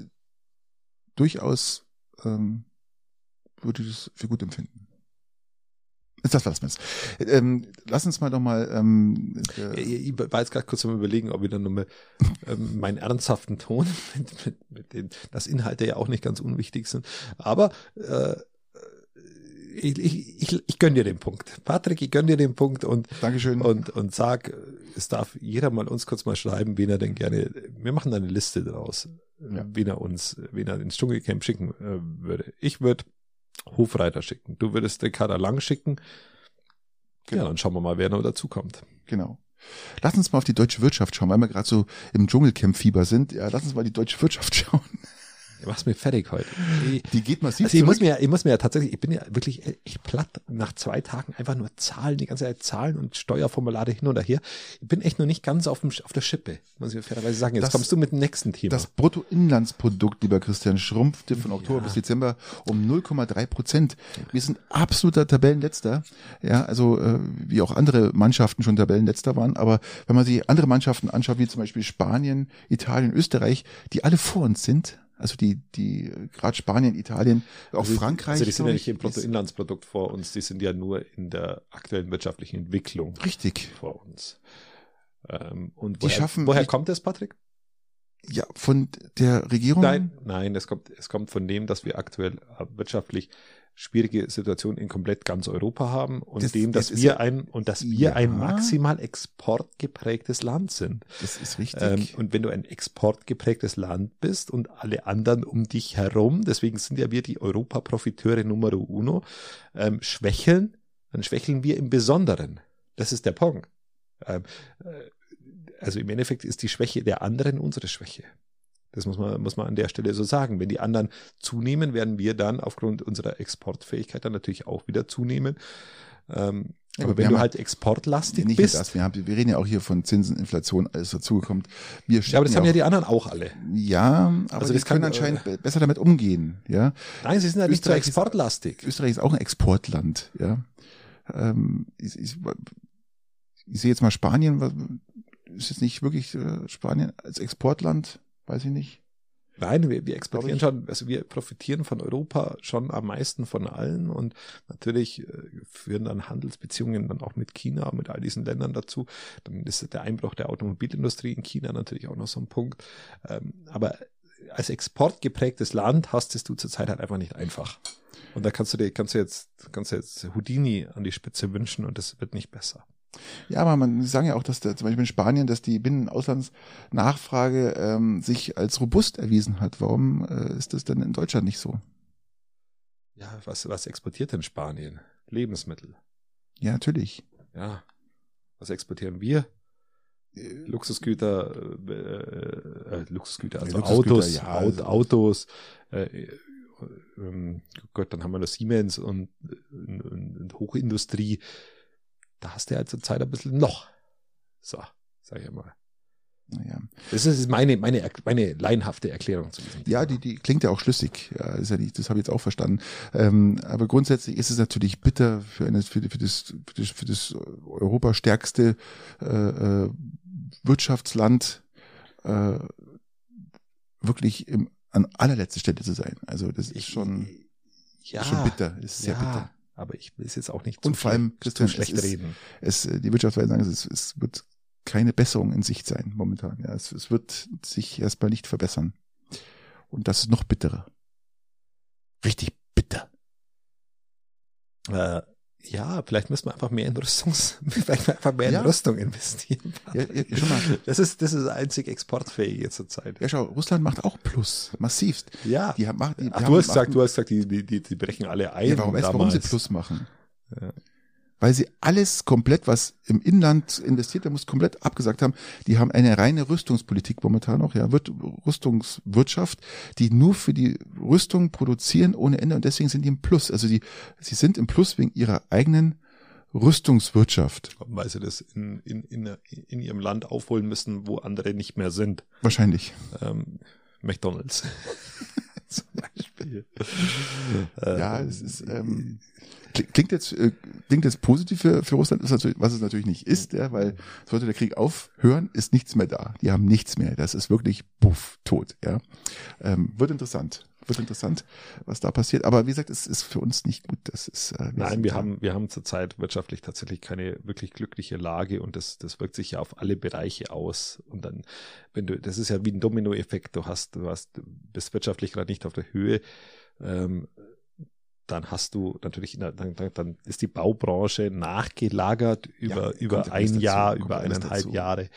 durchaus, ähm, würde ich das für gut empfinden. Das war das ähm, Lass uns mal doch mal. Ähm, äh, ich war jetzt gerade kurz am überlegen, ob ich dann nochmal ähm, meinen ernsthaften Ton mit, mit, mit den, dass Inhalte ja auch nicht ganz unwichtig sind. Aber äh, ich, ich, ich, ich gönn dir den Punkt. Patrick, ich gönn dir den Punkt und, Dankeschön. und, und sag, es darf jeder mal uns kurz mal schreiben, wen er denn gerne, wir machen da eine Liste draus, ja. wen er uns, wen er ins Dschungelcamp schicken äh, würde. Ich würde Hofreiter schicken. Du würdest den Kader lang schicken. Genau. Ja, dann schauen wir mal, wer noch dazukommt. Genau. Lass uns mal auf die deutsche Wirtschaft schauen, weil wir gerade so im Dschungelcamp-Fieber sind. Ja, lass uns mal die deutsche Wirtschaft schauen. Du machst mir fertig heute. Ich, die geht massiv also ich muss mir, ich muss mir ja tatsächlich, ich bin ja wirklich echt platt nach zwei Tagen einfach nur Zahlen, die ganze Zeit Zahlen und Steuerformulare hin und her. Ich bin echt noch nicht ganz auf, dem, auf der Schippe, muss ich fairerweise sagen. Jetzt das, kommst du mit dem nächsten Thema. Das Bruttoinlandsprodukt, lieber Christian, schrumpfte von Oktober ja. bis Dezember um 0,3 Prozent. Wir sind absoluter Tabellenletzter. Ja, also äh, wie auch andere Mannschaften schon Tabellenletzter waren. Aber wenn man sich andere Mannschaften anschaut, wie zum Beispiel Spanien, Italien, Österreich, die alle vor uns sind, also die, die, gerade Spanien, Italien, auch also, Frankreich. Also die sind ja nicht im Bruttoinlandsprodukt vor uns, die sind ja nur in der aktuellen wirtschaftlichen Entwicklung. Richtig. Vor uns. Ähm, und die woher, schaffen, woher kommt das, Patrick? Ja, von der Regierung? Nein, nein, es kommt, es kommt von dem, dass wir aktuell wirtschaftlich schwierige Situation in komplett ganz Europa haben und das, dem, dass das wir ein und dass wir ja. ein maximal exportgeprägtes Land sind. Das ist richtig. Ähm, und wenn du ein exportgeprägtes Land bist und alle anderen um dich herum, deswegen sind ja wir die Europa-Profiteure Numero uno, ähm, schwächeln, dann schwächeln wir im Besonderen. Das ist der Punkt. Ähm, äh, also im Endeffekt ist die Schwäche der anderen unsere Schwäche. Das muss man, muss man an der Stelle so sagen. Wenn die anderen zunehmen, werden wir dann aufgrund unserer Exportfähigkeit dann natürlich auch wieder zunehmen. Ähm, aber, aber wenn du halt exportlastig nicht bist. Das, wir, haben, wir reden ja auch hier von Zinsen, Inflation, alles dazugekommt. Wir ja, aber das haben ja die anderen auch alle. Ja, aber also das können kann, anscheinend äh, besser damit umgehen. Ja. Nein, sie sind ja nicht so exportlastig. Ist, Österreich ist auch ein Exportland. Ja. Ähm, ich, ich, ich sehe jetzt mal Spanien, ist jetzt nicht wirklich äh, Spanien als Exportland weiß ich nicht. Nein, wir, wir exportieren schon, also wir profitieren von Europa schon am meisten von allen und natürlich äh, führen dann Handelsbeziehungen dann auch mit China, mit all diesen Ländern dazu. Dann ist der Einbruch der Automobilindustrie in China natürlich auch noch so ein Punkt. Ähm, aber als exportgeprägtes Land hast es du zurzeit halt einfach nicht einfach. Und da kannst du dir, kannst du jetzt, kannst du jetzt Houdini an die Spitze wünschen und es wird nicht besser. Ja, aber man sie sagen ja auch, dass der, zum Beispiel in Spanien, dass die Binnenauslandsnachfrage ähm, sich als robust erwiesen hat. Warum äh, ist das denn in Deutschland nicht so? Ja, was, was exportiert denn Spanien? Lebensmittel. Ja, natürlich. Ja. Was exportieren wir? Luxusgüter, äh, äh, Luxusgüter, also Luxusgüter, Autos, ja, also Autos, äh, ähm, Gott, dann haben wir noch Siemens und, und, und Hochindustrie da hast du ja zur Zeit ein bisschen Loch. So, sag ich mal. Naja. Das ist meine, meine, meine laienhafte Erklärung zu diesem Ja, die, die klingt ja auch schlüssig. Ja, ist ja nicht, das habe ich jetzt auch verstanden. Ähm, aber grundsätzlich ist es natürlich bitter für, eine, für, für, das, für, das, für das Europa stärkste äh, äh, Wirtschaftsland äh, wirklich im, an allerletzter Stelle zu sein. Also das ist schon, ja, schon bitter, ist sehr ja, bitter. Aber ich will es jetzt auch nicht Und vor allem, Christian, zu schlecht es ist- reden. Es, äh, die Wirtschaftsweise sagen, es, es wird keine Besserung in Sicht sein momentan. Ja, es, es wird sich erstmal nicht verbessern. Und das ist noch bitterer. Richtig bitter. Äh, ja, vielleicht müssen wir einfach mehr in Rüstungs, vielleicht einfach mehr Ja. in Rüstung investieren. Ja, ja, schon mal. Das ist, das ist einzig exportfähige zurzeit. Ja, schau, Russland macht auch Plus, massivst. Ja. Die haben, die, die Ach, haben, du hast gesagt, du hast gesagt, die, die, die, brechen alle ein. ja, warum, du, warum sie damals. Plus machen? Ja. Weil sie alles komplett, was im Inland investiert werden muss, komplett abgesagt haben. Die haben eine reine Rüstungspolitik momentan noch, ja, wird Rüstungswirtschaft, die nur für die Rüstung produzieren ohne Ende und deswegen sind die im Plus. Also die, sie sind im Plus wegen ihrer eigenen Rüstungswirtschaft. Weil sie das in, in, in, in ihrem Land aufholen müssen, wo andere nicht mehr sind. Wahrscheinlich. Ähm, McDonalds. Zum Beispiel. Ja, es ist, ähm, kli- klingt jetzt, äh, klingt jetzt positiv für, für Russland, ist natürlich, was es natürlich nicht ist, ja, weil sollte der Krieg aufhören, ist nichts mehr da. Die haben nichts mehr. Das ist wirklich buff, tot, ja. Ähm, wird interessant. Wird interessant, was da passiert. Aber wie gesagt, es ist für uns nicht gut. Das ist, äh, Nein, sind wir haben, wir haben zurzeit wirtschaftlich tatsächlich keine wirklich glückliche Lage und das, das wirkt sich ja auf alle Bereiche aus. Und dann, wenn du, das ist ja wie ein Dominoeffekt. Du hast, du hast, du bist wirtschaftlich gerade nicht auf der Höhe. Ähm, dann hast du natürlich, dann, dann, ist die Baubranche nachgelagert über, über ja alles ein dazu, Jahr, kommt über eineinhalb dazu. Jahre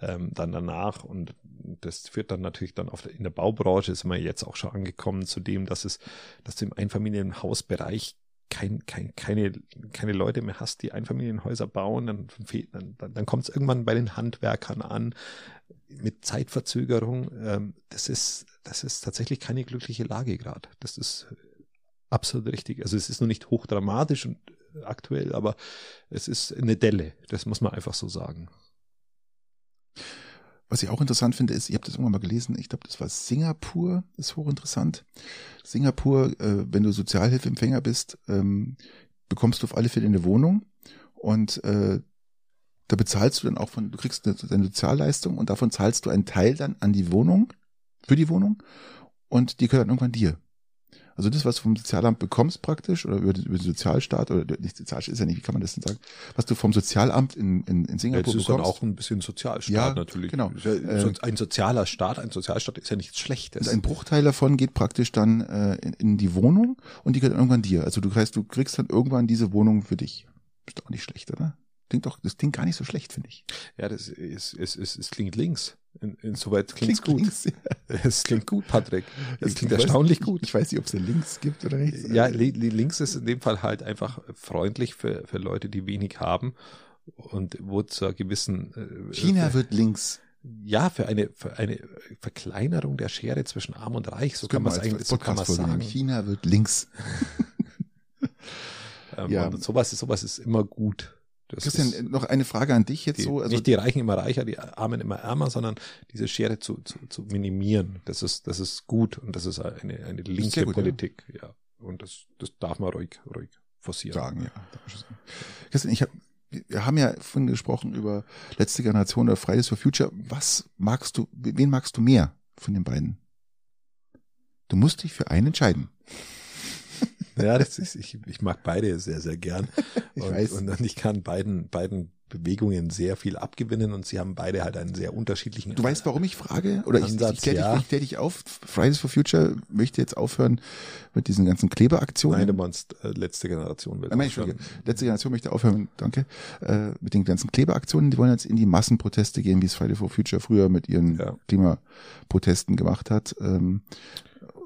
ähm, dann danach und das führt dann natürlich dann auf in der Baubranche sind wir jetzt auch schon angekommen zu dem, dass es, dass du im Einfamilienhausbereich kein, kein, keine, keine Leute mehr hast, die Einfamilienhäuser bauen, dann, dann, dann kommt es irgendwann bei den Handwerkern an mit Zeitverzögerung. Ähm, das ist, das ist tatsächlich keine glückliche Lage gerade. Das ist absolut richtig. Also es ist noch nicht hochdramatisch und aktuell, aber es ist eine Delle. Das muss man einfach so sagen. Was ich auch interessant finde, ist, ich habe das irgendwann mal gelesen, ich glaube, das war Singapur, ist hochinteressant. Singapur, äh, wenn du Sozialhilfeempfänger bist, ähm, bekommst du auf alle Fälle eine Wohnung und äh, da bezahlst du dann auch von, du kriegst eine, eine Sozialleistung und davon zahlst du einen Teil dann an die Wohnung, für die Wohnung und die gehört dann irgendwann dir. Also das, was du vom Sozialamt bekommst praktisch oder über, über den Sozialstaat oder nicht Sozialstaat ist ja nicht, wie kann man das denn sagen, was du vom Sozialamt in, in, in Singapur Jetzt ist dann bekommst. auch ein bisschen Sozialstaat Ja, natürlich. genau. Ist ja Äh, ein sozialer Staat, ein Sozialstaat ist ja nichts Schlechtes. Und ein Bruchteil davon geht praktisch dann äh, in, in die Wohnung und die gehört dann irgendwann dir. Also du kriegst, du kriegst dann irgendwann diese Wohnung für dich. Ist auch nicht schlecht, oder? Klingt doch, das klingt gar nicht so schlecht, finde ich. ja, das ist, es, es, es klingt links. In, insoweit klingt's gut. links, ja. Es klingt gut, Patrick. Es klingt weiß- erstaunlich gut. Ich weiß nicht, ob es links gibt oder rechts. Ja, li- links ist in dem Fall halt einfach freundlich für, für Leute, die wenig haben und wo zur gewissen äh, China für, wird links. ja für eine für eine Verkleinerung der Schere zwischen Arm und Reich, so kann man es eigentlich so kann man sagen. China wird links. Ähm, Ja. Und sowas sowas ist immer gut. Das Christian, ist, noch eine Frage an dich jetzt die, so. Also nicht die Reichen immer reicher, die Armen immer ärmer, sondern diese Schere zu, zu, zu minimieren. Das ist, das ist gut und das ist eine, eine linke gut, ja. Politik. Ja. Und das, das darf man ruhig, ruhig forcieren. sagen, ja. Christian, ich hab, wir haben ja vorhin gesprochen über letzte Generation oder Fridays for Future. Was magst du, wen magst du mehr von den beiden? Du musst dich für einen entscheiden. Ja, das ist, ich, ich mag beide sehr, sehr gern. Ich und, weiß. Und ich kann beiden, beiden Bewegungen sehr viel abgewinnen und sie haben beide halt einen sehr unterschiedlichen. Du weißt, warum ich frage? Oder ich, Ansatz, ich, kläre ja. dich, ich klär dich auf. Fridays for Future möchte jetzt aufhören mit diesen ganzen Klebeaktionen. Nein, du meinst äh, letzte Generation. will Nein, aufhören. Letzte Generation möchte aufhören, danke, äh, mit den ganzen Klebeaktionen. Die wollen jetzt in die Massenproteste gehen, wie es Friday for Future früher mit ihren Ja. Klimaprotesten gemacht hat. Ähm,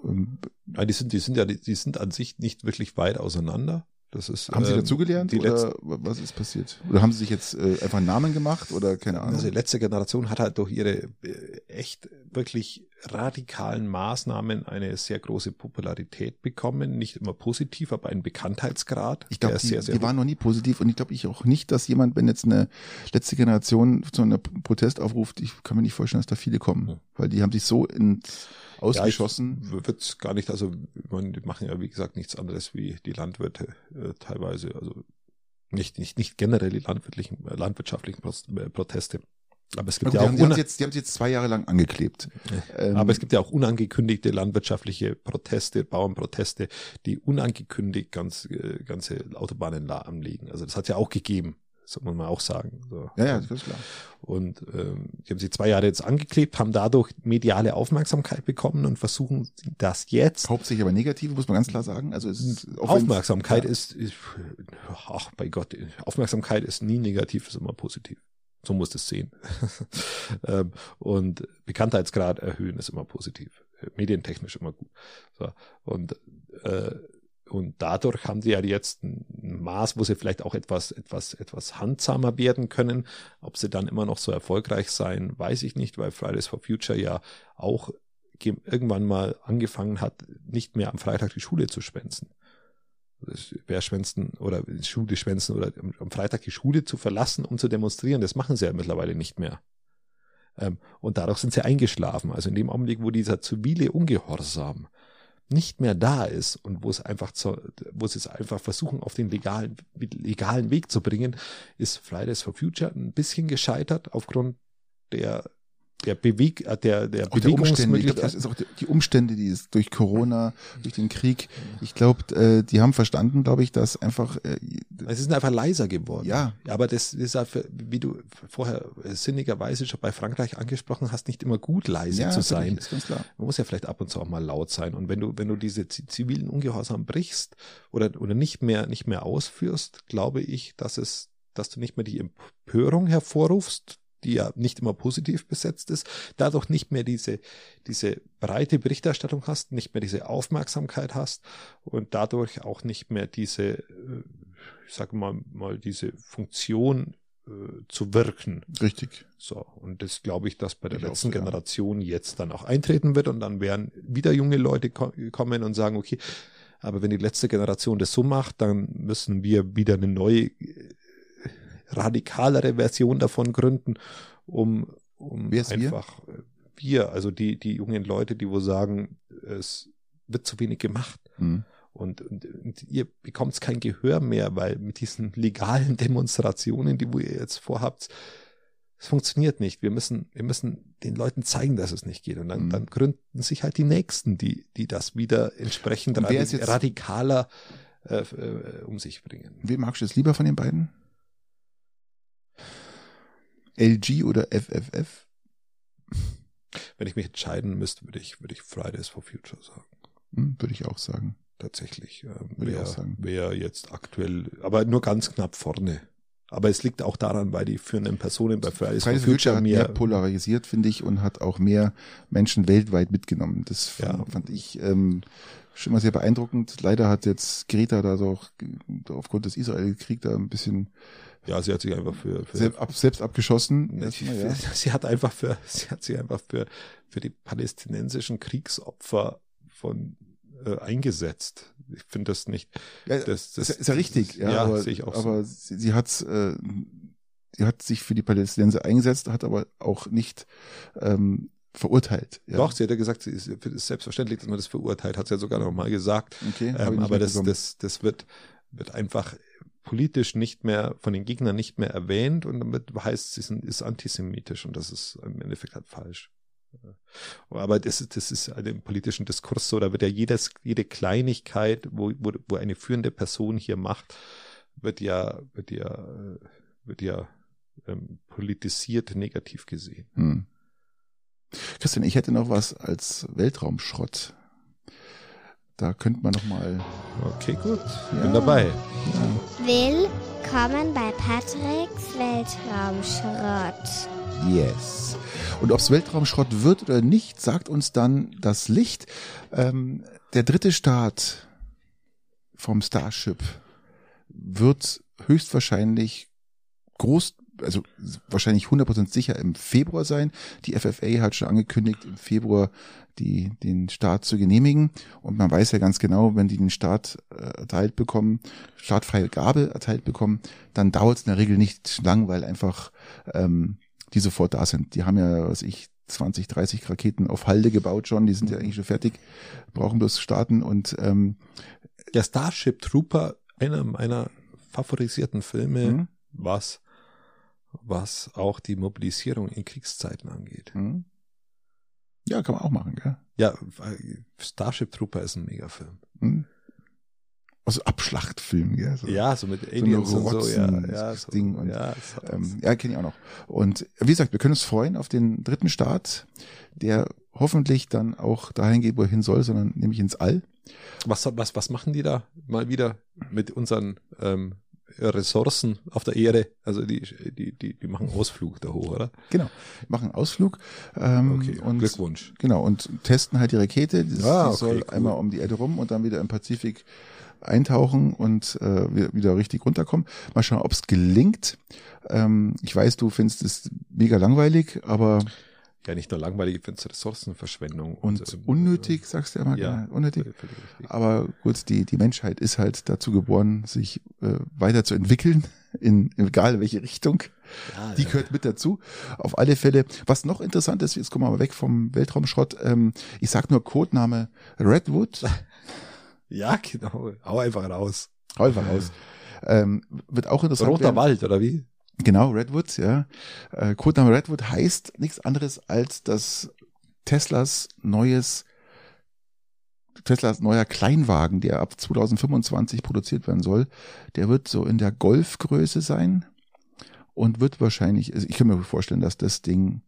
Nein, die sind, die sind ja, die, sind an sich nicht wirklich weit auseinander. Das ist. haben Sie ähm, dazugelernt die letzte, oder was ist passiert? Oder haben Sie sich jetzt äh, einfach einen Namen gemacht oder keine Ahnung? Also die letzte Generation hat halt durch ihre äh, echt wirklich radikalen Maßnahmen eine sehr große Popularität bekommen. Nicht immer positiv, aber einen Bekanntheitsgrad. Ich glaube, die, sehr, sehr die waren noch nie positiv und ich glaube ich auch nicht, dass jemand, wenn jetzt eine letzte Generation zu einer Protest aufruft, ich kann mir nicht vorstellen, dass da viele kommen, Hm. weil die haben sich so ins ausgeschossen. Ja, wird's gar nicht, also meine, die machen ja wie gesagt nichts anderes wie die Landwirte äh, teilweise, also nicht, nicht, nicht generell die landwirtlichen, äh, landwirtschaftlichen äh, Proteste. Aber es gibt ja die, auch die, haben jetzt, die haben sie jetzt zwei Jahre lang angeklebt. Ähm, aber es gibt ja auch unangekündigte landwirtschaftliche Proteste, Bauernproteste, die unangekündigt ganz, äh, ganze Autobahnen lahmlegen. Also das hat ja auch gegeben. Muss man auch sagen. So. ja, ja, das ist klar. Und ähm, die haben sie zwei Jahre jetzt angeklebt, haben dadurch mediale Aufmerksamkeit bekommen und versuchen das jetzt. Hauptsächlich aber negative, muss man ganz klar sagen. Also ist Aufmerksamkeit ist, ist, ach bei Gott, Aufmerksamkeit ist nie negativ, ist immer positiv. So muss es sehen. Ähm, und Bekanntheitsgrad erhöhen ist immer positiv. Medientechnisch immer gut. So. Und, äh, und dadurch haben sie ja jetzt ein Maß, wo sie vielleicht auch etwas, etwas, etwas handsamer werden können. Ob sie dann immer noch so erfolgreich sein, weiß ich nicht, weil Fridays for Future ja auch ge- irgendwann mal angefangen hat, nicht mehr am Freitag die Schule zu schwänzen. Wer schwänzen oder Schule schwänzen oder am- Freitag die Schule zu verlassen, um zu demonstrieren, das machen sie ja mittlerweile nicht mehr. Ähm, und dadurch sind sie eingeschlafen. Also in dem Augenblick, wo dieser zivile Ungehorsam nicht mehr da ist und wo es einfach zu, wo sie es einfach versuchen, auf den legalen, legalen Weg zu bringen, ist Fridays for Future ein bisschen gescheitert aufgrund der, der Beweg, äh, der, der auch der Umstände, glaub, auch die, die Umstände, die es durch Corona, durch den Krieg, ich glaube, äh, die haben verstanden, glaube ich, dass einfach, äh, Es ist einfach leiser geworden. Ja. Aber das ist für, wie du vorher sinnigerweise schon bei Frankreich angesprochen hast, nicht immer gut leise ja, zu sein. ist ganz klar. Man muss ja vielleicht ab und zu auch mal laut sein. Und wenn du, wenn du diese zi- zivilen Ungehorsam brichst oder, oder nicht mehr, nicht mehr ausführst, glaube ich, dass es, dass du nicht mehr die Empörung hervorrufst, die ja nicht immer positiv besetzt ist, dadurch nicht mehr diese, diese breite Berichterstattung hast, nicht mehr diese Aufmerksamkeit hast und dadurch auch nicht mehr diese, äh, ich sage mal, mal diese Funktion äh, zu wirken. Richtig. So, und das glaube ich, dass bei der Ich letzten ja. Generation jetzt dann auch eintreten wird und dann werden wieder junge Leute ko kommen und sagen, okay, aber wenn die letzte Generation das so macht, dann müssen wir wieder eine neue, äh, radikalere Version davon gründen, um, um ist wir? einfach wir? wir, also die, die jungen Leute, die wo sagen, es wird zu wenig gemacht. Hm. Und, und, und ihr bekommt kein Gehör mehr, weil mit diesen legalen Demonstrationen, die wo ihr jetzt vorhabt, es funktioniert nicht. Wir müssen, wir müssen den Leuten zeigen, dass es nicht geht. Und dann, Mhm. dann gründen sich halt die Nächsten, die, die das wieder entsprechend radikaler äh, äh, um sich bringen. Wem magst du es lieber von den beiden? LG oder FFF? Wenn ich mich entscheiden müsste, würde ich, würde ich Fridays for Future sagen. Hm, würde ich auch sagen. Tatsächlich. Ähm, Würde ich wer, auch sagen. wer jetzt aktuell, aber nur ganz knapp vorne. Aber es liegt auch daran, weil die führenden Personen bei Fridays, Fridays for Future hat mehr mehr, polarisiert, finde ich, und hat auch mehr Menschen weltweit mitgenommen. Das fand, Ja. fand ich ähm, schon mal sehr beeindruckend. Leider hat jetzt Greta da so auch aufgrund des Israel-Krieg da ein bisschen ja, sie hat sich einfach für, für selbst, ab, selbst abgeschossen. Nicht, Erstmal, ja. Sie hat einfach für, sie hat sich einfach für, für die palästinensischen Kriegsopfer von äh, eingesetzt. Ich finde das nicht. Ja, Das, das ist, ja- ja richtig, ja, ja, aber, sehe ich auch aber so. sie, sie hat äh, sie hat sich für die Palästinenser eingesetzt, hat aber auch nicht ähm, verurteilt. Ja. Doch, sie hat ja gesagt, sie ist, ist selbstverständlich, dass man das verurteilt, hat sie ja sogar noch mal gesagt. Okay, Ähm, aber das, das, das wird, wird einfach politisch nicht mehr, von den Gegnern nicht mehr erwähnt und damit heißt es, ist, ist antisemitisch und das ist im Endeffekt halt falsch. Aber das, ist- das ist halt im politischen Diskurs so, da wird ja jedes, jede Kleinigkeit, wo, wo, wo eine führende Person hier macht, wird ja, wird ja, wird ja ähm, politisiert negativ gesehen. Hm. Christian, ich hätte noch was als Weltraumschrott. Da könnte man noch mal. Okay, gut. Ja. Bin dabei. Ja, Willkommen bei Patricks Weltraumschrott. yes. Und ob es Weltraumschrott wird oder nicht, sagt uns dann das Licht. Ähm, der dritte Start vom Starship wird höchstwahrscheinlich groß, also wahrscheinlich 100% sicher im Februar sein. Die FFA hat schon angekündigt, im Februar die, den Start zu genehmigen. Und man weiß ja ganz genau, wenn die den Start äh, erteilt bekommen, Startfreigabe erteilt bekommen, dann dauert es in der Regel nicht lang, weil einfach ähm, die sofort da sind. Die haben ja, was ich, 20, 30 Raketen auf Halde gebaut schon, die sind ja eigentlich schon fertig, brauchen bloß starten und ähm, Der Starship Trooper, einer meiner favorisierten Filme, Mhm. was was auch die Mobilisierung in Kriegszeiten angeht. Hm? Ja, kann man auch machen, gell? Ja, Starship Trooper ist ein Megafilm. Hm? Also Abschlachtfilm, gell? So. Ja, so mit Aliens so und so, ja. Ja, so, Ding und, ja, hat Ähm, ja, kenne ich auch noch. Und wie gesagt, wir können uns freuen auf den dritten Start, der hoffentlich dann auch dahin geht, wo er hin soll, sondern nämlich ins All. was, was, was machen die da mal wieder mit unseren ähm, Ressourcen auf der Erde? Also die, die, die, die machen Ausflug da hoch, oder? Genau. Machen Ausflug. Ähm, Okay, und Glückwunsch. Genau, und testen halt die Rakete. Die, Ah, die okay, soll cool. einmal um die Erde rum und dann wieder im Pazifik eintauchen und äh, wieder- wieder richtig runterkommen. Mal schauen, ob es gelingt. Ähm, ich weiß, du findest es mega langweilig, aber Ja, nicht nur langweilig, ich finde es Ressourcenverschwendung. und ähm, unnötig, sagst du immer, Ja, ja, unnötig. völlig- völlig richtig. Aber gut, die, die Menschheit ist halt dazu geboren, sich äh, weiterzuentwickeln, in, in egal welche Richtung. Ja, Die ja. gehört mit dazu. Auf alle Fälle. Was noch interessant ist, jetzt kommen wir mal weg vom Weltraumschrott. Ähm, ich sag nur Codename Redwood. ja, genau. Hau einfach raus. Hau einfach raus. Ähm, wird auch interessant Roter werden. Wald, oder wie? Genau, Redwood, ja. Äh, Codename Redwood heißt nichts anderes als dass Teslas neues Teslas neuer Kleinwagen, der ab 2025 produziert werden soll, der wird so in der Golfgröße sein und wird wahrscheinlich, also ich kann mir vorstellen, dass das Ding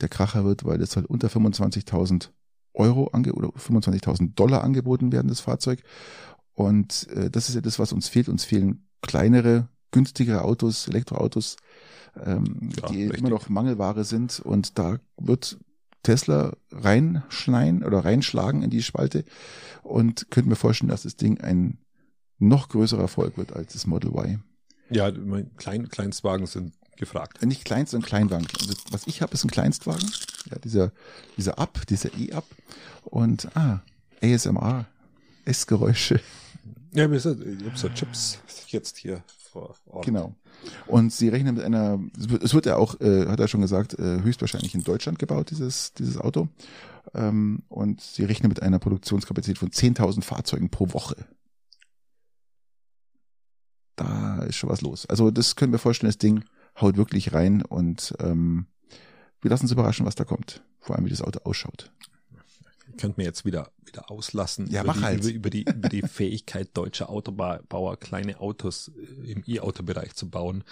der Kracher wird, weil das halt unter 25.000 Euro ange oder 25.000 Dollar angeboten werden, das Fahrzeug. Und äh, das ist ja das, was uns fehlt. Uns fehlen kleinere, günstigere Autos, Elektroautos, ähm, Ja, die richtig. immer noch Mangelware sind. Und da wird Tesla reinschneien oder reinschlagen in die Spalte und könnte mir vorstellen, dass das Ding ein noch größerer Erfolg wird als das Model Y. Ja, mein Klein, Kleinstwagen sind gefragt. Nicht Kleinst, sondern Kleinwagen. Also, was ich habe, ist ein Kleinstwagen. Ja, dieser, dieser Up, dieser E-Up. Und, ah, ASMR, Essgeräusche. Ja, wir sind, so Chips jetzt hier vor Ort. Genau. Und sie rechnen mit einer, es wird- es wird ja auch, äh, hat er schon gesagt, äh, höchstwahrscheinlich in Deutschland gebaut, dieses, dieses Auto. Ähm, und sie rechnen mit einer Produktionskapazität von 10.000 Fahrzeugen pro Woche. Da ist schon was los. Also das können wir vorstellen, das Ding haut wirklich rein und ähm, wir lassen uns überraschen, was da kommt. Vor allem, wie das Auto ausschaut. Könnte mir jetzt wieder, wieder auslassen Ja, über, mach die, halt. über, über, die, über die Fähigkeit deutscher Autobauer, kleine Autos äh, im E-Auto-Bereich zu bauen.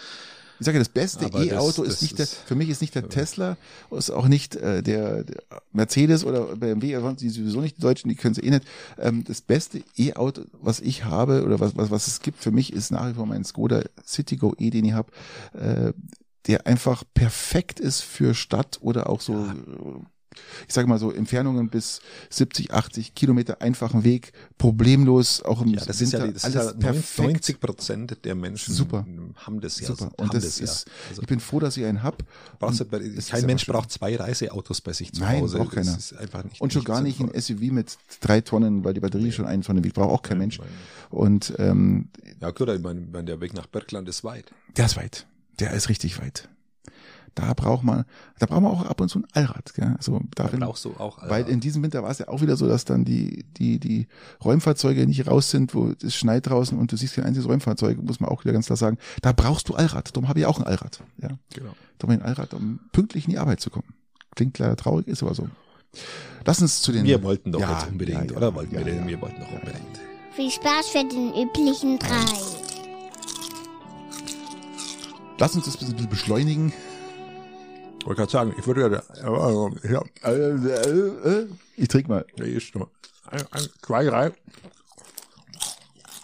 Ich sage, das beste E-Auto ist nicht der, ist- für mich ist nicht der Tesla, ist auch nicht äh, der, der Mercedes oder BMW, sonst die sowieso nicht die Deutschen, die können es eh nicht. Ähm, das beste E-Auto, was ich habe oder was, was, was es gibt für mich, ist nach wie vor mein Skoda Citigo E, den ich habe, äh, der einfach perfekt ist für Stadt oder auch so, Ja. Ich sage mal so Entfernungen bis 70, 80 Kilometer einfachen Weg, problemlos, auch im Ja, das ja, Winter, die- das alles ja perfekt. 90 Prozent der Menschen Super. haben das ja. Super. Und das, das, ist, ja. Also, ich bin froh, dass ich einen hab. brauchst du, Und bei- es kein Mensch braucht zwei Reiseautos bei sich zu Nein, Hause. braucht keiner. ist einfach nicht Und schon gar nicht ein. SUV mit drei Tonnen, weil die Batterie schon eine Tonne wiegt. Braucht auch kein Mensch. Und ähm, Ja, gut, ich meine, der Weg nach Bergland ist weit. der ist weit. Der ist richtig weit. Da braucht man, da braucht man auch ab und zu ein Allrad. Gell? Also Da darin, brauchst du auch. weil äh, in diesem Winter war es ja auch wieder so, dass dann die, die, die Räumfahrzeuge nicht raus sind, wo es schneit draußen und du siehst kein einziges Räumfahrzeug, muss man auch wieder ganz klar sagen. Da brauchst du Allrad. Darum habe ich auch ein Allrad. Ja. genau. Darum habe ich ein Allrad, um pünktlich in die Arbeit zu kommen. Klingt leider traurig, ist aber so. Lass uns zu den. Wir wollten doch Ja, jetzt unbedingt, ja, ja, oder? Wollten ja, wir denn? ja. Wir wollten doch unbedingt. Viel Spaß für den üblichen drei. Lass uns das ein bisschen beschleunigen. Ich wollte gerade sagen, ich würde ja, ja, Äh, äh, äh, Ich trinke mal. ja, ist schon. Ein, ein, zwei, drei.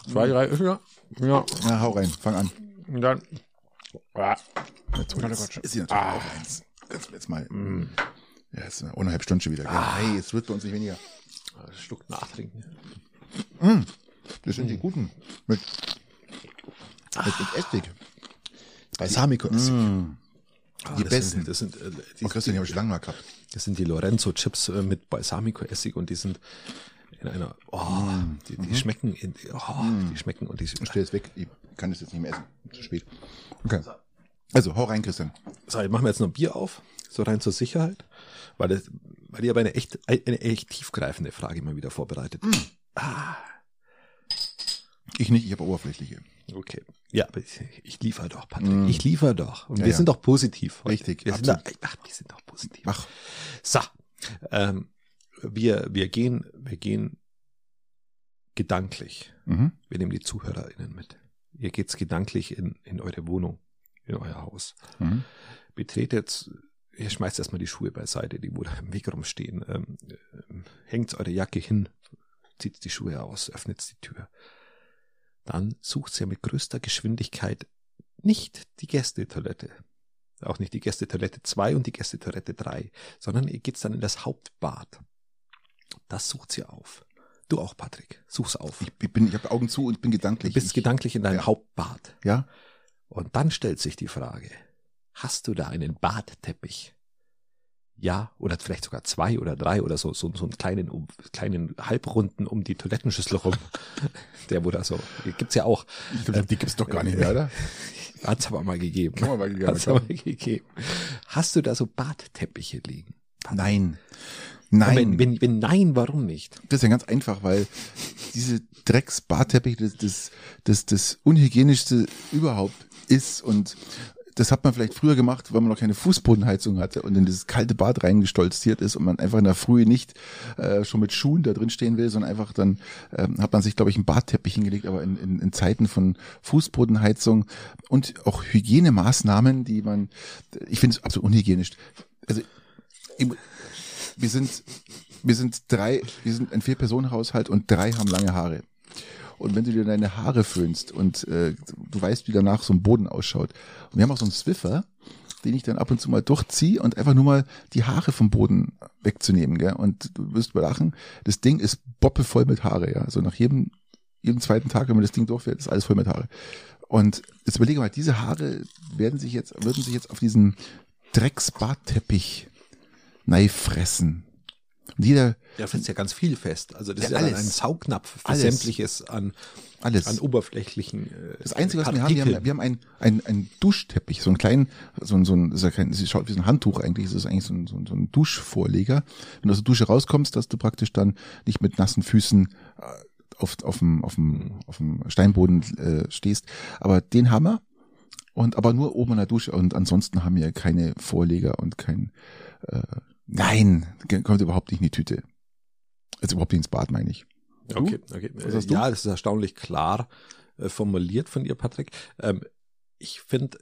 Zwei, drei ist ja. Ja, Na, hau rein, fang an. und dann. Ja. Jetzt, jetzt ist sie natürlich auch eins. Jetzt, jetzt mal. Ja, jetzt eine eineinhalb Stunden schon wieder. Gell? Hey, es wird bei uns nicht weniger. Einen Schluck nachtrinken. Das sind die guten. Mit, mit, mit Essig. Balsamico ist. Mm. Die das besten. Sind, das sind, äh, die, Oh, Christian, die habe ich schon lange mal gehabt. das sind die Lorenzo Chips äh, mit Balsamico-Essig und die sind in einer, oh, die, die schmecken, in, oh, die schmecken und die Ich stell es weg. Ich kann das jetzt nicht mehr essen. Zu spät. Okay. Also, hau rein, Christian. So, ich machen wir jetzt noch Bier auf, so rein zur Sicherheit, weil, das, weil ich habe eine echt, eine echt tiefgreifende Frage mal wieder vorbereitet. Ich nicht, ich habe oberflächliche. Okay. Ja, ich, liefere doch, Patrick. Ich liefere doch. Und Ja, wir sind doch positiv. heute. Richtig, Wir sind, doch, ach, wir sind doch positiv. Ach, So. Ähm, wir, wir gehen, wir gehen gedanklich. mhm. Wir nehmen die ZuhörerInnen mit. Ihr geht's gedanklich in, in eure Wohnung, in euer Haus. Mhm. Betretet, ihr schmeißt erstmal die Schuhe beiseite, die wo da im Weg rumstehen. Ähm, ähm, hängt eure Jacke hin, zieht die Schuhe aus, öffnet die Tür. Dann sucht ihr mit größter Geschwindigkeit nicht die Gästetoilette. Auch nicht die Gästetoilette 2 und die Gästetoilette 3, sondern ihr geht's dann in das Hauptbad. Das sucht ihr auf. Du auch, Patrick. Such's auf. Ich, bin, ich habe Augen zu und bin du gedanklich. bist ich, gedanklich in deinem ja. Hauptbad. Ja, Und dann stellt sich die Frage, hast du da einen Badteppich? Ja, oder vielleicht sogar zwei oder drei oder so, so, so einen kleinen, um, kleinen Halbrunden um die Toilettenschüssel rum. Der wurde so, gibt's ja auch. ich glaub, die gibt's doch gar nicht mehr, oder? Hat's aber mal gegeben. Kann man mal gegeben, Hat's aber gegeben. Hast du da so Badteppiche liegen? Nein. Nein. Wenn, wenn, wenn nein, warum nicht? Das ist ja ganz einfach, weil diese Drecks-Barteppich das, das, das, das unhygienischste überhaupt ist und das hat man vielleicht früher gemacht, weil man noch keine Fußbodenheizung hatte und in dieses kalte Bad reingestolziert ist und man einfach in der Früh nicht äh, schon mit Schuhen da drin stehen will, sondern einfach dann ähm, hat man sich, glaube ich, einen Badteppich hingelegt, aber in, in, in Zeiten von Fußbodenheizung und auch Hygienemaßnahmen, die man, ich finde es absolut unhygienisch. Also wir sind, wir sind drei, wir sind ein Vier-Personen-Haushalt und drei haben lange Haare. Und wenn du dir deine Haare föhnst und äh, du weißt, wie danach so ein Boden ausschaut. Und wir haben auch so einen Swiffer, den ich dann ab und zu mal durchziehe und einfach nur mal die Haare vom Boden wegzunehmen. Gell? Und du wirst überlachen, das Ding ist boppevoll mit Haare. Ja? Also nach jedem, jedem zweiten Tag, wenn man das Ding durchfährt, ist alles voll mit Haare. Und jetzt überlege mal, diese Haare werden sich jetzt, würden sich jetzt auf diesen Drecksbartteppich fressen. Und jeder, Ja, fest ja ganz viel fest. Also das Ja, ist ja alles. ein Saugnapf für Alles. sämtliches an, alles. an oberflächlichen äh, Das Einzige, was wir haben, wir haben, wir haben einen, einen, einen Duschteppich, so einen kleinen, so ein, so ein, das ist ja kein, es schaut wie so ein Handtuch eigentlich, es ist eigentlich so ein, so ein, so ein Duschvorleger. Wenn du aus der Dusche rauskommst, dass du praktisch dann nicht mit nassen Füßen äh, auf, auf, dem, auf, dem, auf dem Steinboden äh, stehst. Aber den haben wir. Und aber nur oben in der Dusche und ansonsten haben wir keine Vorleger und kein äh, Nein, kommt überhaupt nicht in die Tüte. Also überhaupt nicht ins Bad, meine ich. Du? Okay, okay. Was Äh, hast du? Ja, das ist erstaunlich klar äh, formuliert von dir, Patrick. Ähm, ich finde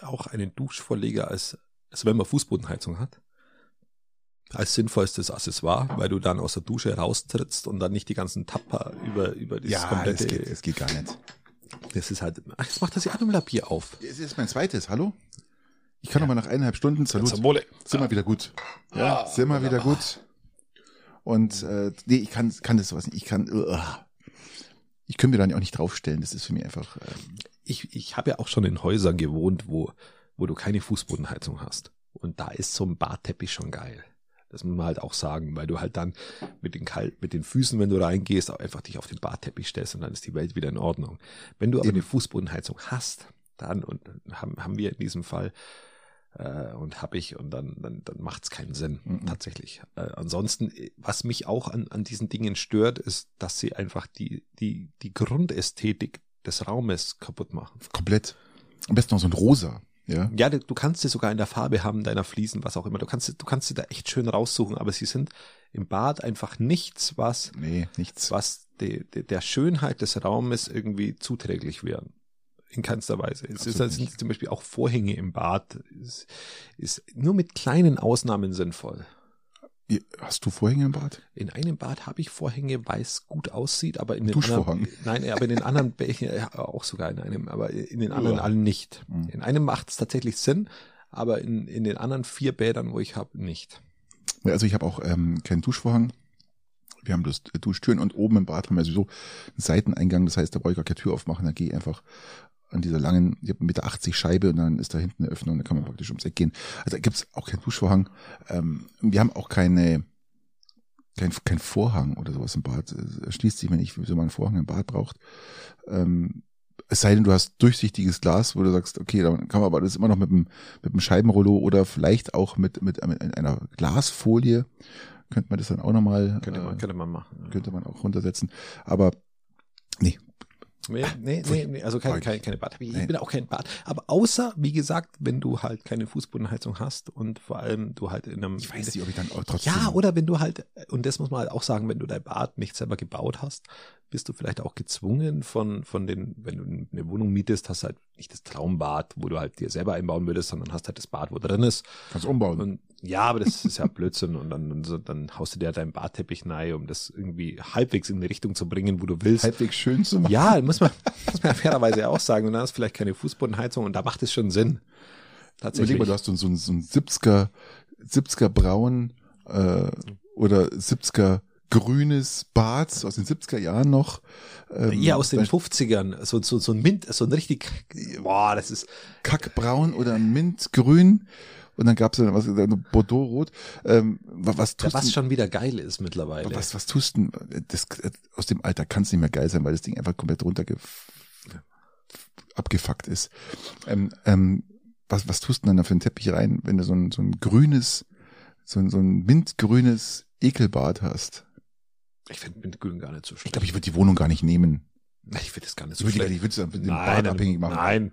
äh, auch einen Duschvorleger als, also wenn man Fußbodenheizung hat, als sinnvollstes Accessoire, weil du dann aus der Dusche raustrittst und dann nicht die ganzen Tapper über, über dieses Ja, komplette, das geht, das geht gar nicht. das ist halt, ach, jetzt macht das ja Bier auf. Es ist mein zweites, hallo? Ich kann noch mal nach eineinhalb Stunden, salut, sind wir wieder gut. Ja, sind wir wieder gut. Und äh, nee, ich kann, kann das sowas nicht. Ich kann, uh, ich könnte mir dann auch nicht draufstellen. Das ist für mich einfach. Ähm, ich, ich habe ja auch schon in Häusern gewohnt, wo, wo du keine Fußbodenheizung hast. Und da ist so ein Badteppich schon geil. Das muss man halt auch sagen, weil du halt dann mit den kalt, mit den Füßen, wenn du reingehst, auch einfach dich auf den Badteppich stellst und dann ist die Welt wieder in Ordnung. Wenn du aber Eben. eine Fußbodenheizung hast, dann und haben, haben wir in diesem Fall äh, und habe ich und dann dann, dann macht es keinen Sinn Mhm. tatsächlich. Äh, ansonsten, äh, was mich auch an, an diesen Dingen stört, ist, dass sie einfach die die die Grundästhetik des Raumes kaputt machen. komplett. Am besten noch so ein Rosa. Ja. Ja, du kannst sie sogar in der Farbe haben, deiner Fliesen, was auch immer. Du kannst, sie- du kannst sie da echt schön raussuchen, aber sie sind im Bad einfach nichts, was, Nee, nichts. was de, de, der Schönheit des Raumes irgendwie zuträglich wären. In keinster Weise. Es ist, Absolut es sind zum Beispiel auch Vorhänge im Bad. Ist, ist nur mit kleinen Ausnahmen sinnvoll. Hast du Vorhänge im Bad? In einem Bad habe ich Vorhänge, weil es gut aussieht, aber in den Duschvorhang. anderen, nein, aber in den anderen ja, auch sogar in einem, aber in den anderen Uah. allen nicht. Mhm. In einem macht es tatsächlich Sinn, aber in, in den anderen vier Bädern, wo ich habe, nicht. Ja, Also ich habe auch ähm, keinen Duschvorhang. Wir haben das äh, Duschtüren und oben im Bad haben wir sowieso einen Seiteneingang. Das heißt, da brauche ich gar keine Tür aufmachen. Da gehe ich einfach an dieser langen, ich habe 1,80 Meter Scheibe und dann ist da hinten eine Öffnung, da kann man praktisch ums Eck gehen. Also da gibt's auch keinen Duschvorhang. Ähm, wir haben auch keine, kein, kein Vorhang oder sowas im Bad. Es erschließt sich mir nicht, wieso man einen Vorhang im Bad braucht. Ähm, es sei denn, du hast durchsichtiges Glas, wo du sagst, okay, dann kann man aber das immer noch mit dem, mit dem Scheibenrollo oder vielleicht auch mit, mit, mit einer Glasfolie, könnte man das dann auch nochmal, Könnte man, äh, könnte man machen. könnte man auch runtersetzen. Aber nee, Nee, nee, nee, nee also keine, keine, keine Bad. Ich nee. bin auch kein Bad. Aber außer, wie gesagt, wenn du halt keine Fußbodenheizung hast und vor allem du halt in einem. Ich weiß nicht, ob ich dann auch trotzdem. Ja, oder wenn du halt, und das muss man halt auch sagen, wenn du dein Bad nicht selber gebaut hast, bist du vielleicht auch gezwungen von, von den, wenn du eine Wohnung mietest, hast halt nicht das Traumbad, wo du halt dir selber einbauen würdest, sondern hast halt das Bad, wo drin ist. Kannst umbauen. Und ja, aber das ist ja Blödsinn. Und dann, dann, dann haust du dir deinen Badteppich rein, um das irgendwie halbwegs in die Richtung zu bringen, wo du willst. Halbwegs schön zu machen. Ja, muss man, muss man ja fairerweise auch sagen. Und dann hast du vielleicht keine Fußbodenheizung und da macht es schon Sinn. Tatsächlich. Überleg mal, du hast so, so, so ein 70er, 70er Braun äh, oder 70er grünes Bad aus den 70er Jahren noch. Ähm, Eher aus den 50ern, so, so, so ein Mint, so ein richtig, boah, das ist. Kackbraun oder Mintgrün. Und dann gab's dann was, Bordeaux-Rot. Ähm, was tust ja, was schon wieder geil ist mittlerweile. Was, was tust du? Das, aus dem Alter kann es nicht mehr geil sein, weil das Ding einfach komplett runter abgefuckt ist. Ähm, ähm, was, was tust du denn da für einen Teppich rein, wenn du so ein, so ein grünes, so ein, so ein mintgrünes Ekelbad hast? Ich finde Mintgrün gar nicht so schlecht. Ich glaube, ich würde die Wohnung gar nicht nehmen. Ich finde es gar nicht so schlecht. Ich würde es den nein, Bad abhängig machen. Nein,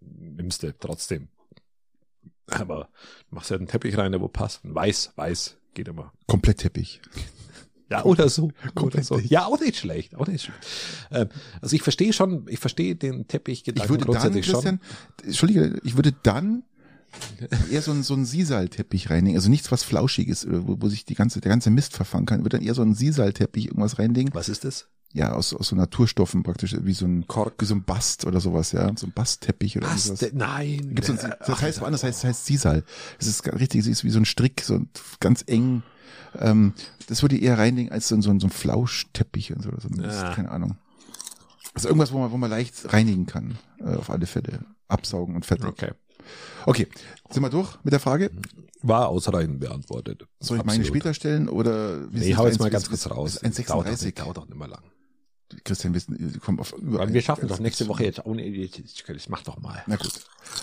nimmst du trotzdem. Aber machst ja einen Teppich rein, der wo passt. Weiß, weiß, geht immer. Komplett Teppich. Ja, oder so. Oder so. Ja, auch nicht schlecht. Auch nicht schlecht. Ähm, also ich verstehe schon, ich verstehe den Teppich ich würde dann, Christian, schon. Entschuldige, ich würde dann eher so ein, so ein Sisal-Teppich reinlegen. Also nichts, was Flauschiges, wo, wo sich die ganze, der ganze Mist verfangen kann. Ich würde dann eher so ein Sisal-Teppich irgendwas reinlegen. Was ist das? Ja, aus, aus so Naturstoffen praktisch, wie so ein Kork. wie so ein Bast oder sowas, ja. So ein Bastteppich oder Bast, sowas. Nein. Gibt's so ein, das heißt woanders, das heißt, das heißt Sisal. Es ist richtig, es ist wie so ein Strick, so ganz eng. Ähm, das würde ich eher reinlegen als so, ein so ein Flauschteppich und so. so ja. Keine Ahnung. Also irgendwas, wo man, wo man leicht reinigen kann, äh, auf alle Fälle. Absaugen und fertig. Okay. Okay, sind wir durch mit der Frage? War ausreichend beantwortet. Soll ich Absolut. meine später stellen oder? Wie nee, hau jetzt mal ganz kurz raus. 1,36. Dauert doch nicht mehr lang. Christian, wir, kommen auf über Wir schaffen doch nächste Woche jetzt ohne, das mach doch mal. Na gut.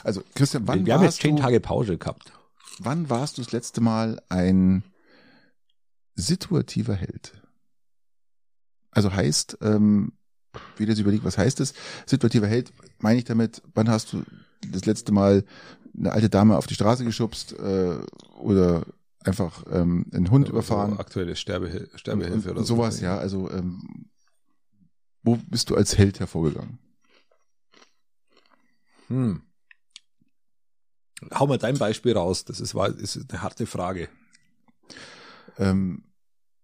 Also, Christian, wann Wir haben jetzt zehn Tage Pause gehabt. Wann warst du das letzte Mal ein situativer Held? Also heißt, ähm, wie das überlegt, was heißt es? Situativer Held, meine ich damit, wann hast du das letzte Mal eine alte Dame auf die Straße geschubst äh, oder einfach ähm, einen Hund also überfahren. Aktuelle Sterbe, Sterbehilfe oder sowas, so. ja. Also ähm, wo bist du als Held hervorgegangen? Hm. Hau mal dein Beispiel raus. Das ist, ist eine harte Frage. Ähm,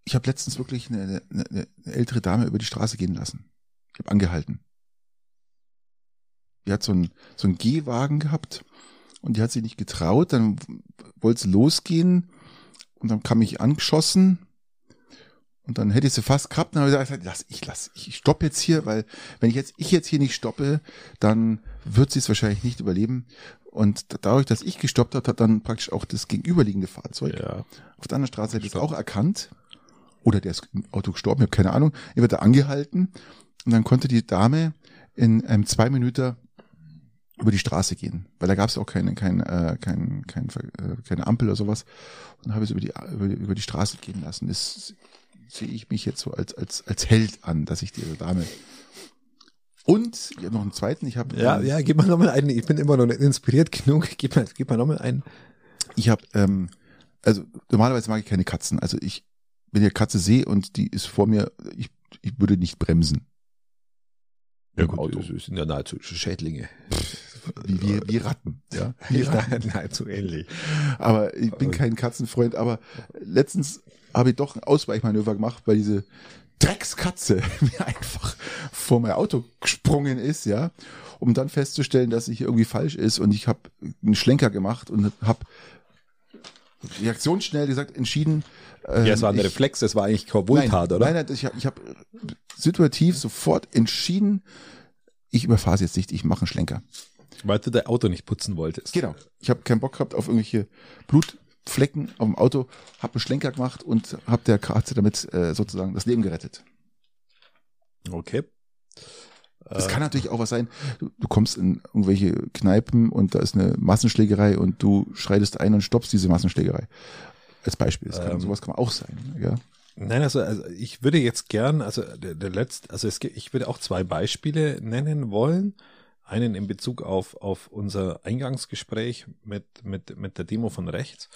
ich habe letztens wirklich eine, eine, eine ältere Dame über die Straße gehen lassen. Ich habe angehalten die hat so einen, so einen Gehwagen gehabt und die hat sich nicht getraut, dann wollte sie losgehen und dann kam ich angeschossen und dann hätte ich sie fast gehabt und dann habe ich gesagt, lass, ich lass, ich stoppe jetzt hier, weil wenn ich jetzt, ich jetzt hier nicht stoppe, dann wird sie es wahrscheinlich nicht überleben. Und dadurch, dass ich gestoppt habe, hat dann praktisch auch das gegenüberliegende Fahrzeug ja. auf der anderen Straße hätte es auch erkannt. Oder der ist im Auto gestorben, ich habe keine Ahnung. Er wird da angehalten und dann konnte die Dame in einem zwei Minuten über die Straße gehen, weil da gab es auch keine, kein, äh, kein, kein, äh, keine Ampel oder sowas. Und habe es über die, über, über die Straße gehen lassen. Das sehe ich mich jetzt so als, als, als Held an, dass ich diese Dame und ja, noch einen zweiten, ich habe Ja, ähm, ja, gib mal nochmal einen, ich bin immer noch nicht inspiriert genug, gib mal, gib mal nochmal einen. Ich habe ähm, also normalerweise mag ich keine Katzen, also ich wenn ich eine Katze sehe und die ist vor mir, ich, ich würde nicht bremsen. Ja, gut, Auto. Das sind ja nahezu Schädlinge. Wie, wie, wie Ratten, ja. Wie Ratten, nahezu ähnlich. Aber ich bin kein Katzenfreund, aber letztens habe ich doch ein Ausweichmanöver gemacht, weil diese Dreckskatze mir einfach vor mein Auto gesprungen ist, ja, um dann festzustellen, dass ich irgendwie falsch ist und ich habe einen Schlenker gemacht und habe reaktionsschnell gesagt, entschieden. Äh, ja, es war ein ich, Reflex, das war eigentlich Wohltat, oder? Nein, nein, ich habe ich hab situativ sofort entschieden, ich überfahre jetzt nicht, ich mache einen Schlenker. Weil du dein Auto nicht putzen wolltest. Genau. Ich habe keinen Bock gehabt auf irgendwelche Blutflecken auf dem Auto, habe einen Schlenker gemacht und habe der Katze damit äh, sozusagen das Leben gerettet. Okay. Das kann natürlich auch was sein. Du, du, kommst in irgendwelche Kneipen und da ist eine Massenschlägerei und du schreitest ein und stoppst diese Massenschlägerei. Als Beispiel. Das kann, ähm, sowas kann man auch sein. Ja? Nein, also, also ich würde jetzt gern, also der, der letzte, also es, ich würde auch zwei Beispiele nennen wollen. Einen in Bezug auf, auf unser Eingangsgespräch mit, mit, mit der Demo von rechts,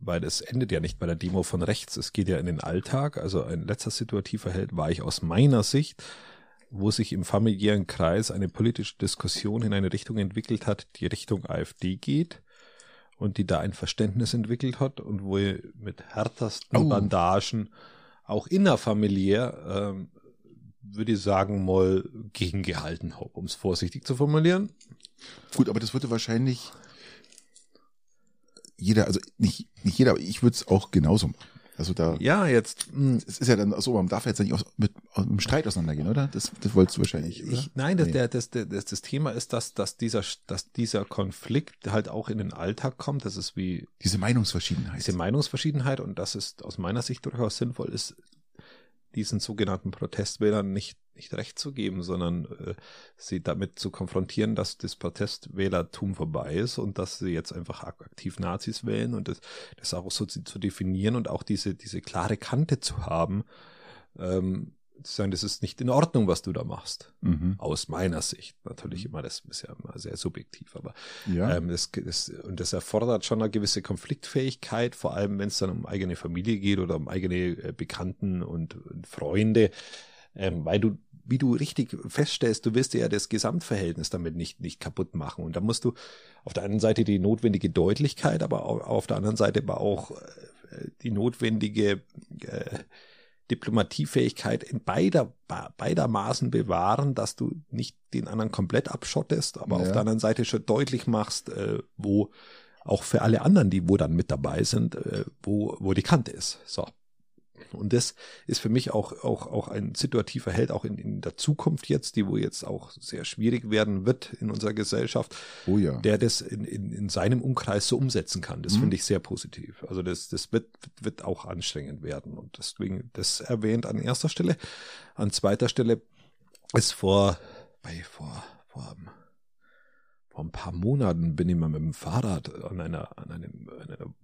weil es endet ja nicht bei der Demo von rechts, es geht ja in den Alltag. Also ein letzter situativer Held war ich aus meiner Sicht, wo sich im familiären Kreis eine politische Diskussion in eine Richtung entwickelt hat, die Richtung AfD geht und die da ein Verständnis entwickelt hat und wo ich mit härtersten Oh. Bandagen auch innerfamiliär, ähm, würde ich sagen, mal gegengehalten habe, um es vorsichtig zu formulieren. Gut, aber das würde wahrscheinlich jeder, also nicht, nicht jeder, aber ich würde es auch genauso machen. Also da, Ja, jetzt, mh, es ist ja dann so, man darf jetzt nicht aus, mit, mit dem Streit auseinandergehen, oder? Das, das wolltest du wahrscheinlich, ich, nein, das, Nee. der, das, das, das Thema ist, dass, dass, dieser, dass dieser Konflikt halt auch in den Alltag kommt. Das ist wie Diese Meinungsverschiedenheit. diese Meinungsverschiedenheit und das ist aus meiner Sicht durchaus sinnvoll ist, diesen sogenannten Protestwählern nicht, nicht recht zu geben, sondern äh, sie damit zu konfrontieren, dass das Protestwählertum vorbei ist und dass sie jetzt einfach ak- aktiv Nazis wählen und das, das auch so zu, zu definieren und auch diese, diese klare Kante zu haben, ähm, zu sagen, das ist nicht in Ordnung, was du da machst. mhm. Aus meiner Sicht. Natürlich immer, das ist ja immer sehr subjektiv, aber Ja. ähm, das, das, und das erfordert schon eine gewisse Konfliktfähigkeit, vor allem wenn es dann um eigene Familie geht oder um eigene äh, Bekannten und, und Freunde, ähm, weil du, wie du richtig feststellst, du wirst ja das Gesamtverhältnis damit nicht, nicht kaputt machen. Und da musst du auf der einen Seite die notwendige Deutlichkeit, aber au- auf der anderen Seite aber auch äh, die notwendige äh, Diplomatiefähigkeit in beider, be- beidermaßen bewahren, dass du nicht den anderen komplett abschottest, aber auf Ja. der anderen Seite schon deutlich machst, äh, wo auch für alle anderen, die wo dann mit dabei sind, äh, wo, wo die Kante ist. So. Und das ist für mich auch, auch, auch ein situativer Held, auch in, in der Zukunft jetzt, die wo jetzt auch sehr schwierig werden wird in unserer Gesellschaft, oh ja. der das in, in, in seinem Umkreis so umsetzen kann. Das Mhm. finde ich sehr positiv. Also das, das wird, wird auch anstrengend werden. Und deswegen das erwähnt an erster Stelle. An zweiter Stelle ist vor, bei, vor, vor, vor ein paar Monaten bin ich mal mit dem Fahrrad an einer, an einem, an einer,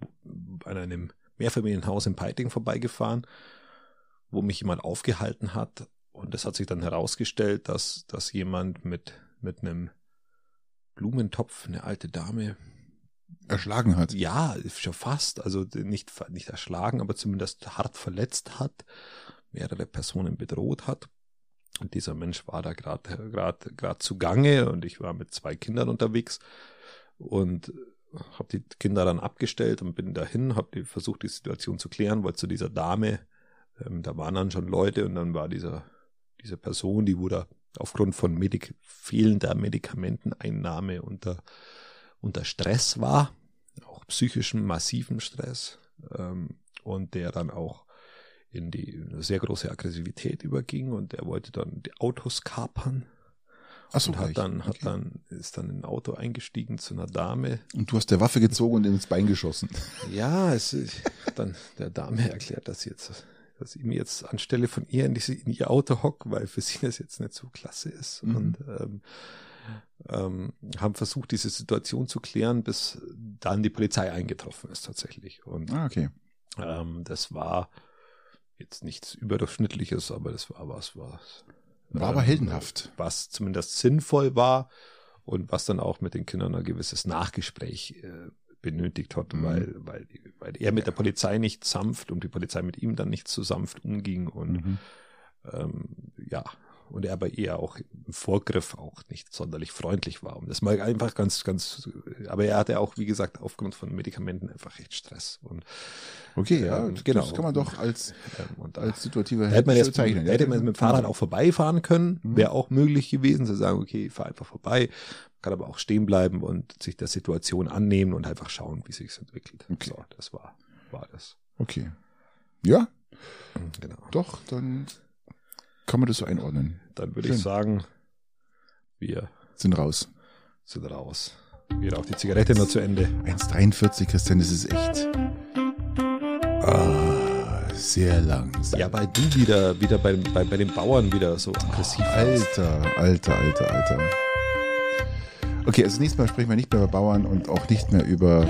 an einem Mehrfamilienhaus in Peiting vorbeigefahren, wo mich jemand aufgehalten hat. Und es hat sich dann herausgestellt, dass, dass jemand mit, mit einem Blumentopf, eine alte Dame, Erschlagen hat. ja, schon fast, also nicht, nicht erschlagen, aber zumindest hart verletzt hat, mehrere Personen bedroht hat. Und dieser Mensch war da gerade gerade gerade zugange und ich war mit zwei Kindern unterwegs und habe die Kinder dann abgestellt und bin dahin, habe versucht, die Situation zu klären, wollte zu dieser Dame, ähm, da waren dann schon Leute und dann war dieser diese Person, die wurde aufgrund von Medik fehlender Medikamenteneinnahme unter unter Stress war, auch psychischen massiven Stress ähm, und der dann auch in die in sehr große Aggressivität überging und er wollte dann die Autos kapern Ach so, und hat dann hat Okay. dann ist dann in ein Auto eingestiegen zu einer Dame. Und du hast der Waffe gezogen und ins Bein geschossen. Ja, es ich dann der Dame erklärt, dass jetzt dass ich mir jetzt anstelle von ihr in, diese, in ihr Auto hock, weil für sie das jetzt nicht so klasse ist. Mhm. Und ähm, ähm, haben versucht, diese Situation zu klären, bis dann die Polizei eingetroffen ist tatsächlich. Und Ah, okay. ähm, das war jetzt nichts Überdurchschnittliches, aber das war was, was War aber heldenhaft. was zumindest sinnvoll war und was dann auch mit den Kindern ein gewisses Nachgespräch äh, benötigt hat, Mhm. weil, weil, weil er mit der Polizei nicht sanft und die Polizei mit ihm dann nicht so sanft umging und Mhm. ähm, ja, und er aber eher auch im Vorgriff auch nicht sonderlich freundlich war. Und das mal einfach ganz, ganz, aber er hatte auch, wie gesagt, aufgrund von Medikamenten einfach echt Stress. Und, Okay, ja, Ähm, das genau. kann man doch als, ähm, da, als situativer da hätte man jetzt bezeichnen. hätte man mit dem Fahrrad auch vorbeifahren können, Mhm. wäre auch möglich gewesen, zu sagen, okay, ich fahr einfach vorbei, kann aber auch stehen bleiben und sich der Situation annehmen und einfach schauen, wie sich's entwickelt. Okay. So, das war, war das. Okay. Ja, Genau. doch, dann kann man das so einordnen. Dann würde Schön. ich sagen, wir Sind raus. sind raus. Wir rauchen die Zigarette noch zu Ende. 1,43, Christian, das ist echt ah, sehr langsam. Ja, weil du wieder, wieder bei, bei, bei den Bauern wieder so aggressiv warst. Alter, alter, alter, alter. Okay, also nächstes Mal sprechen wir nicht mehr über Bauern und auch nicht mehr über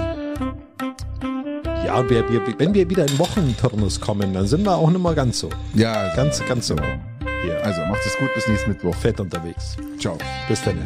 Ja, wir, wir, wenn wir wieder in Wochenturnus kommen, dann sind wir auch nicht mehr ganz so. Ja, Ganz, ganz so. genau. Ja. Also macht es gut, bis nächsten Mittwoch. Fett unterwegs. Ciao. Bis dann.